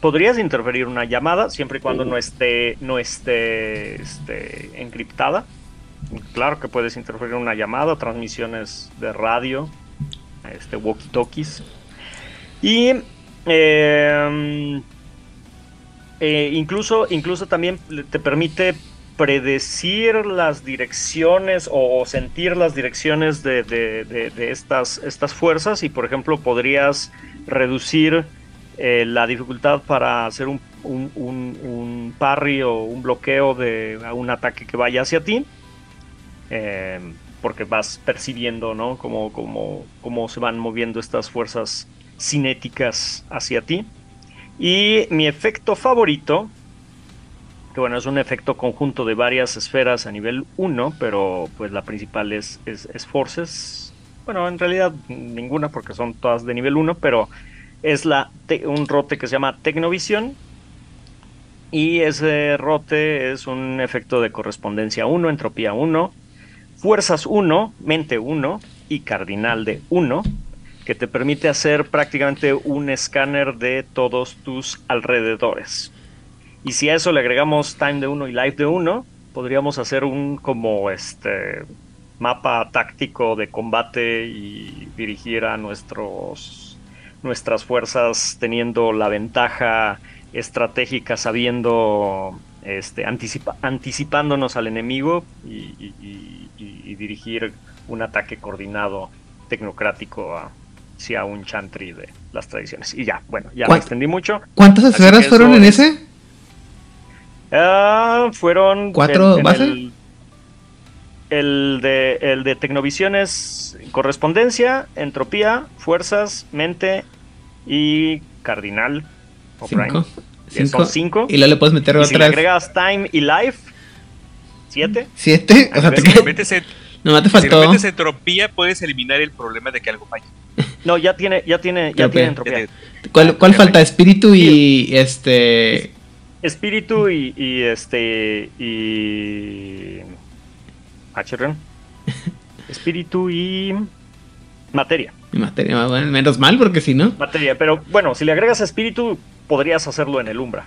podrías interferir una llamada siempre y cuando no esté no esté este, encriptada claro que puedes interferir una llamada transmisiones de radio este walkie talkies y eh, eh, incluso incluso también te permite predecir las direcciones o, sentir las direcciones de, estas, estas fuerzas y por ejemplo podrías reducir eh, la dificultad para hacer un, un, un- un parry o un bloqueo de un ataque que vaya hacia ti. eh, porque vas percibiendo, ¿no? Cómo- cómo se van moviendo estas fuerzas cinéticas hacia ti. Y mi efecto favorito, que bueno, es un efecto conjunto de varias esferas a nivel 1, pero pues la principal es, es, es Forces. Bueno, en realidad ninguna porque son todas de nivel 1, pero es la un rote que se llama Tecnovisión. Y ese rote es un efecto de correspondencia 1, entropía 1, fuerzas 1, mente 1 y cardinal de 1, que te permite hacer prácticamente un escáner de todos tus alrededores. Y si a eso le agregamos time de 1 y life de 1, podríamos hacer un como este mapa táctico de combate y dirigir a nuestros nuestras fuerzas teniendo la ventaja estratégica sabiendo este anticipa- anticipándonos al enemigo y, y- y- y- y dirigir un ataque coordinado tecnocrático a- hacia un chantry de las tradiciones y ya bueno ya me ¿Cuán- extendí mucho ¿Cuántas esferas fueron en es- ese? Ah, fueron ¿Cuatro en-? El, el de el de Tecnovisión es correspondencia, entropía, fuerzas, mente y cardinal o Cinco. prime. Cinco. Son cinco. Y luego le puedes meter Y si le agregas time y life, siete. siete. O sea, te Si nomás te si faltó. metes entropía, puedes eliminar el problema de que algo falle. No, ya tiene, ya tiene, ya Entropía. tiene entropía. ¿Cuál, cuál falta? Espíritu y este. Espíritu y, y este y HRN. Espíritu y materia. Y materia, bueno, menos mal porque si no. Materia, pero bueno, si le agregas espíritu podrías hacerlo en el Umbra.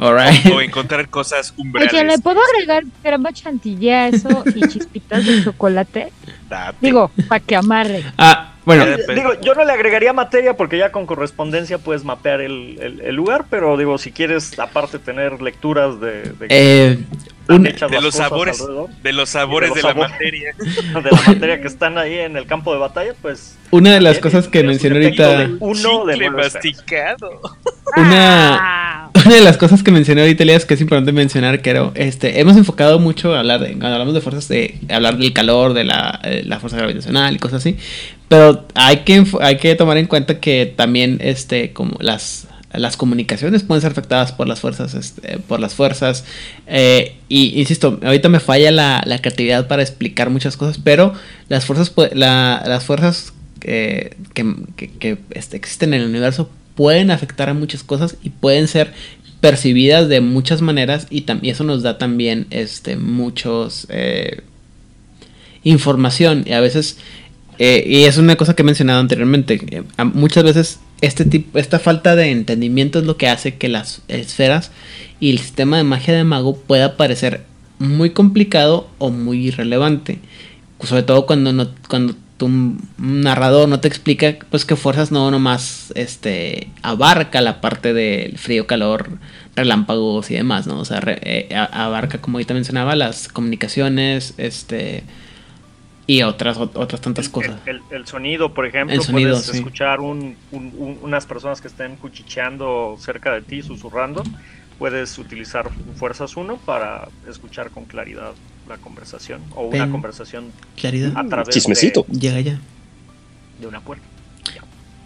Alright. O encontrar cosas Oye, umbrales. ¿le puedo agregar crema chantilly a eso y chispitas de chocolate? Date. Digo, para que amarre. Ah, bueno. Digo, yo no le agregaría materia porque ya con correspondencia puedes mapear el, el- el lugar, pero digo, si quieres aparte tener lecturas de, de Eh, un- de los cosas sabores, de los sabores los de, la sabores. materia. de la materia que están ahí en el campo de batalla, pues Una de las cosas que mencioné ahorita. de uno de masticado. Una, una de las cosas que mencioné ahorita, Elias, que es importante mencionar, que este, hemos enfocado mucho hablar cuando hablamos de fuerzas, de hablar del calor, de la, eh, la fuerza gravitacional y cosas así. Pero hay que, hay que tomar en cuenta que también, este, como las, las comunicaciones pueden ser afectadas por las fuerzas, este, por las fuerzas. eh, y insisto, ahorita me falla la, creatividad para explicar muchas cosas, pero las fuerzas, la- las fuerzas eh, que, que- que, este, existen en el universo pueden afectar a muchas cosas y pueden ser percibidas de muchas maneras y, tam- y eso nos da también este muchos eh, información. Y a veces eh, y es una cosa que he mencionado anteriormente eh, muchas veces este tipo esta falta de entendimiento es lo que hace que las esferas y el sistema de magia de mago pueda parecer muy complicado o muy irrelevante. Sobre todo cuando no cuando tu narrador no te explica pues que fuerzas no nomás este abarca la parte del frío calor relámpagos y demás no o sea re- eh, abarca como ahorita mencionaba las comunicaciones este y otras ot- otras tantas cosas el, el sonido, por ejemplo, sonido, puedes sí. escuchar un- un- un- unas personas que estén cuchicheando cerca de ti, susurrando. Puedes utilizar Fuerzas 1 para escuchar con claridad la conversación o una conversación claridad a través Chismecito. llega ya De, una puerta.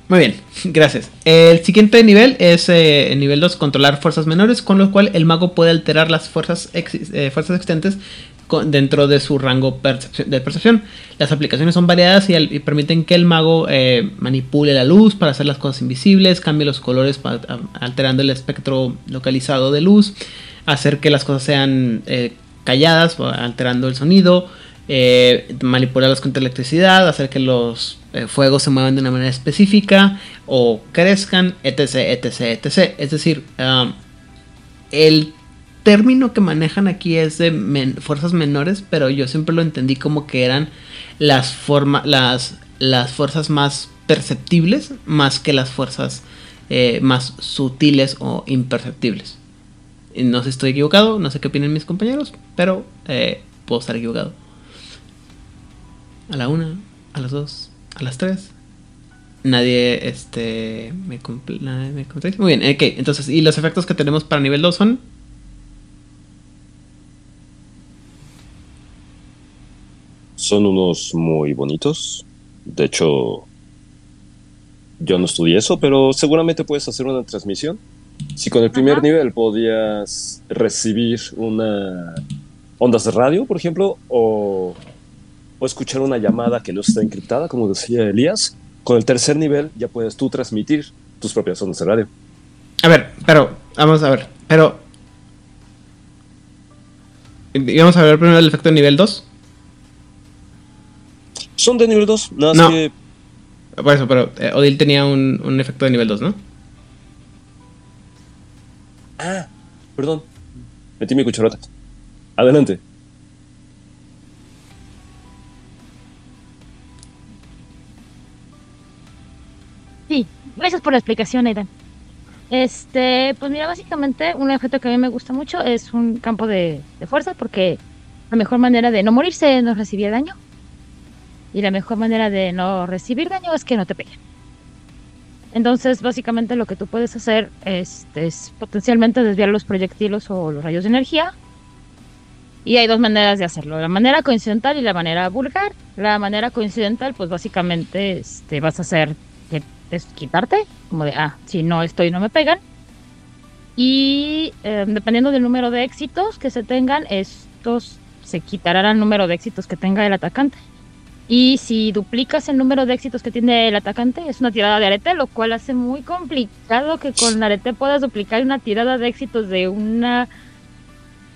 Muy bien, gracias. El siguiente nivel es eh, el nivel 2, controlar fuerzas menores, con lo cual el mago puede alterar las fuerzas, eh, fuerzas existentes con- dentro de su rango percepci- de percepción. Las aplicaciones son variadas y, al- y permiten que el mago eh, manipule la luz para hacer las cosas invisibles, cambie los colores a- alterando el espectro localizado de luz, hacer que las cosas sean eh, calladas, o alterando el sonido, eh, manipularlas con electricidad, hacer que los eh, fuegos se muevan de una manera específica o crezcan, etc, etc, etc. Es decir, um, el término que manejan aquí es de fuerzas menores, pero yo siempre lo entendí como que eran las, forma las, las fuerzas más perceptibles más que las fuerzas eh, más sutiles o imperceptibles. No sé estoy equivocado, no sé qué opinan mis compañeros, pero eh, puedo estar equivocado. A la una, a las dos, a las tres. Nadie este, me, nadie me contradice. Muy bien, ok. Entonces, ¿y los efectos que tenemos para nivel 2 son? Son unos muy bonitos. De hecho, yo no estudié eso, pero seguramente puedes hacer una transmisión. Si con el primer nivel podías recibir una ondas de radio, por ejemplo, o, o escuchar una llamada que no está encriptada, como decía Elías, con el tercer nivel ya puedes tú transmitir tus propias ondas de radio. A ver, pero, vamos a ver, pero... ¿Y vamos a ver primero el efecto de nivel 2? Son de nivel 2, nada más No. que Por eso, pero eh, Odil tenía un, un efecto de nivel 2, ¿no? Ah, perdón. Metí mi cucharota. Adelante. Sí, gracias por la explicación, Aidan. Este, pues mira, básicamente un efecto que a mí me gusta mucho es un campo de, de fuerza porque la mejor manera de no morirse es no recibir daño. Y la mejor manera de no recibir daño es que no te peguen. Entonces, básicamente lo que tú puedes hacer es, es potencialmente desviar los proyectiles o los rayos de energía. Y hay dos maneras de hacerlo, la manera coincidental y la manera vulgar. La manera coincidental, pues básicamente este, vas a hacer que quitarte, como de, ah, si no estoy, no me pegan. Y eh, dependiendo del número de éxitos que se tengan, estos se quitarán al número de éxitos que tenga el atacante. Y si duplicas el número de éxitos que tiene el atacante, es una tirada de arete, lo cual hace muy complicado que con arete puedas duplicar una tirada de éxitos de una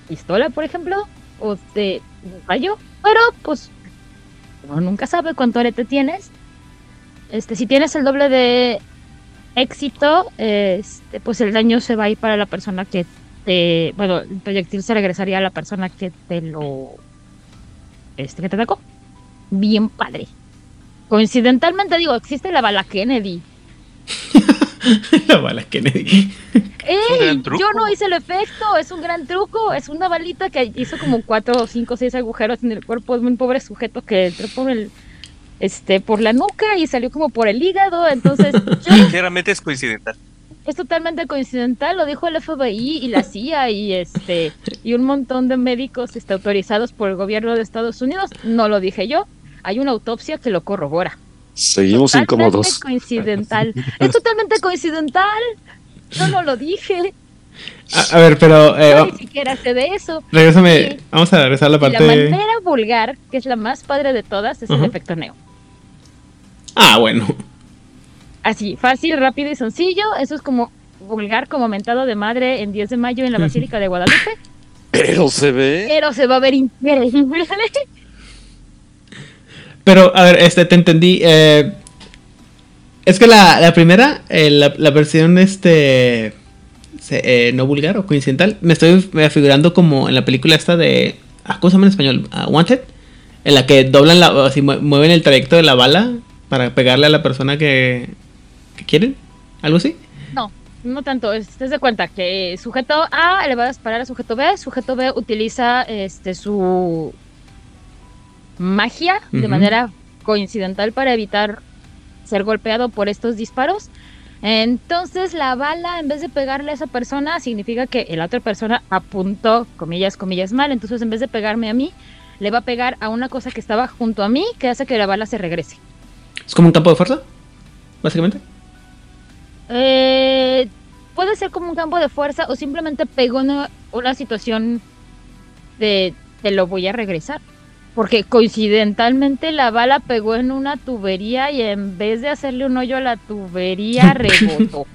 pistola, por ejemplo, o de un rayo. Pero, pues, uno nunca sabe cuánto arete tienes. Este, si tienes el doble de éxito, este, pues el daño se va a ir para la persona que te. Bueno, el proyectil se regresaría a la persona que te lo. Este, que te atacó bien padre. Coincidentalmente digo, existe la bala Kennedy. la bala Kennedy. ¡Ey! Yo no hice el efecto, es un gran truco. Es una balita que hizo como cuatro, cinco, seis agujeros en el cuerpo de un pobre sujeto que entró por el este por la nuca y salió como por el hígado. Entonces, Claramente es coincidental. Es totalmente coincidental, lo dijo el FBI y la CIA y este y un montón de médicos este, autorizados por el gobierno de Estados Unidos. No lo dije yo hay una autopsia que lo corrobora. Seguimos totalmente incómodos. coincidental. es totalmente coincidental. Yo no lo dije. A, a ver, pero. Eh, ni siquiera sé de eso. Regrésame. Vamos a regresar a la parte. la manera vulgar, que es la más padre de todas, es el efecto neo. Ah, bueno. Así, fácil, rápido y sencillo. Eso es como vulgar, como mentado de madre en 10 de mayo en la Basílica de Guadalupe. Pero se ve. Pero se va a ver increíble. Pero, a ver, este, te entendí. eh, es que la, la primera, eh, la, la versión este eh, no vulgar o coincidental, me estoy figurando como en la película esta de. ah, ¿Cómo se llama en español? Ah, Wanted. En la que doblan la. así, mue- mueven el trayecto de la bala para pegarle a la persona que, que quieren. ¿Algo así? No, no tanto. Es, te das cuenta que sujeto A le va a disparar a sujeto B. Sujeto B utiliza este su magia de manera coincidental para evitar ser golpeado por estos disparos. Entonces la bala, en vez de pegarle a esa persona, significa que la otra persona apuntó, comillas, comillas, mal. Entonces en vez de pegarme a mí, le va a pegar a una cosa que estaba junto a mí, que hace que la bala se regrese. ¿Es como un campo de fuerza? Básicamente. Eh, puede ser como un campo de fuerza o simplemente pegó una, una situación de te lo voy a regresar. Porque coincidentalmente la bala pegó en una tubería y en vez de hacerle un hoyo a la tubería rebotó.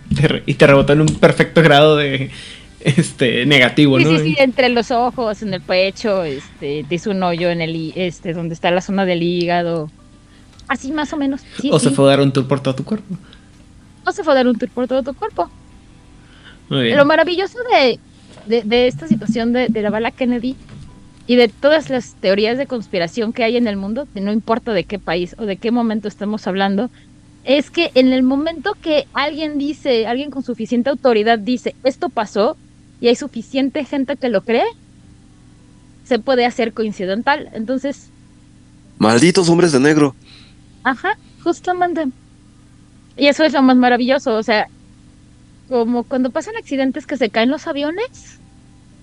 Y te rebotó en un perfecto grado de este negativo, Sí, ¿no? sí, sí, entre los ojos, en el pecho, este, te hizo un hoyo en el este, donde está la zona del hígado. Así más o menos. Sí, o sí. se fue a dar un tour por todo tu cuerpo. O se fue a dar un tour por todo tu cuerpo. Muy bien. Lo maravilloso de, de, de esta situación de, de la bala Kennedy y de todas las teorías de conspiración que hay en el mundo, no importa de qué país o de qué momento estamos hablando, es que en el momento que alguien dice, alguien con suficiente autoridad dice, esto pasó, y hay suficiente gente que lo cree, se puede hacer coincidental. Entonces, Malditos hombres de negro. Ajá, justamente. Y eso es lo más maravilloso, o sea, como cuando pasan accidentes que se caen los aviones,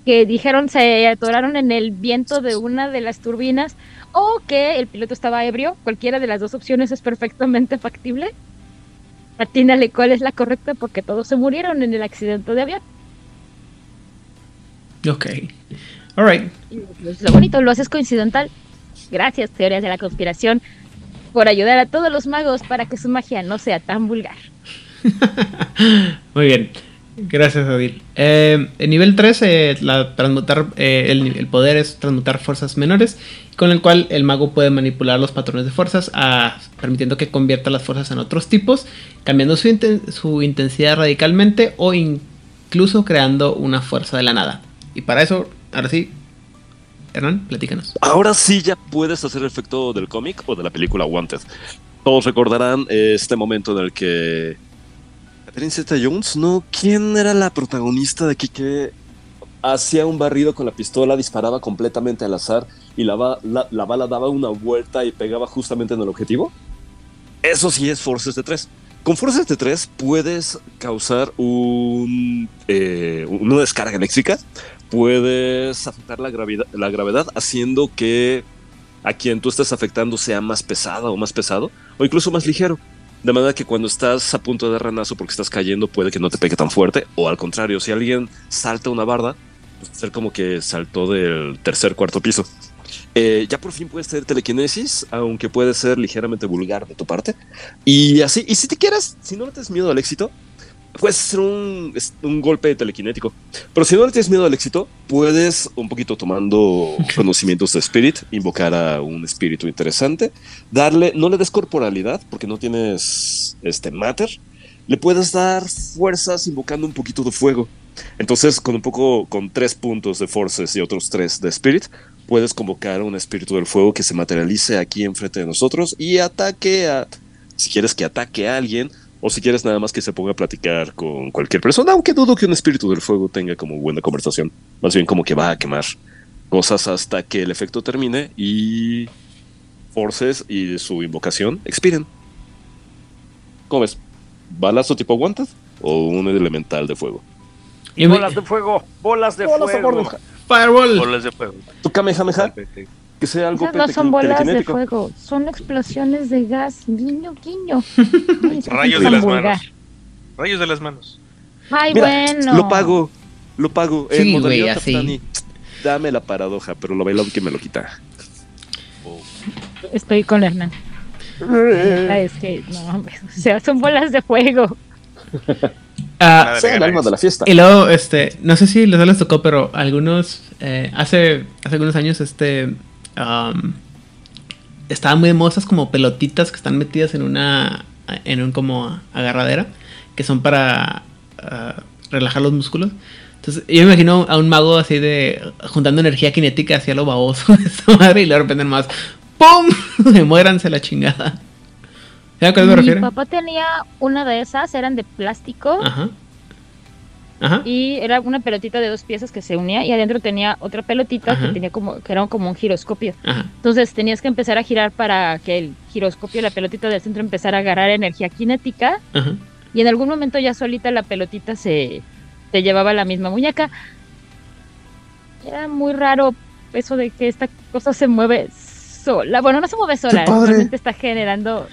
que dijeron se atoraron en el viento de una de las turbinas, o que el piloto estaba ebrio, cualquiera de las dos opciones es perfectamente factible. Atínale cuál es la correcta porque todos se murieron en el accidente de avión. Ok. Alright. Y es lo bonito, lo haces coincidental. Gracias, teorías de la conspiración, por ayudar a todos los magos para que su magia no sea tan vulgar. Muy bien. Gracias, Odil. Eh, en nivel 3, eh, transmutar, eh, el, poder es transmutar fuerzas menores, con el cual el mago puede manipular los patrones de fuerzas, permitiendo que convierta las fuerzas en otros tipos, cambiando su, inten- su intensidad radicalmente o incluso creando una fuerza de la nada. Y para eso, ahora sí, Hernán, platícanos. Ahora sí ya puedes hacer el efecto del cómic o de la película Wanted. Todos recordarán este momento en el que Catherine Jones, ¿no? ¿Quién era la protagonista de aquí que hacía un barrido con la pistola, disparaba completamente al azar y la, la- la bala daba una vuelta y pegaba justamente en el objetivo? Eso sí es Forces de 3. Con Forces de 3 puedes causar un, eh, una descarga eléctrica, puedes afectar la gravedad, la gravedad haciendo que a quien tú estés afectando sea más pesada o más pesado, o incluso más ligero. De manera que cuando estás a punto de ranazo porque estás cayendo puede que no te pegue tan fuerte, o al contrario, si alguien salta una barda, pues ser como que saltó del tercer, cuarto piso. Eh, ya por fin puedes tener telequinesis, aunque puede ser ligeramente vulgar de tu parte. Y así, y si te quieres, si no le tienes miedo al éxito, puedes hacer un, un golpe telequinético. Pero si no le tienes miedo al éxito, puedes, un poquito tomando conocimientos de Spirit, invocar a un espíritu interesante, darle, no le des corporalidad, porque no tienes este matter, le puedes dar fuerzas invocando un poquito de fuego. Entonces, con un poco, con tres puntos de forces y otros tres de spirit, puedes convocar a un espíritu del fuego que se materialice aquí enfrente de nosotros y ataque a, si quieres que ataque a alguien, o si quieres nada más que se ponga a platicar con cualquier persona, aunque dudo que un espíritu del fuego tenga como buena conversación. Más bien como que va a quemar cosas hasta que el efecto termine y forces y su invocación expiren. ¿Cómo ves? ¿Balazo tipo Wanted o un elemental de fuego? Me- Bolas de fuego, bolas de Bolas de fuego. fuego. Fireball. Bolas de fuego. ¿Tu Kamehameha? Que sea algo Esas no son bolas de fuego, son explosiones de gas. Guiño, guiño. Ay, Rayos de las vulgar. manos. Rayos de las manos. Ay, Mira, bueno. Lo pago, lo pago. En Sí, güey, modalidad así. Capitani, Dame la paradoja, pero lo bailón que me lo quita. Estoy con Hernán. Ah, Es que, no, hombre, o sea, son bolas de fuego. Ah, Sea el alma de la fiesta. Y luego, este, no sé si les, les tocó, pero algunos, eh, hace, hace algunos años, este, estaban muy de moda esas como pelotitas que están metidas en una, en un como agarradera, que son para ah, relajar los músculos. Entonces, yo me imagino a un mago así de, juntando energía cinética hacia lo baboso de esa madre y de repente más, ¡pum! Muéranse la chingada. ¿Saben a qué me Mi refiero? papá tenía una de esas, eran de plástico. Ajá. Ajá. Y era una pelotita de dos piezas que se unía y adentro tenía otra pelotita Ajá. que tenía como que era como un giroscopio. Ajá. Entonces tenías que empezar a girar para que el giroscopio, la pelotita del centro empezara a agarrar energía cinética y en algún momento ya solita la pelotita se te llevaba la misma muñeca. Era muy raro eso de que esta cosa se mueve sola. Bueno, no se mueve sola, realmente está generando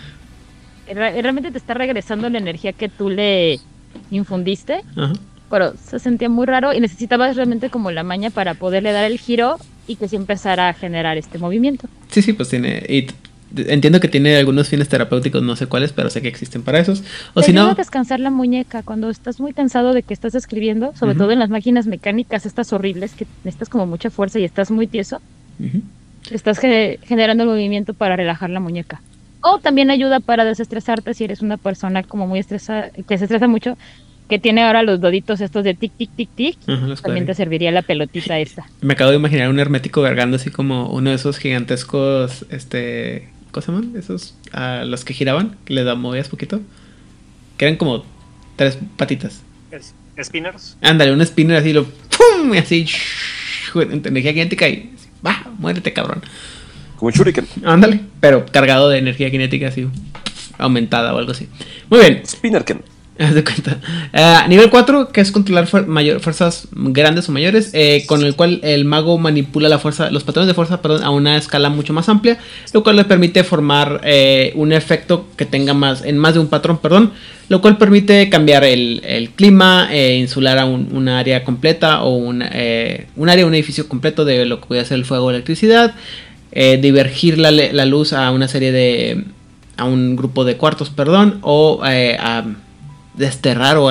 re- realmente te está regresando la energía que tú le infundiste Ajá. Pero se sentía muy raro y necesitabas realmente como la maña para poderle dar el giro y que se empezara a generar este movimiento. Sí, sí, pues tiene. Y entiendo que tiene algunos fines terapéuticos, no sé cuáles, pero sé que existen para esos. O Te si no. descansar la muñeca cuando estás muy cansado de que estás escribiendo, sobre Ujú. todo en las máquinas mecánicas estas horribles que necesitas como mucha fuerza y estás muy tieso, Ujú. estás ge- generando el movimiento para relajar la muñeca. O también ayuda para desestresarte si eres una persona como muy estresada, que se estresa mucho, que tiene ahora los doditos estos de tic, tic, tic, tic. Ajá, También te serviría la pelotita esta. Me acabo de imaginar un hermético vergando así como uno de esos gigantescos. Este. ¿Cómo se llaman? Esos. a los que giraban, que le da movías poquito. Que eran como tres patitas. Es- Spinners. Ándale, un spinner así, lo. ¡Pum! Y así. Energía cinética y. ¡Bah! Muérete, cabrón. Como Shuriken. Ándale, pero cargado de energía cinética así. Aumentada o algo así. Muy bien. Spinnerken. De cuenta. Ah, nivel 4, que es controlar mayor- fuerzas grandes o mayores, eh, con el cual el mago manipula la fuerza, los patrones de fuerza perdón, a una escala mucho más amplia, lo cual le permite formar eh, un efecto que tenga más, en más de un patrón, perdón, lo cual permite cambiar el, el clima, insular a un, un área completa o un, un área, un edificio completo de lo que puede ser el fuego o electricidad, divergir la, la luz a una serie de, a un grupo de cuartos, perdón, o a desterrar o,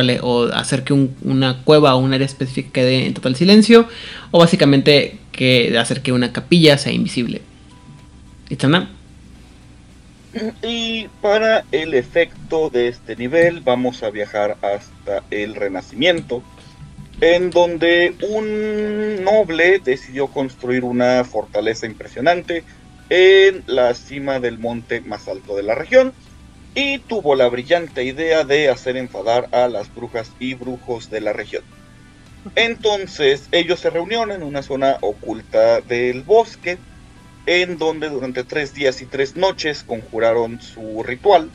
hacer que un- una cueva o un área específica quede en total silencio, o básicamente que hacer que una capilla sea invisible. Itzana, Y para el efecto de este nivel vamos a viajar hasta el Renacimiento, en donde un noble decidió construir una fortaleza impresionante en la cima del monte más alto de la región y tuvo la brillante idea de hacer enfadar a las brujas y brujos de la región. Entonces ellos se reunieron en una zona oculta del bosque, en donde durante tres días y tres noches conjuraron su ritual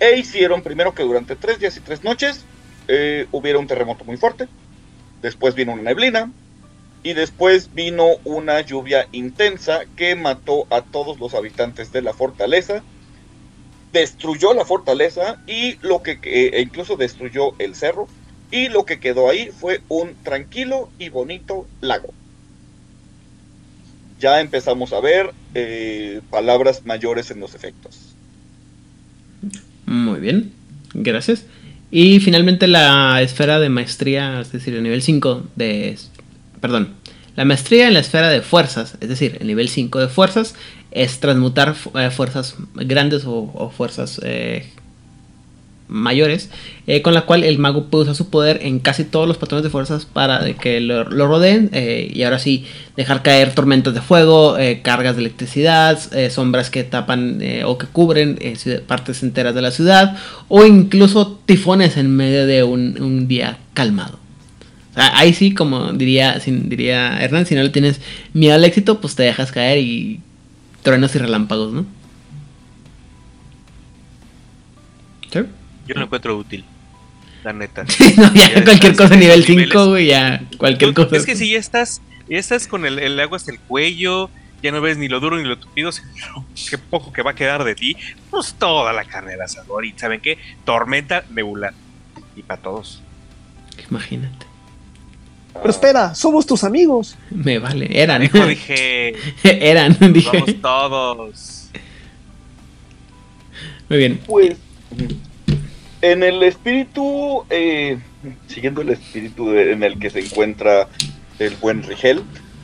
e hicieron primero que durante tres días y tres noches eh, hubiera un terremoto muy fuerte, después vino una neblina y después vino una lluvia intensa que mató a todos los habitantes de la fortaleza, destruyó la fortaleza y lo que que- e incluso destruyó el cerro y lo que quedó ahí fue un tranquilo y bonito lago. ya empezamos a ver eh, palabras mayores en los efectos. Muy bien, gracias. Y finalmente la esfera de maestría, es decir, el nivel 5 de... Perdón, la maestría en la esfera de fuerzas, es decir, el nivel 5 de fuerzas, es transmutar eh, fuerzas grandes o, fuerzas eh, mayores, eh, con la cual el mago puede usar su poder en casi todos los patrones de fuerzas para que lo, rodeen y ahora sí dejar caer tormentas de fuego, cargas de electricidad, sombras que tapan o que cubren partes enteras de la ciudad o incluso tifones en medio de un, un día calmado. Ahí sí, como diría, sin- diría Hernán, si no le tienes miedo al éxito, pues te dejas caer y truenos y relámpagos, ¿no? ¿Sí? Yo lo encuentro útil. La neta. no, ya Ya cualquier cosa nivel niveles- 5, güey, ya cualquier cosa. Es que si ya estás, ya estás con el, el agua hasta el cuello, ya no ves ni lo duro ni lo tupido, sino qué poco que va a quedar de ti, pues toda la carne de asador. Y ¿saben qué? Tormenta nebular. Y para todos. Imagínate. Pero espera, somos tus amigos. Me vale, eran. Hijo, dije. eran, dije. Vamos todos. Muy bien. Pues en el espíritu, eh, siguiendo el espíritu de- en el que se encuentra el buen Rigel,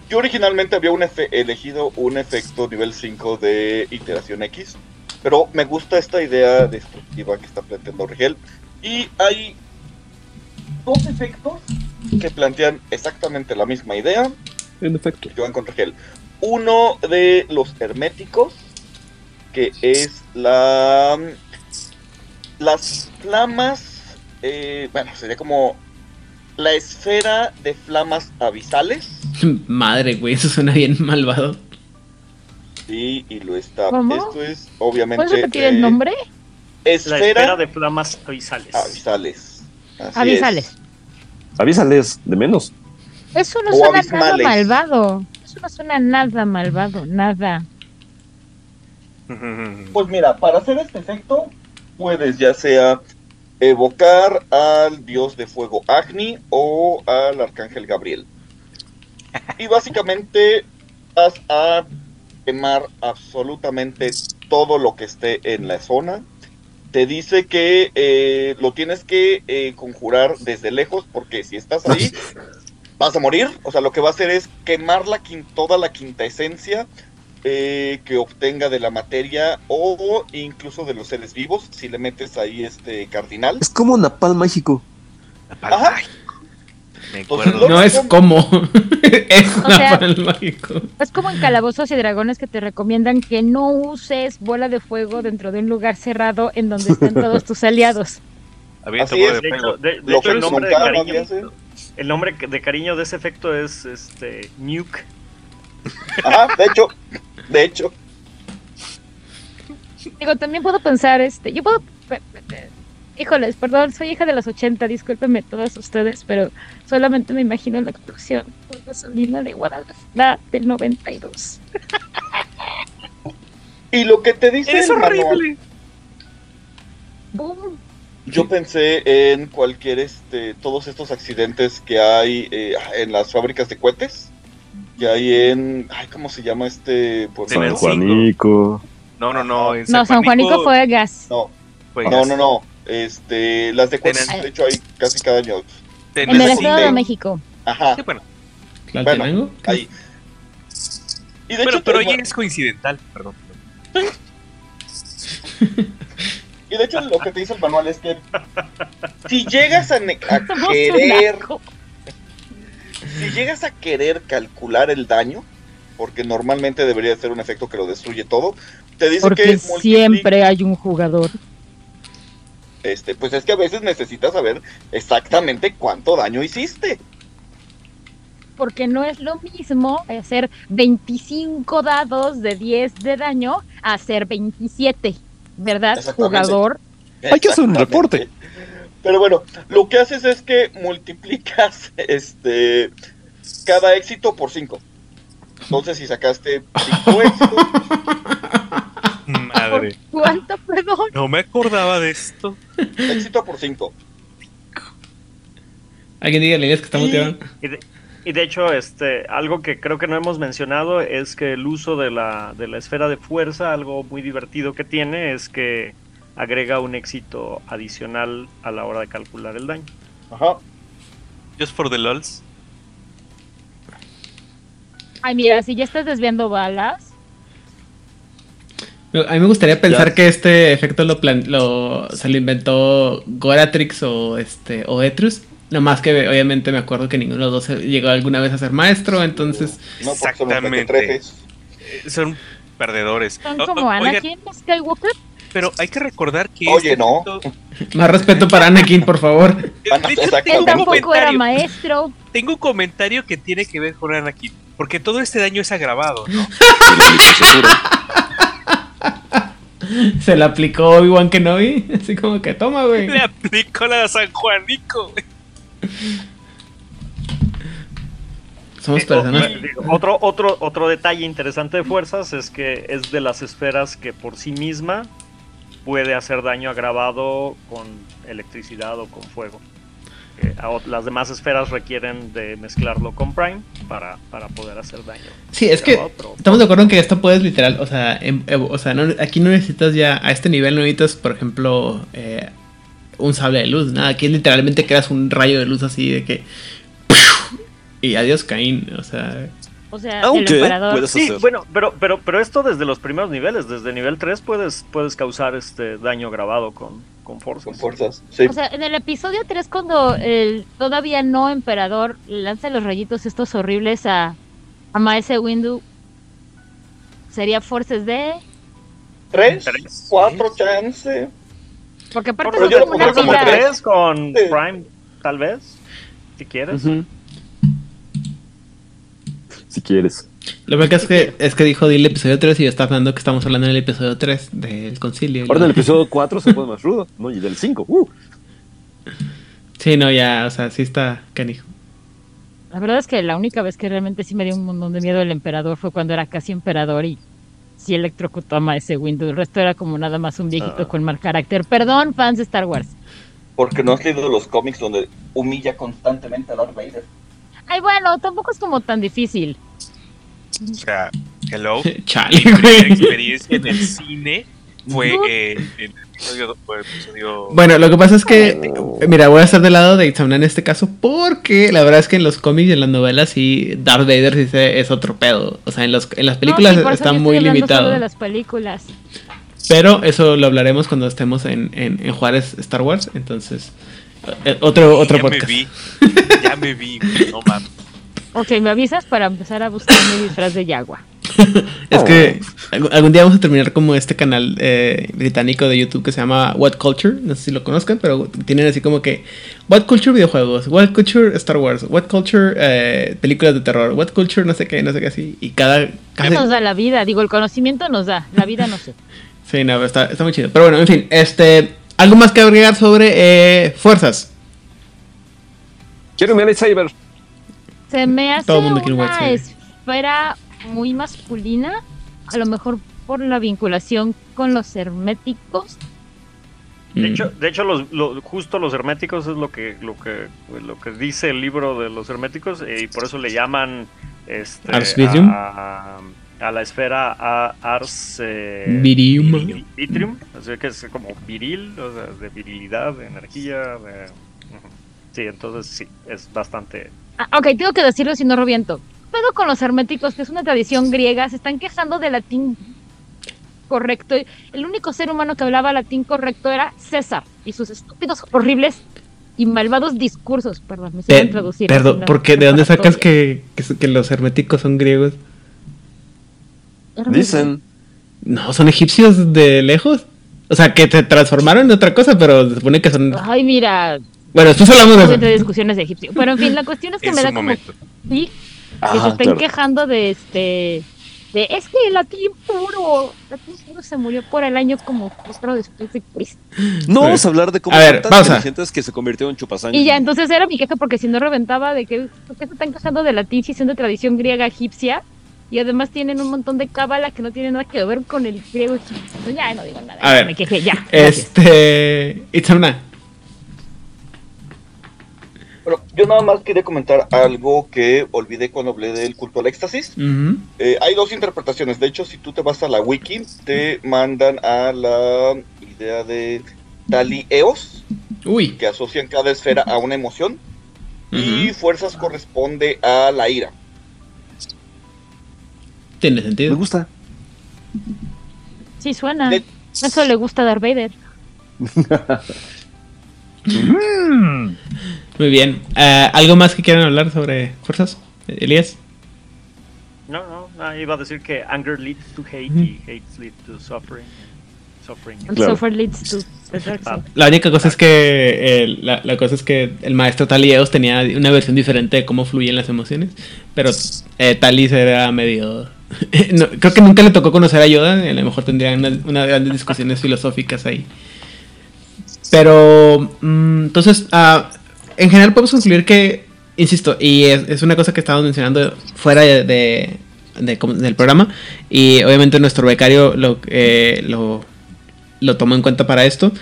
yo originalmente había un efe- elegido un efecto nivel 5 de iteración X, pero me gusta esta idea destructiva que está planteando Rigel. Y hay dos efectos que plantean exactamente la misma idea. En efecto. Que van con Rigel. Uno de los herméticos, que es la las flamas, eh, bueno, sería como la esfera de flamas abisales. Madre, güey, eso suena bien malvado. Sí, y lo está. ¿Cómo? Esto es obviamente. ¿Puedes repetir el eh, nombre? Esfera, La esfera de flamas avisales. abisales. Así es. Avísales, de menos. Eso no O suena nada malvado. Eso no suena nada malvado, nada. Pues mira, para hacer este efecto, puedes ya sea evocar al dios de fuego Agni o al arcángel Gabriel. Y básicamente vas a quemar absolutamente todo lo que esté en la zona. Te dice que eh, lo tienes que eh, conjurar desde lejos porque si estás ahí vas a morir. O sea, lo que va a hacer es quemar la quin- toda la quinta esencia eh, que obtenga de la materia o incluso de los seres vivos si le metes ahí este cardinal. Es como Napal mágico. Ajá. Me. No es como. es O sea- mágico. Es como en Calabozos y Dragones que te recomiendan que no uses bola de fuego dentro de un lugar cerrado en donde estén todos tus aliados. Así es, de hecho, de- de Lo hecho, el nombre de cariño, el nombre de cariño de ese efecto es este Nuke. Ajá, de hecho, de hecho. Digo, también puedo pensar, este, yo puedo... Híjoles, perdón, soy hija de los 80, discúlpenme todos ustedes, pero solamente me imagino la explosión por gasolina de Guadalajara del 92. Y lo que te dice Es el manual, horrible. ¡Boom! yo pensé en cualquier este, todos estos accidentes que hay eh, en las fábricas de cohetes, que hay en, ay, ¿cómo se llama este pueblo? San Juanico. No, no, no. En No, San Juanico fue gas. No, fue no, gas. no, no. Este, las de Tenan- de hecho hay casi cada año. En el. Estado de México. Ajá, Sí, bueno. ¿Qué? ahí. Y de pero, hecho, pero te- ya es coincidental, perdón. Y de hecho lo que te dice el manual es que si llegas a, a querer, si llegas a querer calcular el daño, porque normalmente debería ser un efecto que lo destruye todo, te dice Porque que siempre hay un jugador. Este, pues es que a veces necesitas saber exactamente cuánto daño hiciste. Porque no es lo mismo hacer 25 dados de 10 de daño a hacer 27. ¿Verdad, jugador? Hay que hacer un reporte. Pero bueno, lo que haces es que multiplicas este cada éxito por 5. Entonces, si sacaste 5 éxitos, Madre. ¿Cuánto, perdón? No me acordaba de esto. éxito por 5. Alguien dígale Elías que está Y- muteado. Y de, Y de hecho, este, algo que creo que no hemos mencionado es que el uso de la, de la esfera de fuerza, algo muy divertido que tiene, es que agrega un éxito adicional a la hora de calcular el daño. Ajá. Just for the lols. Ay, mira, si ya estás desviando balas. A mí me gustaría pensar que este efecto lo, plan- lo se lo inventó Goratrix o este o Etrus. Nomás que obviamente me acuerdo que ninguno de los dos llegó alguna vez a ser maestro, entonces. No, Exactamente. Eh, Son perdedores. Son como o- oigan, Anakin Skywalker. pero hay que recordar que. Oye, este no. efecto- Más respeto para Anakin, por favor. Él tampoco era maestro. Tengo un comentario que tiene que ver con Anakin. Porque todo este daño es agravado, ¿no? Se le aplicó Obi-Wan Kenobi. Así como que toma, güey. Le aplicó la de San Juanico. güey. Somos Eh, personas. otro, otro, otro detalle interesante de fuerzas es que es de las esferas que por sí misma puede hacer daño agravado con electricidad o con fuego. Eh, las demás esferas requieren de mezclarlo con Prime para, para poder hacer daño. Sí, es que estamos de acuerdo en que esto puedes literal, o sea, o sea no- aquí no necesitas ya, a este nivel no necesitas, por ejemplo, eh, un sable de luz, nada, aquí literalmente creas un rayo de luz así de que... Y adiós Caín, o sea... O sea, Aunque el emperador. Sí, hacer. bueno, pero, pero, pero esto desde los primeros niveles, desde nivel 3 puedes, puedes causar este daño agravado con, con fuerzas. Con fuerzas. Sí. O sea, en el episodio 3, cuando el todavía no emperador lanza los rayitos estos horribles a, a Maese Windu, sería fuerzas de. Tres, Tres. cuatro chance. Porque aparte Pero se yo lo como tres. con Sí. Prime, tal vez, si quieres. Ujú. Si quieres. Lo que es que, es que dijo del episodio 3 y está hablando que estamos hablando del episodio 3 del concilio. Ahora en el episodio 4 se pone más rudo, ¿no? Y del 5. Uh. Sí, no, ya, o sea, sí está canijo. La verdad es que la única vez que realmente sí me dio un montón de miedo el emperador fue cuando era casi emperador y sí electrocutó a Maese Windu. El resto era como nada más un viejito Ah. con mal carácter. Perdón, fans de Star Wars. Porque no has leído los cómics donde humilla constantemente a Darth Vader. Ay, bueno, tampoco es como tan difícil. O sea, hello. Chale, Mi primera experiencia en el cine fue eh, en el episodio. fue el episodio- Bueno, lo que pasa es que, eh, mira, voy a estar del lado de Itzamna en este caso porque la verdad es que en los cómics y en las novelas sí, Darth Vader sí se- es otro pedo. O sea, en, los, en las películas No, sí, está muy hablando solo limitado. de las películas. Pero eso lo hablaremos cuando estemos en, en, en Juárez Star Wars. Entonces, otro, otro ya podcast. me vi. Ya me vi, güey, no mames. Ok, me avisas para empezar a buscar mi disfraz de Yagua. Es que algún algún día vamos a terminar como este canal eh, británico de YouTube que se llama What Culture. No sé si lo conozcan, pero tienen así como que What Culture videojuegos, What Culture Star Wars, What Culture eh, películas de terror, What Culture no sé qué, no sé qué así. Y cada... cada Nos da la vida, digo, el conocimiento nos da, la vida no sé. Sí, no, pero está, está muy chido. Pero bueno, en fin, este... Algo más que agregar sobre eh, fuerzas. Quiero mi lightsaber. Se me hace Todo el mundo quiere un una lightsaber. esfera muy masculina, a lo mejor por la vinculación con los herméticos. De Mm. hecho, de hecho los, justo los herméticos es lo que, lo que, lo que dice el libro de los herméticos eh, y por eso le llaman este, a, a la esfera a Ars eh, Virium. Viri- Vitrium, así que es como viril, o sea, de virilidad, de energía. de-. Sí, entonces sí, es bastante. Ah, ok, tengo que decirlo si no reviento. Pedo con los herméticos, que es una tradición griega, se están quejando de latín correcto. El único ser humano que hablaba latín correcto era César y sus estúpidos, horribles y malvados discursos. Perdón, me Pe- sé traducir. perdón, la ¿por qué? ¿De dónde sacas que, que, que los herméticos son griegos? Dicen. No, son egipcios de lejos. O sea, que se transformaron en otra cosa, pero se supone que son... Ay, mira, Bueno, después hablamos de eso. discusiones de egipcio. Pero en fin, la cuestión es que me da como sí, que se estén claro. quejando de este de es que el latín puro, el latín puro se murió por el año como cuatro después de Cristo. No vamos a hablar de cómo A ver, tan inteligentes que se convirtió en chupasangre. Y ya, entonces era mi queja porque si no reventaba de que ¿por qué se están quejando de latín si son de tradición griega egipcia? Y además tienen un montón de cábala que no tiene nada que ver con el griego Ya no digo nada, A ya ver, me quejé, ya. Este... Itzamna. Bueno, yo nada más quería comentar algo que olvidé cuando hablé del culto al éxtasis. Eh, hay dos interpretaciones. De hecho, si tú te vas a la wiki, te mandan a la idea de Tali Eos, Uy. que asocian cada esfera a una emoción. Y fuerzas corresponde a la ira. Tiene sentido. Me gusta. Sí, suena. Eso le gusta a Darth Vader. Muy bien. Eh, ¿Algo más que quieran hablar sobre fuerzas? Elías. No, no, no, iba a decir que anger leads to hate y hate leads to suffering. Suffering. And Suffer leads to destruction. La única cosa es que eh, la, la cosa es que el maestro Talieos tenía una versión diferente de cómo fluyen las emociones, pero eh, Talis era medio creo que nunca le tocó conocer a Yoda, a lo mejor tendrían unas grandes discusiones filosóficas ahí. Pero mm, entonces, ah, en general podemos concluir que, insisto, y es, una cosa que estábamos mencionando fuera de, del programa, y obviamente nuestro becario lo, eh, lo, lo tomó en cuenta para esto.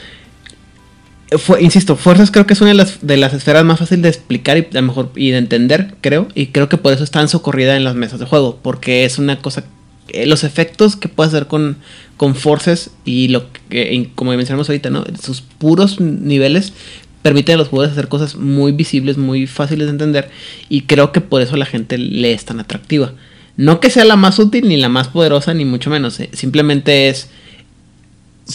Insisto, fuerzas creo que es una de las, de las esferas más fáciles de explicar y a lo mejor y de entender, creo, y creo que por eso es tan socorrida en las mesas de juego, porque es una cosa, eh, los efectos que puedes hacer con, con forces y lo que, como mencionamos ahorita, ¿no? Sus puros niveles permiten a los jugadores hacer cosas muy visibles, muy fáciles de entender, y creo que por eso la gente le es tan atractiva. No que sea la más útil ni la más poderosa, ni mucho menos, eh, simplemente es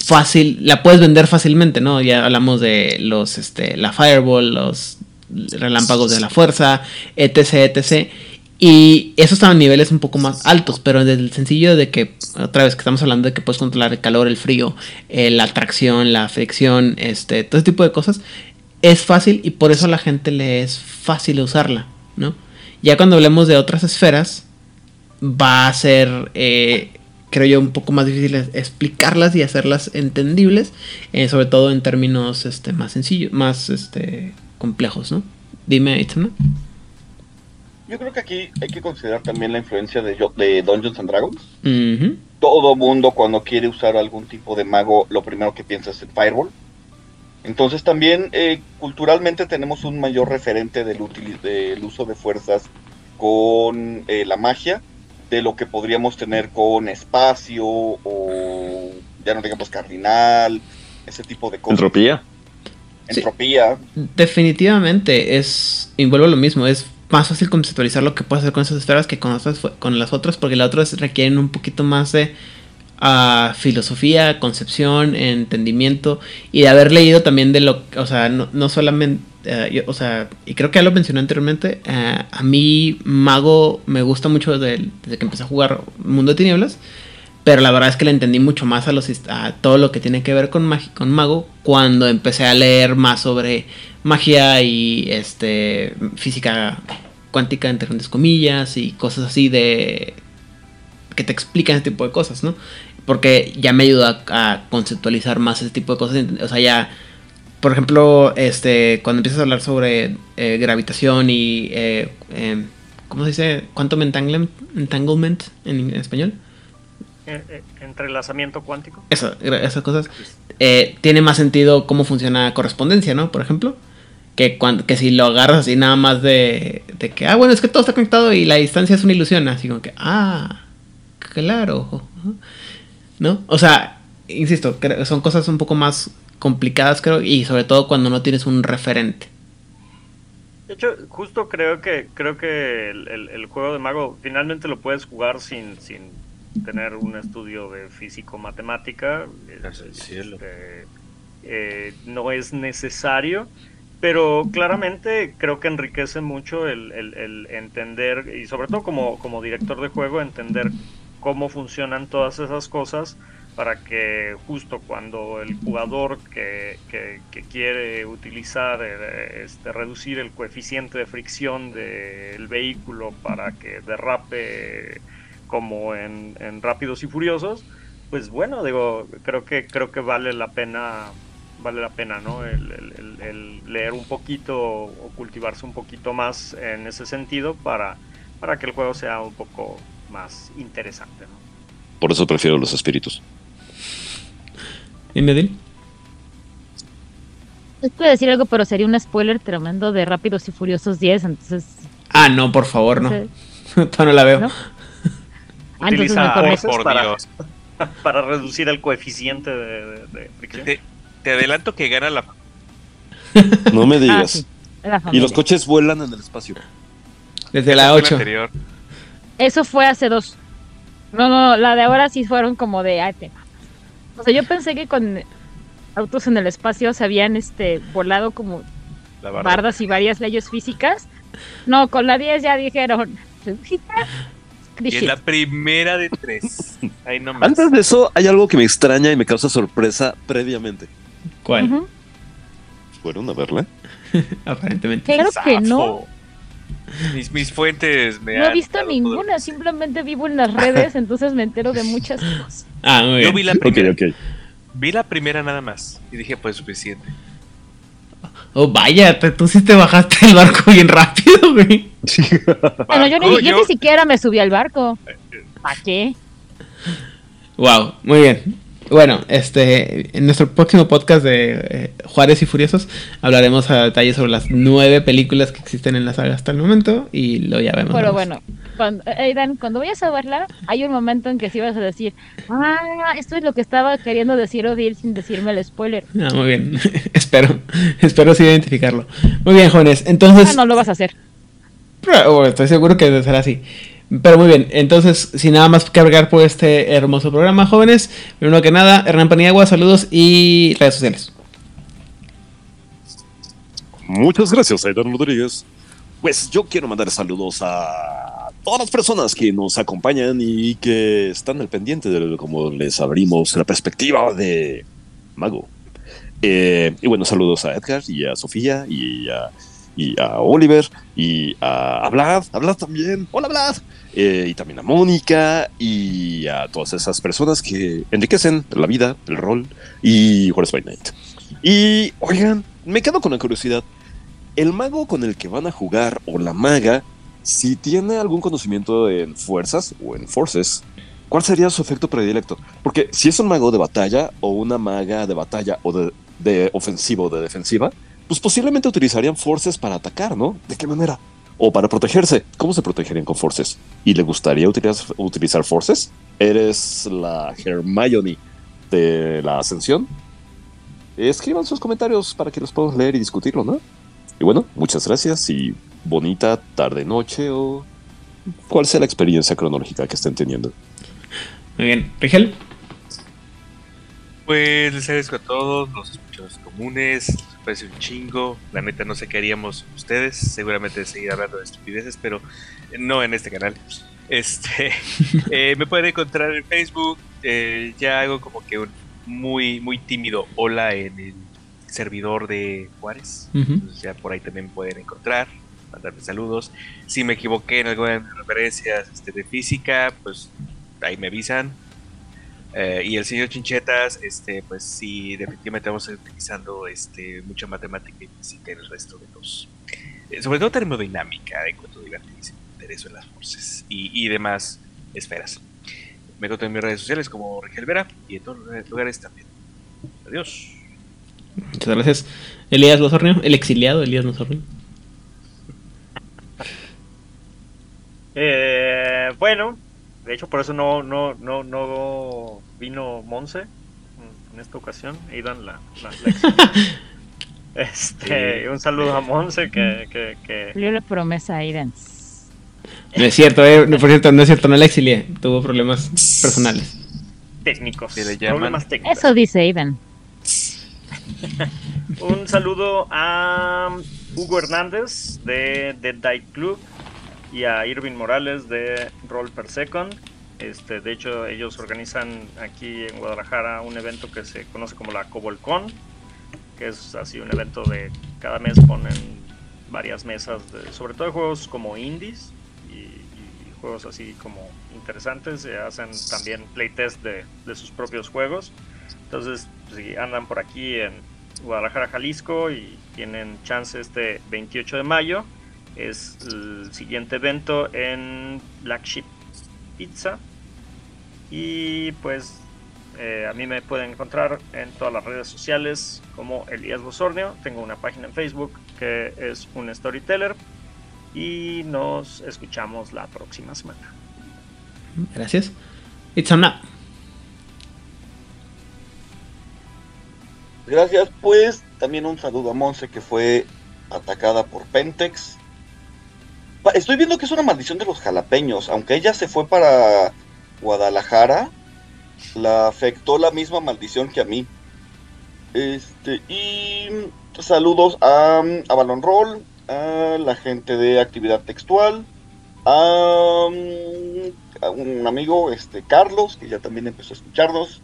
fácil, la puedes vender fácilmente, ¿no? Ya hablamos de los, este, la Fireball, los relámpagos de la fuerza, etc, etc. Y esos están a niveles un poco más altos, pero desde el sencillo de que, otra vez que estamos hablando de que puedes controlar el calor, el frío, eh, la tracción, la fricción, este, todo ese tipo de cosas, es fácil y por eso a la gente le es fácil usarla, ¿no? Ya cuando hablemos de otras esferas, va a ser, eh, creo yo, un poco más difícil explicarlas y hacerlas entendibles, eh, sobre todo en términos este, más sencillos, más este, complejos, ¿no? Dime, Itzana. Yo creo que aquí hay que considerar también la influencia de, de Dungeons and Dragons. Todo mundo cuando quiere usar algún tipo de mago, lo primero que piensa es en Fireball. Entonces también eh, culturalmente tenemos un mayor referente del uso de fuerzas con eh, la magia de lo que podríamos tener con espacio o ya no digamos cardinal, ese tipo de cosas. Entropía. Entropía. Definitivamente es, y vuelvo a lo mismo, es más fácil conceptualizar lo que puedes hacer con esas esferas que con, otras, fu- con las otras, porque las otras requieren un poquito más de ah, filosofía, concepción, entendimiento y de haber leído también de lo, o sea, no, no solamente, eh, o sea, y creo que ya lo mencioné anteriormente, eh, a mí Mago me gusta mucho desde, desde que empecé a jugar Mundo de Tinieblas. Pero la verdad es que le entendí mucho más a, los, a todo lo que tiene que ver con, con mago cuando empecé a leer más sobre magia y este física cuántica entre grandes comillas y cosas así de que te explican ese tipo de cosas, ¿no? Porque ya me ayuda a, a conceptualizar más ese tipo de cosas, o sea, ya por ejemplo, este cuando empiezas a hablar sobre eh, gravitación y eh, em, ¿cómo se dice? Quantum entanglement, entanglement en- en español. Entrelazamiento cuántico. Eso, esas cosas. eh, tiene más sentido cómo funciona correspondencia, ¿no? Por ejemplo. Que, cuando, que si lo agarras así nada más de, de que, ah, bueno, es que todo está conectado y la distancia es una ilusión. Así como que, ah, claro. ¿No? O sea, insisto, son cosas un poco más complicadas, creo, y sobre todo cuando no tienes un referente. De hecho, justo creo que creo que el, el- el juego de mago finalmente lo puedes jugar sin, sin tener un estudio de físico-matemática. Este, eh, no es necesario, pero claramente creo que enriquece mucho el, el- el entender, y sobre todo como, como director de juego, entender cómo funcionan todas esas cosas para que justo cuando el jugador que, que- quiere utilizar, eh, este, reducir el coeficiente de fricción del vehículo para que derrape como en, Rápidos y Furiosos, pues bueno, digo, creo que creo que vale la pena vale la pena, ¿no? El- el leer un poquito o cultivarse un poquito más en ese sentido para, para que el juego sea un poco más interesante, ¿no? Por eso prefiero los espíritus. ¿Y Nedil? Es que decir algo, pero sería un spoiler tremendo de Rápidos y Furiosos 10, entonces... Ah, no, por favor, no. No la veo. ¿No? Ah, entonces Utiliza mejor no. voces Por para, Dios. para reducir el coeficiente de, de- de fricción. Te, te adelanto que gana la. No me Ah, digas. sí, la y los coches vuelan en el espacio. Desde la fue 8. anterior. Eso fue hace dos. No, no, la de ahora sí fueron como de... ay, te mamas. O sea, yo pensé que con autos en el espacio se habían este, volado como La barda. bardas y varias leyes físicas. No, con la 10 ya dijeron... Y es la primera de tres. Ahí nomás. Antes de eso, hay algo que me extraña y me causa sorpresa previamente. ¿Cuál? Ujú. ¿Fueron a verla? Aparentemente. Claro que no. Mis, mis fuentes me No he visto todo ninguna, simplemente vivo en las redes, entonces me entero de muchas cosas. Ah, muy Yo bien. vi la primera. Vi la primera nada más. Y dije, pues suficiente. Oh, vaya, te- tú sí te bajaste el barco bien rápido, güey. Bueno, yo, ni, yo yo- ni siquiera me subí al barco. ¿Para qué? Wow, muy bien. Bueno, este, en nuestro próximo podcast de eh, Juárez y Furiosos hablaremos a detalle sobre las nueve películas que existen en la saga hasta el momento y lo ya vemos. Pero ¿no? bueno, cuando, Aidan, cuando vayas a verla, hay un momento en que sí vas a decir, ah, esto es lo que estaba queriendo decir Odil sin decirme el spoiler. Ah, muy bien. espero, espero sí identificarlo. Muy bien, jóvenes. Entonces, Ah, no lo vas a hacer. Pero, bueno, estoy seguro que será así. Pero muy bien, entonces, sin nada más que agregar por este hermoso programa, jóvenes, primero que nada, Hernán Paniagua, saludos y redes sociales. Muchas gracias, Aidan Rodríguez. Pues yo quiero mandar saludos a todas las personas que nos acompañan y que están al pendiente de cómo les abrimos la perspectiva de Mago. Eh, y bueno, saludos a Edgar y a Sofía y a, y a Oliver y a, Vlad, a también. Hola Vlad. Eh, y también a Mónica y a todas esas personas que enriquecen la vida, el rol y Juárez by Night. Y oigan, me quedo con la curiosidad. El mago con el que van a jugar o la maga, si tiene algún conocimiento en fuerzas o en forces, ¿cuál sería su efecto predilecto? Porque si es un mago de batalla o una maga de batalla o de, de ofensiva o de defensiva, pues posiblemente utilizarían forces para atacar, ¿no? ¿De qué manera? O para protegerse. ¿Cómo se protegerían con forces? ¿Y le gustaría utilizar, utilizar forces? ¿Eres la Hermione de la Ascensión? Escriban sus comentarios para que los podamos leer y discutirlo, ¿no? Y bueno, muchas gracias y bonita tarde, noche o cuál sea la experiencia cronológica que estén teniendo. Muy bien, Rigel. Pues les agradezco a todos los escuchados comunes, parece un chingo. La neta no sé qué haríamos ustedes, seguramente seguir hablando de estupideces, pero no en este canal. Este, eh, me pueden encontrar en Facebook, eh, ya hago como que un muy, muy tímido hola en el servidor de Juárez. Entonces ya por ahí también pueden encontrar, mandarme saludos. Si me equivoqué en alguna de mis referencias este, de física, pues ahí me avisan. Eh, y el señor Chinchetas, este, pues sí, definitivamente vamos a ir utilizando este, mucha matemática y física en el resto de los. eh, sobre todo termodinámica, en cuanto a divertirse, interés en las fuerzas y, y demás esferas. Me encuentro en mis redes sociales como Rigel Vera y en todos los lugares también. Adiós. Muchas gracias. Elías Losornio, el exiliado Elías Losornio. Eh, bueno, de hecho por eso no, no, no, no vino Monse en- esta ocasión. Aidan la, la, la exilió. Este, un saludo a Monse que, que, que la promesa a Aidan. No es cierto, eh, no, por cierto, no es cierto, no la exilié. Tuvo problemas personales. técnicos, problemas técnicos. Eso dice Aidan. Un saludo a Hugo Hernández de Dead Die Club y a Irving Morales de Roll Per Second. Este, de hecho, ellos organizan aquí en Guadalajara un evento que se conoce como la Cobolcon, que es así un evento de cada mes ponen varias mesas, sobre todo juegos como indies y, y juegos así como interesantes. Se hacen también playtest de, de sus propios juegos. Entonces, si andan por aquí en Guadalajara, Jalisco y tienen chance este 28 de mayo, es el siguiente evento en Black Sheep Pizza. Y pues Eh, a mí me pueden encontrar en todas las redes sociales como Elías Bosornio. Tengo una página en Facebook que es un storyteller. Y nos escuchamos la próxima semana. Gracias. It's on now. Gracias, pues también un saludo a Monse que fue atacada por Pentex. Estoy viendo que es una maldición de los jalapeños, aunque ella se fue para Guadalajara, la afectó la misma maldición que a mí. Este, y saludos a, a Balon Roll, a la gente de actividad textual, a, un amigo, este, Carlos, que ya también empezó a escucharnos,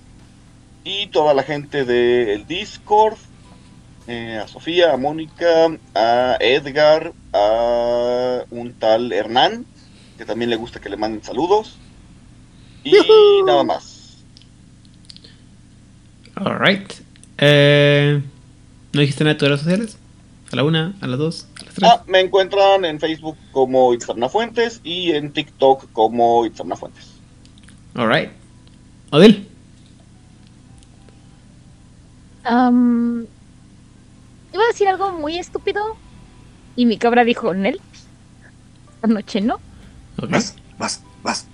y toda la gente del Discord, eh, a Sofía, a Mónica, a Edgar, a un tal Hernán, que también le gusta que le manden saludos. Y nada más. Alright. Eh, ¿No dijiste nada de tus redes sociales? A la una, a las dos, a las tres. Ah, me encuentran en Facebook como Itzamna Fuentes y en TikTok como Itzamna Fuentes. Alright. Odil. Am, iba a decir algo muy estúpido y mi cabra dijo, Nel, esta noche no. Vas, vas, vas,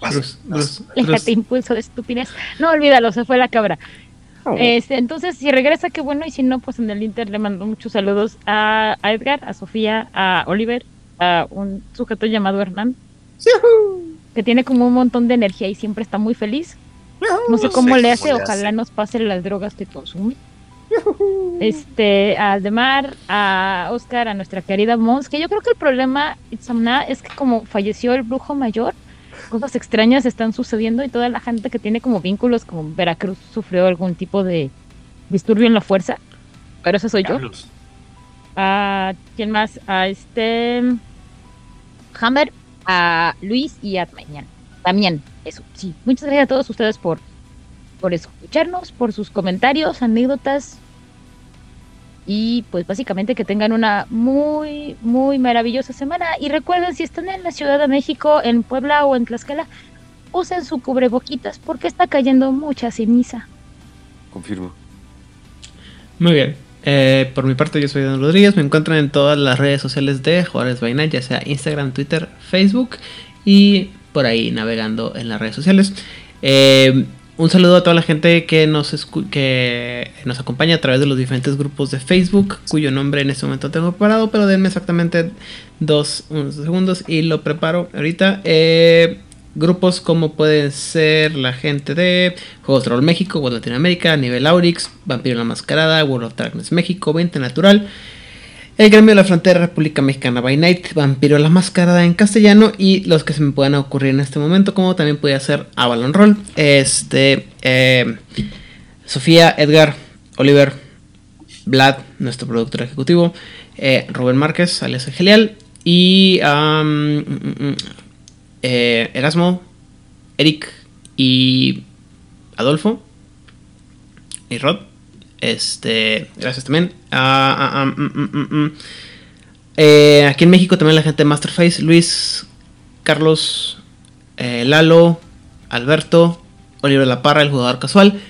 vas, Bruce, Bruce, Déjate impulso de estupidez. No, olvídalo, se fue la cabra. Este, entonces, si regresa, qué bueno, y si no, pues en el Inter le mando muchos saludos a, a Edgar, a Sofía, a Oliver, a un sujeto llamado Hernán, que tiene como un montón de energía y siempre está muy feliz. No sé No cómo sé le hace, ojalá hace. nos pase las drogas que consume. Este, a Aldemar, a Oscar, a nuestra querida Mons, que yo creo que el problema, Itzamna, es que como falleció el brujo mayor, cosas extrañas están sucediendo y toda la gente que tiene como vínculos, como Veracruz sufrió algún tipo de disturbio en la fuerza, pero eso soy yo. A quién más, a este Hammer, a Luis y a Damián. También, eso, sí. Muchas gracias a todos ustedes por, por escucharnos, por sus comentarios, anécdotas. Y pues básicamente que tengan una muy, muy maravillosa semana. Y recuerden, si están en la Ciudad de México, en Puebla o en Tlaxcala, usen su cubreboquitas porque está cayendo mucha ceniza. Confirmo. Muy bien. Eh, por mi parte, yo soy Don Rodríguez. Me encuentran en todas las redes sociales de Juárez Vaina, ya sea Instagram, Twitter, Facebook y por ahí navegando en las redes sociales. Eh, un saludo a toda la gente que nos, que nos acompaña a través de los diferentes grupos de Facebook, cuyo nombre en este momento tengo preparado, pero denme exactamente dos unos segundos y lo preparo ahorita. Eh, grupos como pueden ser la gente de Juegos de Rol México, World Latinoamérica, Nivel Aurix, Vampiro la Mascarada, World of Darkness México, 20 Natural, El Gremio de la Frontera, República Mexicana by Night, Vampiro la Mascarada en castellano y los que se me puedan ocurrir en este momento, como también puede ser Avalon Roll, este, eh, Sofía, Edgar, Oliver, Vlad, nuestro productor ejecutivo, eh, Rubén Márquez, alias El Gelial, y mm, mm, mm, eh, Erasmo, Eric y Adolfo y Rod. Este, gracias también. Ah, ah, ah, mm, mm, mm. Eh, aquí en México también la gente de Masterface, Luis, Carlos, eh, Lalo, Alberto, Oliver La Parra, el jugador casual,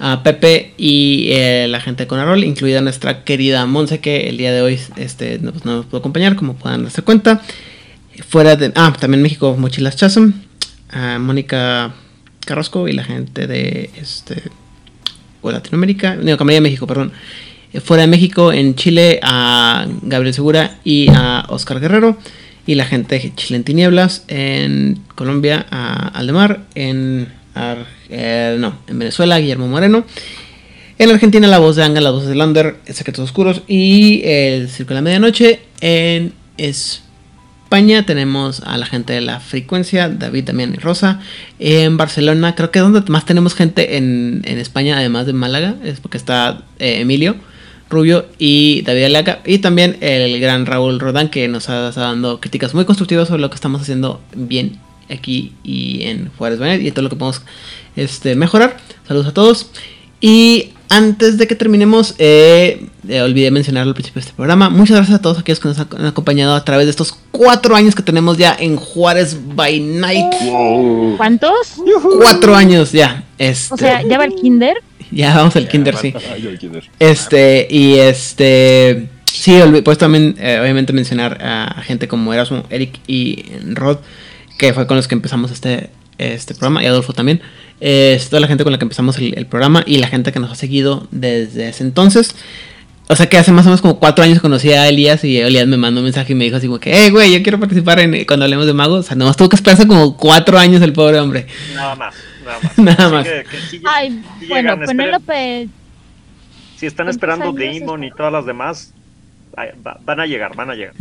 a Pepe y eh, la gente de Conarol, incluida nuestra querida Monse, que el día de hoy este, no, pues, no nos pudo acompañar, como puedan darse cuenta. Fuera de. Ah, también México, Mochilas Chasm, Mónica Carrasco y la gente de este. O Latinoamérica, no, Camarilla de México, perdón. Fuera de México, en Chile, a Gabriel Segura y a Oscar Guerrero. Y la gente de Chile en Tinieblas. En Colombia, a Aldemar. En. Ar- eh, no, en Venezuela, Guillermo Moreno. En Argentina, la voz de Anga, la voz de Lander, Secretos Oscuros y el Circo de la Medianoche. En España tenemos a la gente de la frecuencia, David, Damián y Rosa. En Barcelona, creo que donde más tenemos gente en, en España, además de Málaga, es porque está eh, Emilio Rubio y David Alaca. Y también el gran Raúl Rodán, que nos ha estado dando críticas muy constructivas sobre lo que estamos haciendo bien aquí y en Juárez Banet y todo lo que podemos este, mejorar. Saludos a todos. Y antes de que terminemos, eh, eh, olvidé mencionar al principio de este programa. Muchas gracias a todos aquellos que nos han acompañado a través de estos cuatro años que tenemos ya en Juárez by Night. ¿Cuántos? Cuatro años ya. Este, O sea, ¿ya va el kinder? ya vamos al kinder, sí. Kinder. Este, y este. Sí, pues también, eh, obviamente, mencionar a gente como Erasmo, Eric y Rod, que fue con los que empezamos este, este programa, y Adolfo también. Eh, es toda la gente con la que empezamos el, el programa y la gente que nos ha seguido desde ese entonces. O sea que hace más o menos como cuatro años conocí a Elías y Elías me mandó un mensaje y me dijo así como que, hey, güey, yo quiero participar en cuando hablemos de magos. O sea, nomás tuvo que esperarse como cuatro años el pobre hombre. Nada más, nada más. Nada más. que- que sí- Ay, sí bueno, llegan, esperen. Penélope. Si están ¿Cuántos esperando años Damon y todas las demás, van a llegar, van a llegar.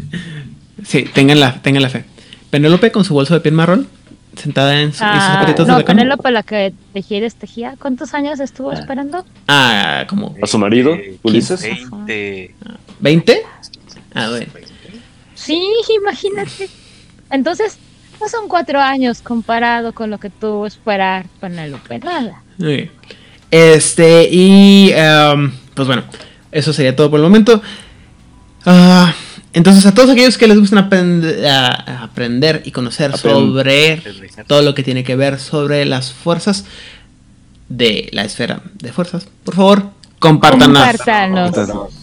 Sí, tengan la, tengan la fe. Penélope con su bolso de piel marrón, sentada en, su, en sus Ah, zapatitos de no, la cama. Penélope la que tejía y destejía. ¿Cuántos años estuvo esperando? Ah, como A su marido, Ulises. 20. ¿20? Ah, bueno. Sí, imagínate. Entonces, no son cuatro años comparado con lo que tuvo esperar Penélope. Nada. Este, y em, pues bueno, eso sería todo por el momento. Ah, entonces, a todos aquellos que les gustan aprend- a- a aprender y conocer sobre todo lo que tiene que ver sobre las fuerzas de la esfera de fuerzas, por favor, compártanlas. Compártanos.